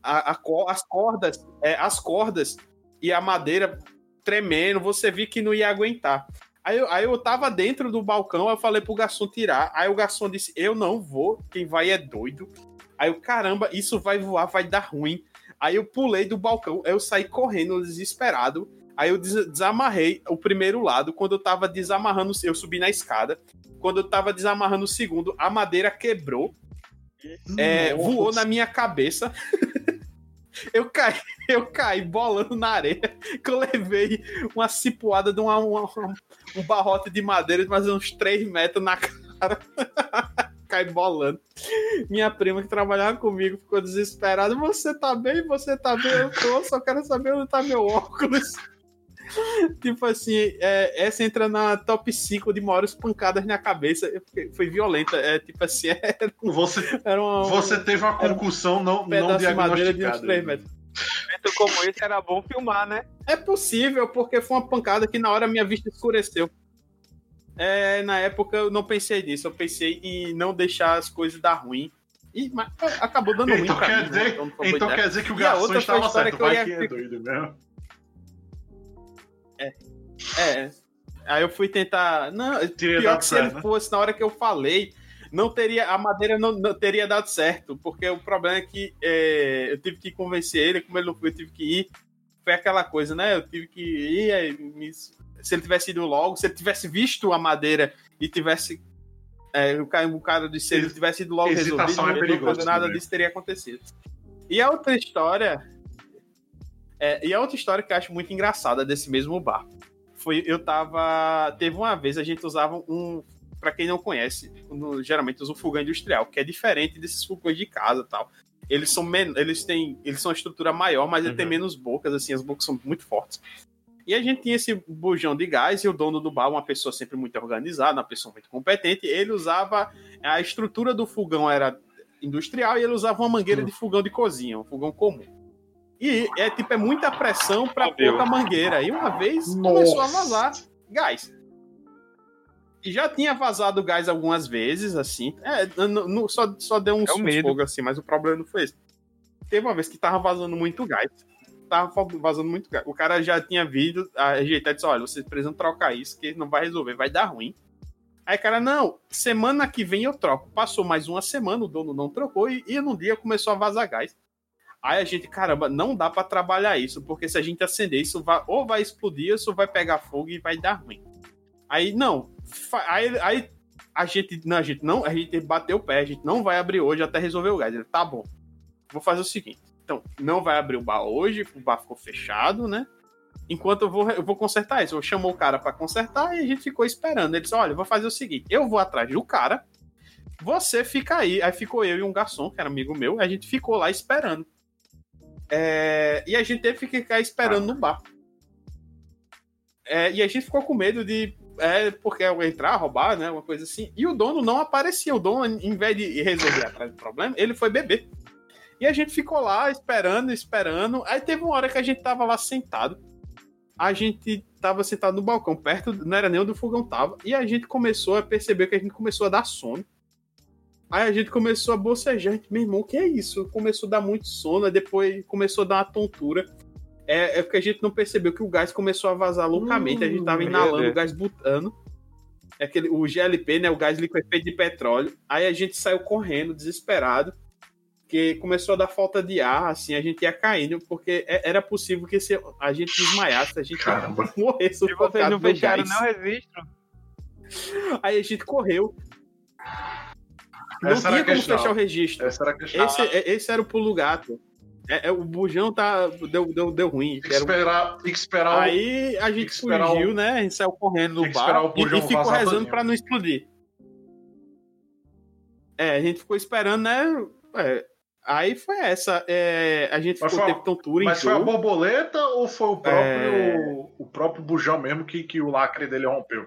[SPEAKER 1] a, a, as cordas, é, as cordas e a madeira tremendo, você viu que não ia aguentar. Aí eu, aí eu tava dentro do balcão, eu falei pro garçom tirar. Aí o garçom disse: Eu não vou, quem vai é doido. Aí eu, caramba, isso vai voar, vai dar ruim. Aí eu pulei do balcão, eu saí correndo desesperado. Aí eu desamarrei o primeiro lado. Quando eu tava desamarrando, eu subi na escada. Quando eu tava desamarrando o segundo, a madeira quebrou. É, voou na minha cabeça. eu caí, eu caí bolando na areia. Que eu levei uma cipuada de uma, uma, um barrote de madeira de mais uns 3 metros na cara cai bolando. Minha prima que trabalhava comigo ficou desesperada. Você tá bem? Você tá bem? Eu tô, só quero saber onde tá meu óculos. tipo assim, é, essa entra na top 5 de maiores pancadas na cabeça. Foi violenta. É tipo assim, era,
[SPEAKER 2] você, era uma, você teve uma concussão não, um não diagnosticada. De uns 3 metros.
[SPEAKER 3] como esse era bom filmar, né?
[SPEAKER 1] É possível, porque foi uma pancada que na hora minha vista escureceu. É, na época eu não pensei nisso, eu pensei em não deixar as coisas dar ruim. E mas, acabou dando
[SPEAKER 2] então
[SPEAKER 1] ruim pra
[SPEAKER 2] quer
[SPEAKER 1] mim,
[SPEAKER 2] dizer,
[SPEAKER 1] né?
[SPEAKER 2] então, então quer dizer que o garçom estava certo, que vai que é doido mesmo.
[SPEAKER 1] É, é. Aí eu fui tentar. Não, Teria pior que se ele né? fosse na hora que eu falei, não teria a madeira não, não, teria dado certo, porque o problema é que é, eu tive que convencer ele, como ele não foi, eu tive que ir. Foi aquela coisa, né? Eu tive que ir, aí me se ele tivesse ido logo, se ele tivesse visto a madeira e tivesse. É, o, cara, o cara disse se ele tivesse ido logo
[SPEAKER 2] resolvido, é perigoso,
[SPEAKER 1] nada disso teria acontecido. E a outra história. É, e a outra história que eu acho muito engraçada desse mesmo bar. Foi, eu tava. Teve uma vez a gente usava um. Pra quem não conhece, no, geralmente usa um fogão industrial, que é diferente desses fogões de casa e tal. Eles são men eles têm. Eles são uma estrutura maior, mas uhum. ele tem menos bocas, assim, as bocas são muito fortes. E a gente tinha esse bujão de gás e o dono do bar, uma pessoa sempre muito organizada, uma pessoa muito competente, ele usava a estrutura do fogão era industrial e ele usava uma mangueira de fogão de cozinha, um fogão comum. E é tipo é muita pressão para pouca mangueira. E uma vez Nossa. começou a vazar gás. E já tinha vazado gás algumas vezes, assim. É, no, no, só, só deu uns, é fogo assim, mas o problema não foi esse. Teve uma vez que tava vazando muito gás tava vazando muito gás. O cara já tinha vindo ajeitar e disse: olha, vocês precisam trocar isso, que não vai resolver, vai dar ruim. Aí, cara, não, semana que vem eu troco. Passou mais uma semana, o dono não trocou e, e num dia começou a vazar gás. Aí a gente, caramba, não dá para trabalhar isso, porque se a gente acender isso, vai, ou vai explodir, ou vai pegar fogo e vai dar ruim. Aí, não, aí, aí a gente, não, a gente não, a gente bateu o pé, a gente não vai abrir hoje até resolver o gás. Ele, tá bom, vou fazer o seguinte, então, não vai abrir o bar hoje, o bar ficou fechado, né? Enquanto eu vou, eu vou consertar isso. Eu chamou o cara para consertar e a gente ficou esperando. Ele disse: Olha, vou fazer o seguinte: eu vou atrás do cara, você fica aí. Aí ficou eu e um garçom, que era amigo meu, a gente ficou lá esperando. É, e a gente teve que ficar esperando no bar. É, e a gente ficou com medo de é porque entrar, roubar, né? Uma coisa assim. E o dono não aparecia. O dono, em vez de resolver atrás do problema, ele foi beber. E a gente ficou lá esperando, esperando. Aí teve uma hora que a gente tava lá sentado. A gente tava sentado no balcão, perto, não era nem onde o fogão tava. E a gente começou a perceber que a gente começou a dar sono. Aí a gente começou a bocejar. Meu irmão, o que é isso? Começou a dar muito sono, aí depois começou a dar uma tontura. É, é porque a gente não percebeu que o gás começou a vazar loucamente. a gente tava
[SPEAKER 3] meu
[SPEAKER 1] inalando
[SPEAKER 3] Deus.
[SPEAKER 1] o gás butano. É aquele, o GLP, né? O gás liquefeito de petróleo. Aí a gente saiu correndo, desesperado. Que começou a dar falta de ar, assim, a gente ia caindo, porque é- era possível que se a gente desmaiasse, a gente ia
[SPEAKER 2] Caramba.
[SPEAKER 1] morrer
[SPEAKER 3] Se vocês
[SPEAKER 1] sufocado
[SPEAKER 3] não fecharam não registro,
[SPEAKER 1] Aí a gente correu. Não
[SPEAKER 2] Essa
[SPEAKER 1] tinha como fechar o registro.
[SPEAKER 2] Era.
[SPEAKER 1] Esse, é- esse era o pulo gato. É, é, o bujão tá, deu, deu, deu ruim.
[SPEAKER 2] Tem que
[SPEAKER 1] Era um-
[SPEAKER 2] esperar, tem que esperar
[SPEAKER 1] Aí a gente fugiu,
[SPEAKER 2] o-
[SPEAKER 1] né? A gente saiu correndo no bar e, e ficou rezando pra não explodir. É, a gente ficou esperando, né? É, aí foi essa. é, a gente
[SPEAKER 2] Mas
[SPEAKER 1] ficou,
[SPEAKER 2] foi
[SPEAKER 1] teve tontura,
[SPEAKER 2] Mas foi a borboleta ou foi o próprio,
[SPEAKER 1] É.
[SPEAKER 2] o próprio bujão mesmo que, que o lacre dele rompeu?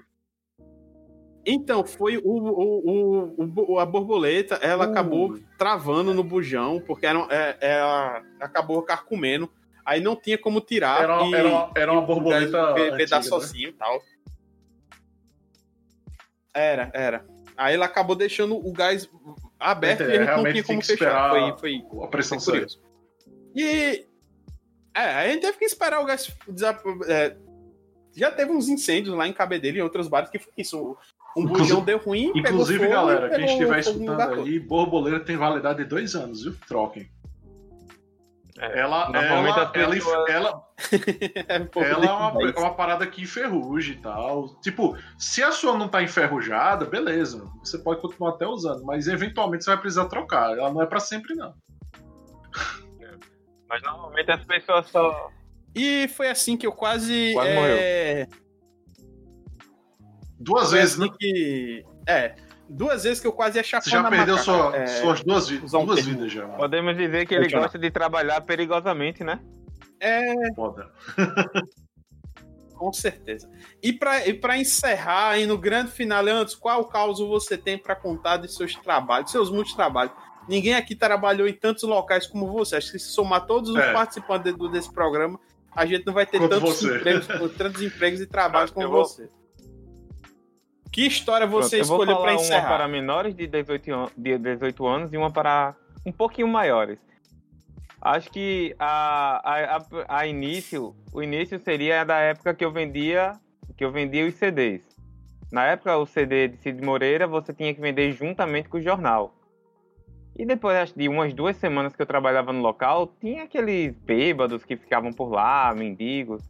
[SPEAKER 1] Então, foi o, o, o, o a borboleta, ela
[SPEAKER 2] Uh.
[SPEAKER 1] acabou travando no bujão, porque era, é, ela acabou carcomendo. Aí não tinha como tirar.
[SPEAKER 2] Era,
[SPEAKER 1] e,
[SPEAKER 2] era, era uma
[SPEAKER 1] e o
[SPEAKER 2] borboleta.
[SPEAKER 1] gás be-
[SPEAKER 2] antiga,
[SPEAKER 1] Pedaço
[SPEAKER 2] né?
[SPEAKER 1] e tal. Era, era. Aí ela acabou deixando o gás aberto
[SPEAKER 2] Entendi,
[SPEAKER 1] e a gente não tinha como fechar. Foi, foi,
[SPEAKER 2] A pressão
[SPEAKER 1] foi curioso. E. É, a gente teve que esperar o gás. é, já teve uns incêndios lá em Cabedelo e em outros bares que foi isso. Um
[SPEAKER 2] Inclusive-
[SPEAKER 1] bujão deu ruim.
[SPEAKER 2] Inclusive,
[SPEAKER 1] fogo
[SPEAKER 2] galera, quem estiver escutando aí, borboleta tem validade de dois anos, viu? Troquem.
[SPEAKER 3] É,
[SPEAKER 2] Ela, ela, ela, ela,
[SPEAKER 1] É,
[SPEAKER 2] ela é uma, é uma parada que enferruja e tal. Tipo, se a sua não tá enferrujada, beleza. Você pode continuar até usando, mas eventualmente você vai precisar trocar. Ela não é pra sempre, não.
[SPEAKER 3] mas normalmente as pessoas só.
[SPEAKER 1] E foi assim que eu quase.
[SPEAKER 3] Quase
[SPEAKER 1] é,
[SPEAKER 2] Duas vezes, né?
[SPEAKER 1] que. É. Duas vezes que eu quase ia chapar
[SPEAKER 2] Você já
[SPEAKER 1] na
[SPEAKER 2] perdeu sua-
[SPEAKER 1] É,
[SPEAKER 2] suas duas, vi-
[SPEAKER 1] um
[SPEAKER 2] duas vidas já. mano.
[SPEAKER 3] Podemos dizer que ele gosta de trabalhar perigosamente, né?
[SPEAKER 1] é,
[SPEAKER 2] Foda.
[SPEAKER 1] com certeza. E pra, e pra encerrar aí no grande final, Leandro, qual caos você tem pra contar de seus trabalhos, seus muitos trabalhos? Ninguém aqui trabalhou em tantos locais como você. Acho que se somar todos os
[SPEAKER 2] É.
[SPEAKER 1] participantes do- desse programa, a gente não vai ter tantos empregos, tantos empregos e trabalhos como
[SPEAKER 3] vou-
[SPEAKER 1] você. Que história você
[SPEAKER 3] Pronto,
[SPEAKER 1] escolheu
[SPEAKER 3] falar
[SPEAKER 1] pra
[SPEAKER 3] uma
[SPEAKER 1] encerrar?
[SPEAKER 3] para menores de 18, an- de 18 anos e uma para um pouquinho maiores. Acho que a, a, a, a início, o início seria da época que eu vendia, que eu vendia os CDs. Na época, o CD de Cid Moreira você tinha que vender juntamente com o jornal. E depois acho, de umas duas semanas que eu trabalhava no local, tinha aqueles bêbados que ficavam por lá, mendigos.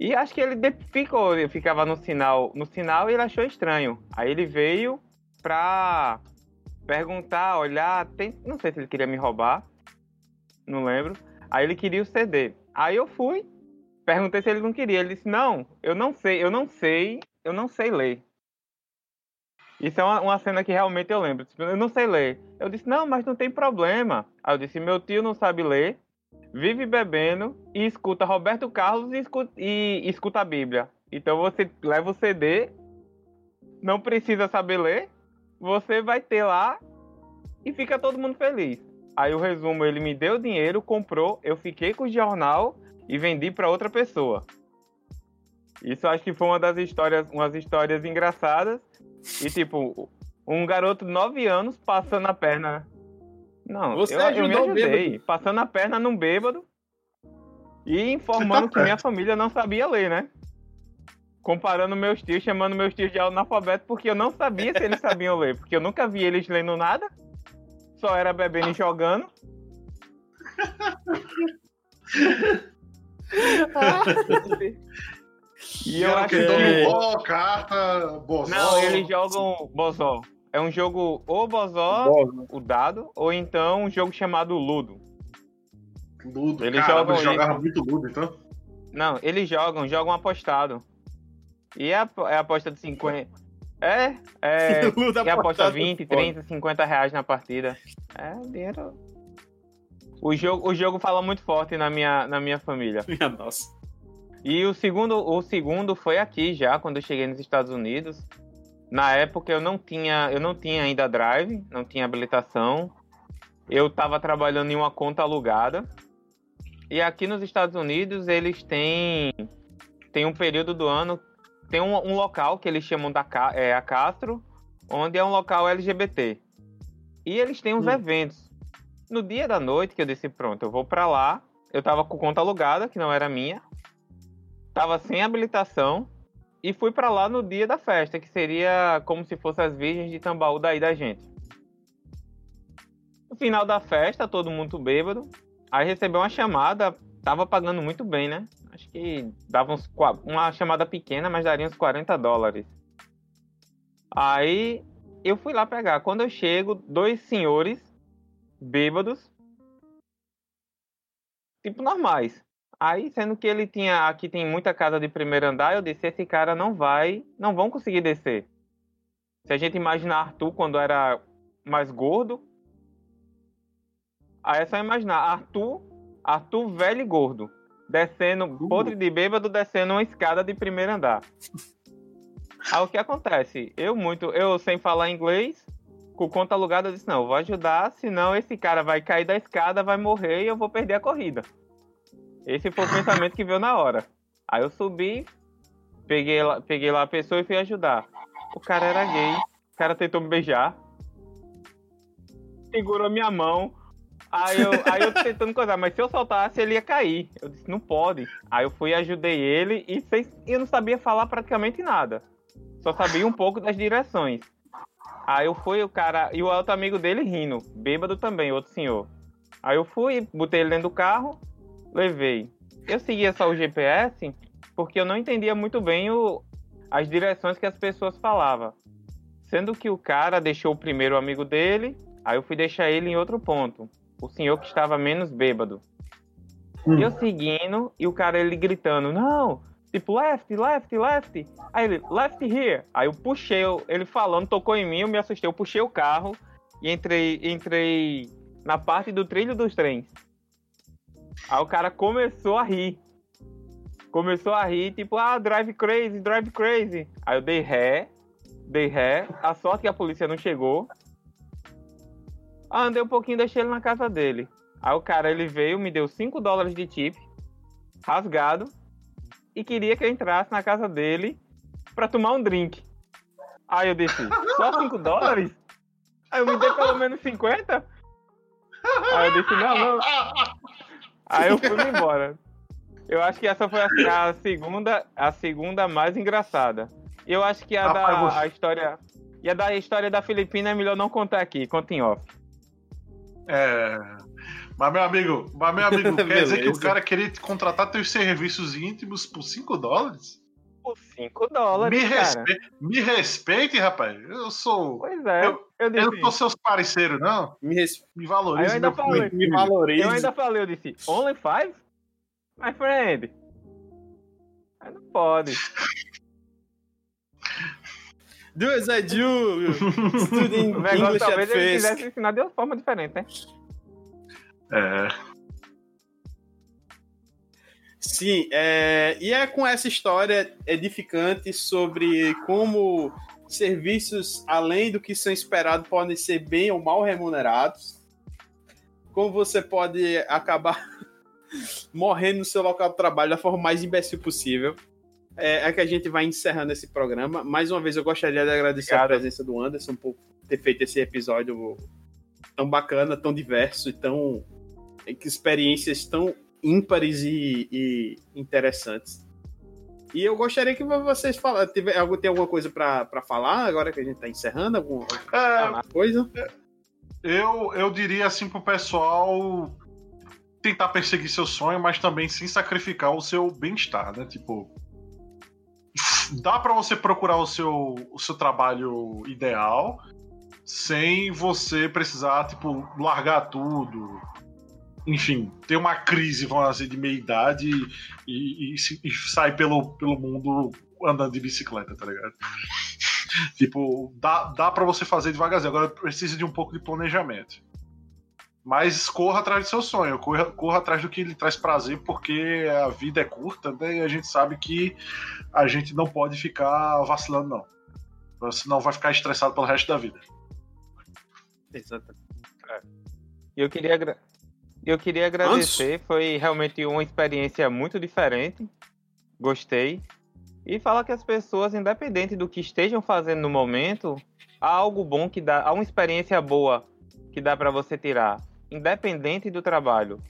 [SPEAKER 3] E acho que ele ficou, ele ficava no sinal, no sinal e ele achou estranho. Aí ele veio pra perguntar, olhar, tem- não sei se ele queria me roubar, não lembro. Aí ele queria o CD. Aí eu fui, perguntei se ele não queria. Ele disse: "Não, eu não sei, eu não sei, eu não sei ler". Isso é uma, uma cena que realmente eu lembro. Eu não sei ler. Eu disse: "Não, mas não tem problema". Aí eu disse: "Meu tio não sabe ler, vive bebendo e escuta Roberto Carlos e escuta, e escuta a Bíblia. Então você leva o CD, não precisa saber ler, você vai ter lá e fica todo mundo feliz. Aí o resumo, ele me deu dinheiro, comprou, eu fiquei com o jornal e vendi para outra pessoa. Isso acho que foi uma das histórias, umas histórias engraçadas. E tipo, um garoto de 9 anos passando a perna. Não,
[SPEAKER 1] Você
[SPEAKER 3] eu, eu me ajudei.
[SPEAKER 1] bêbado.
[SPEAKER 3] Passando a perna num bêbado e informando que minha família não sabia ler, né? Comparando meus tios, chamando meus tios de analfabeto, porque eu não sabia se eles sabiam ler, porque eu nunca vi eles lendo nada, só era bebendo e jogando. E eu
[SPEAKER 2] Era
[SPEAKER 3] acho
[SPEAKER 2] que
[SPEAKER 3] que.
[SPEAKER 2] dominó, carta, bozó.
[SPEAKER 3] Não, eles jogam Bozó. É um jogo ou Bozó, o dado, ou então um jogo chamado Ludo.
[SPEAKER 2] Ludo.
[SPEAKER 3] Eles
[SPEAKER 2] Caramba,
[SPEAKER 3] jogam
[SPEAKER 2] eles jogavam muito Ludo, então.
[SPEAKER 3] Não, eles jogam, jogam apostado. E é a, é a aposta de 50. É, é.
[SPEAKER 1] Luda
[SPEAKER 3] Que aposta
[SPEAKER 1] apostado
[SPEAKER 3] 20,
[SPEAKER 1] foda.
[SPEAKER 3] 30, 50 reais na partida. É, dinheiro. O jogo, o jogo fala muito forte na minha, na minha família.
[SPEAKER 1] Minha nossa.
[SPEAKER 3] E o segundo, o segundo foi aqui já, quando eu cheguei nos Estados Unidos. Na época eu não tinha, eu não tinha ainda drive, não tinha habilitação. Eu estava trabalhando em uma conta alugada. E aqui nos Estados Unidos eles têm tem um período do ano, tem um, um local que eles chamam da é, a Castro, onde é um local LGBT. E eles têm uns hum. eventos. No dia da noite que eu disse, pronto, eu vou para lá. Eu tava com conta alugada, que não era minha. Tava sem habilitação e fui para lá no dia da festa, que seria como se fosse as virgens de Tambaú daí da gente. No final da festa, todo mundo bêbado. Aí recebeu uma chamada, tava pagando muito bem, né? Acho que dava uns, uma chamada pequena, mas daria uns 40 dólares. Aí eu fui lá pegar. Quando eu chego, dois senhores bêbados, tipo normais. Aí, sendo que ele tinha. Aqui tem muita casa de primeiro andar, eu disse: esse cara não vai. Não vão conseguir descer. Se a gente imaginar Arthur quando era mais gordo. Aí é só imaginar Arthur, Arthur velho e gordo. Descendo, uh. podre de bêbado, descendo uma escada de primeiro andar. Aí o que acontece? Eu muito, eu sem falar inglês, com conta alugada, eu disse, não, eu vou ajudar, senão esse cara vai cair da escada, vai morrer e eu vou perder a corrida. Esse foi o pensamento que veio na hora. Aí eu subi, peguei lá, peguei lá a pessoa e fui ajudar. O cara era gay, o cara tentou me beijar, segurou minha mão. Aí eu, aí eu tentando coisar, mas se eu soltasse, ele ia cair. Eu disse, não pode. Aí eu fui ajudei ele e sem, eu não sabia falar praticamente nada. Só sabia um pouco das direções. Aí eu fui, o cara, e o outro amigo dele rindo, bêbado também, outro senhor. Aí eu fui, botei ele dentro do carro, levei. Eu seguia só o GPS porque eu não entendia muito bem o, as direções que as pessoas falavam. Sendo que o cara deixou o primeiro amigo dele, aí eu fui deixar ele em outro ponto. O senhor que estava menos bêbado. Hum. Eu seguindo e o cara ele gritando: Não, tipo left, left, left. Aí ele, left here. Aí eu puxei, ele falando, tocou em mim, eu me assustei. Eu puxei o carro e entrei, entrei na parte do trilho dos trens. Aí o cara começou a rir. Começou a rir, tipo, ah, drive crazy, drive crazy. Aí eu dei ré, dei ré. A sorte que a polícia não chegou. Ah, andei um pouquinho, deixei ele na casa dele. Aí o cara, ele veio, me deu 5 dólares de tip, rasgado, e queria que eu entrasse na casa dele pra tomar um drink. Aí eu disse, só 5 dólares? Aí eu me dei pelo menos 50? Aí eu disse, não, não. Aí eu fui embora. Eu acho que essa foi a, a, segunda, a segunda mais engraçada. Eu acho que a da a história. E a da história da Filipina é melhor não contar aqui, conta em off.
[SPEAKER 2] É. Mas, meu amigo, mas, meu amigo, quer dizer que o cara queria contratar teus serviços íntimos por 5 dólares?
[SPEAKER 3] Por 5 dólares. Me, respe...
[SPEAKER 2] me respeite, rapaz. Eu sou.
[SPEAKER 3] Pois é.
[SPEAKER 2] Eu, eu, disse... eu não sou seus parceiros, não.
[SPEAKER 1] Me, res...
[SPEAKER 2] me valorize.
[SPEAKER 3] Eu ainda, falei, me valorize. eu ainda falei, eu disse, only five? My friend. Aí não pode.
[SPEAKER 1] Do as I do. Studying English
[SPEAKER 3] talvez at ele quisesse ensinar de uma forma diferente, né?
[SPEAKER 2] É.
[SPEAKER 1] Sim, é, e é com essa história edificante sobre como serviços, além do que são esperados, podem ser bem ou mal remunerados. Como você pode acabar morrendo no seu local de trabalho da forma mais imbecil possível. É, é, que a gente vai encerrando esse programa. Mais uma vez, eu gostaria de agradecer Obrigado. a presença do Anderson por ter feito esse episódio tão bacana, tão diverso e tão. experiências tão ímpares e, e interessantes. E eu gostaria que vocês falassem. Tem alguma coisa para falar agora que a gente está encerrando? Alguma, alguma é, coisa?
[SPEAKER 2] Eu, eu diria assim pro pessoal tentar perseguir seu sonho, mas também sem sacrificar o seu bem-estar, né? Tipo, dá para você procurar o seu, o seu trabalho ideal sem você precisar, tipo, largar tudo. Enfim, ter uma crise, vamos dizer, de meia-idade e, e, e, sair pelo, pelo mundo andando de bicicleta, tá ligado? tipo, dá, dá para você fazer devagarzinho. Agora precisa de um pouco de planejamento. Mas corra atrás do seu sonho, corra, corra atrás do que lhe traz prazer, porque a vida é curta, né? E a gente sabe que a gente não pode ficar vacilando, não. Senão vai ficar estressado pelo resto da vida.
[SPEAKER 3] Exatamente. É. Eu queria, eu queria agradecer, Antes? foi realmente uma experiência muito diferente. Gostei. E falar que as pessoas, independente do que estejam fazendo no momento, há algo bom que dá, há uma experiência boa que dá para você tirar, independente do trabalho.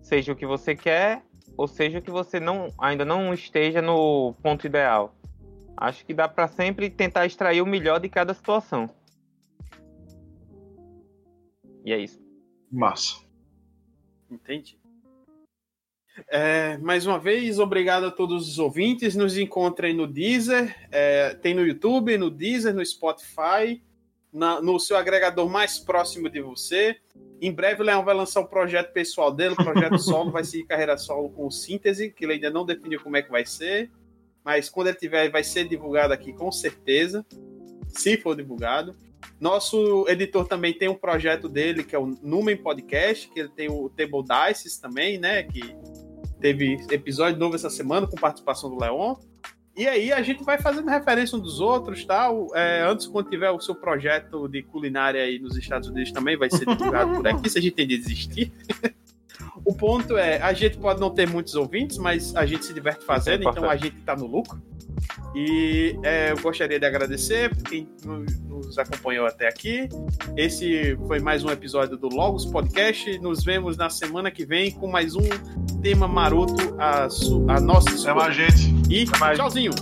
[SPEAKER 3] Seja o que você quer, ou seja o que você não, ainda não esteja no ponto ideal. Acho que dá para sempre tentar extrair o melhor de cada situação. E é isso.
[SPEAKER 2] Massa.
[SPEAKER 1] Entendi. É, mais uma vez, obrigado a todos os ouvintes. Nos encontrem no Deezer, é, tem no YouTube, no Deezer, no Spotify, na, no seu agregador mais próximo de você. Em breve o Leão vai lançar um projeto pessoal dele, um projeto solo, vai seguir carreira solo com síntese, que ele ainda não definiu como é que vai ser. Mas quando ele tiver, vai ser divulgado aqui com certeza, se for divulgado. Nosso editor também tem um projeto dele, que é o Numen Podcast, que ele tem o Table Dices também, né? Que teve episódio novo essa semana com participação do Leon. E aí a gente vai fazendo referência um dos outros, tal. É, antes, quando tiver o seu projeto de culinária aí nos Estados Unidos também vai ser divulgado por aqui, se a gente tem de desistir. o ponto é, a gente pode não ter muitos ouvintes, mas a gente se diverte fazendo, é então a gente tá no lucro. E é, eu gostaria de agradecer quem nos acompanhou até aqui. Esse foi mais um episódio do Logos Podcast. Nos vemos na semana que vem com mais um tema maroto a, a nossa
[SPEAKER 2] escolha. Até mais, gente.
[SPEAKER 1] E tchauzinho.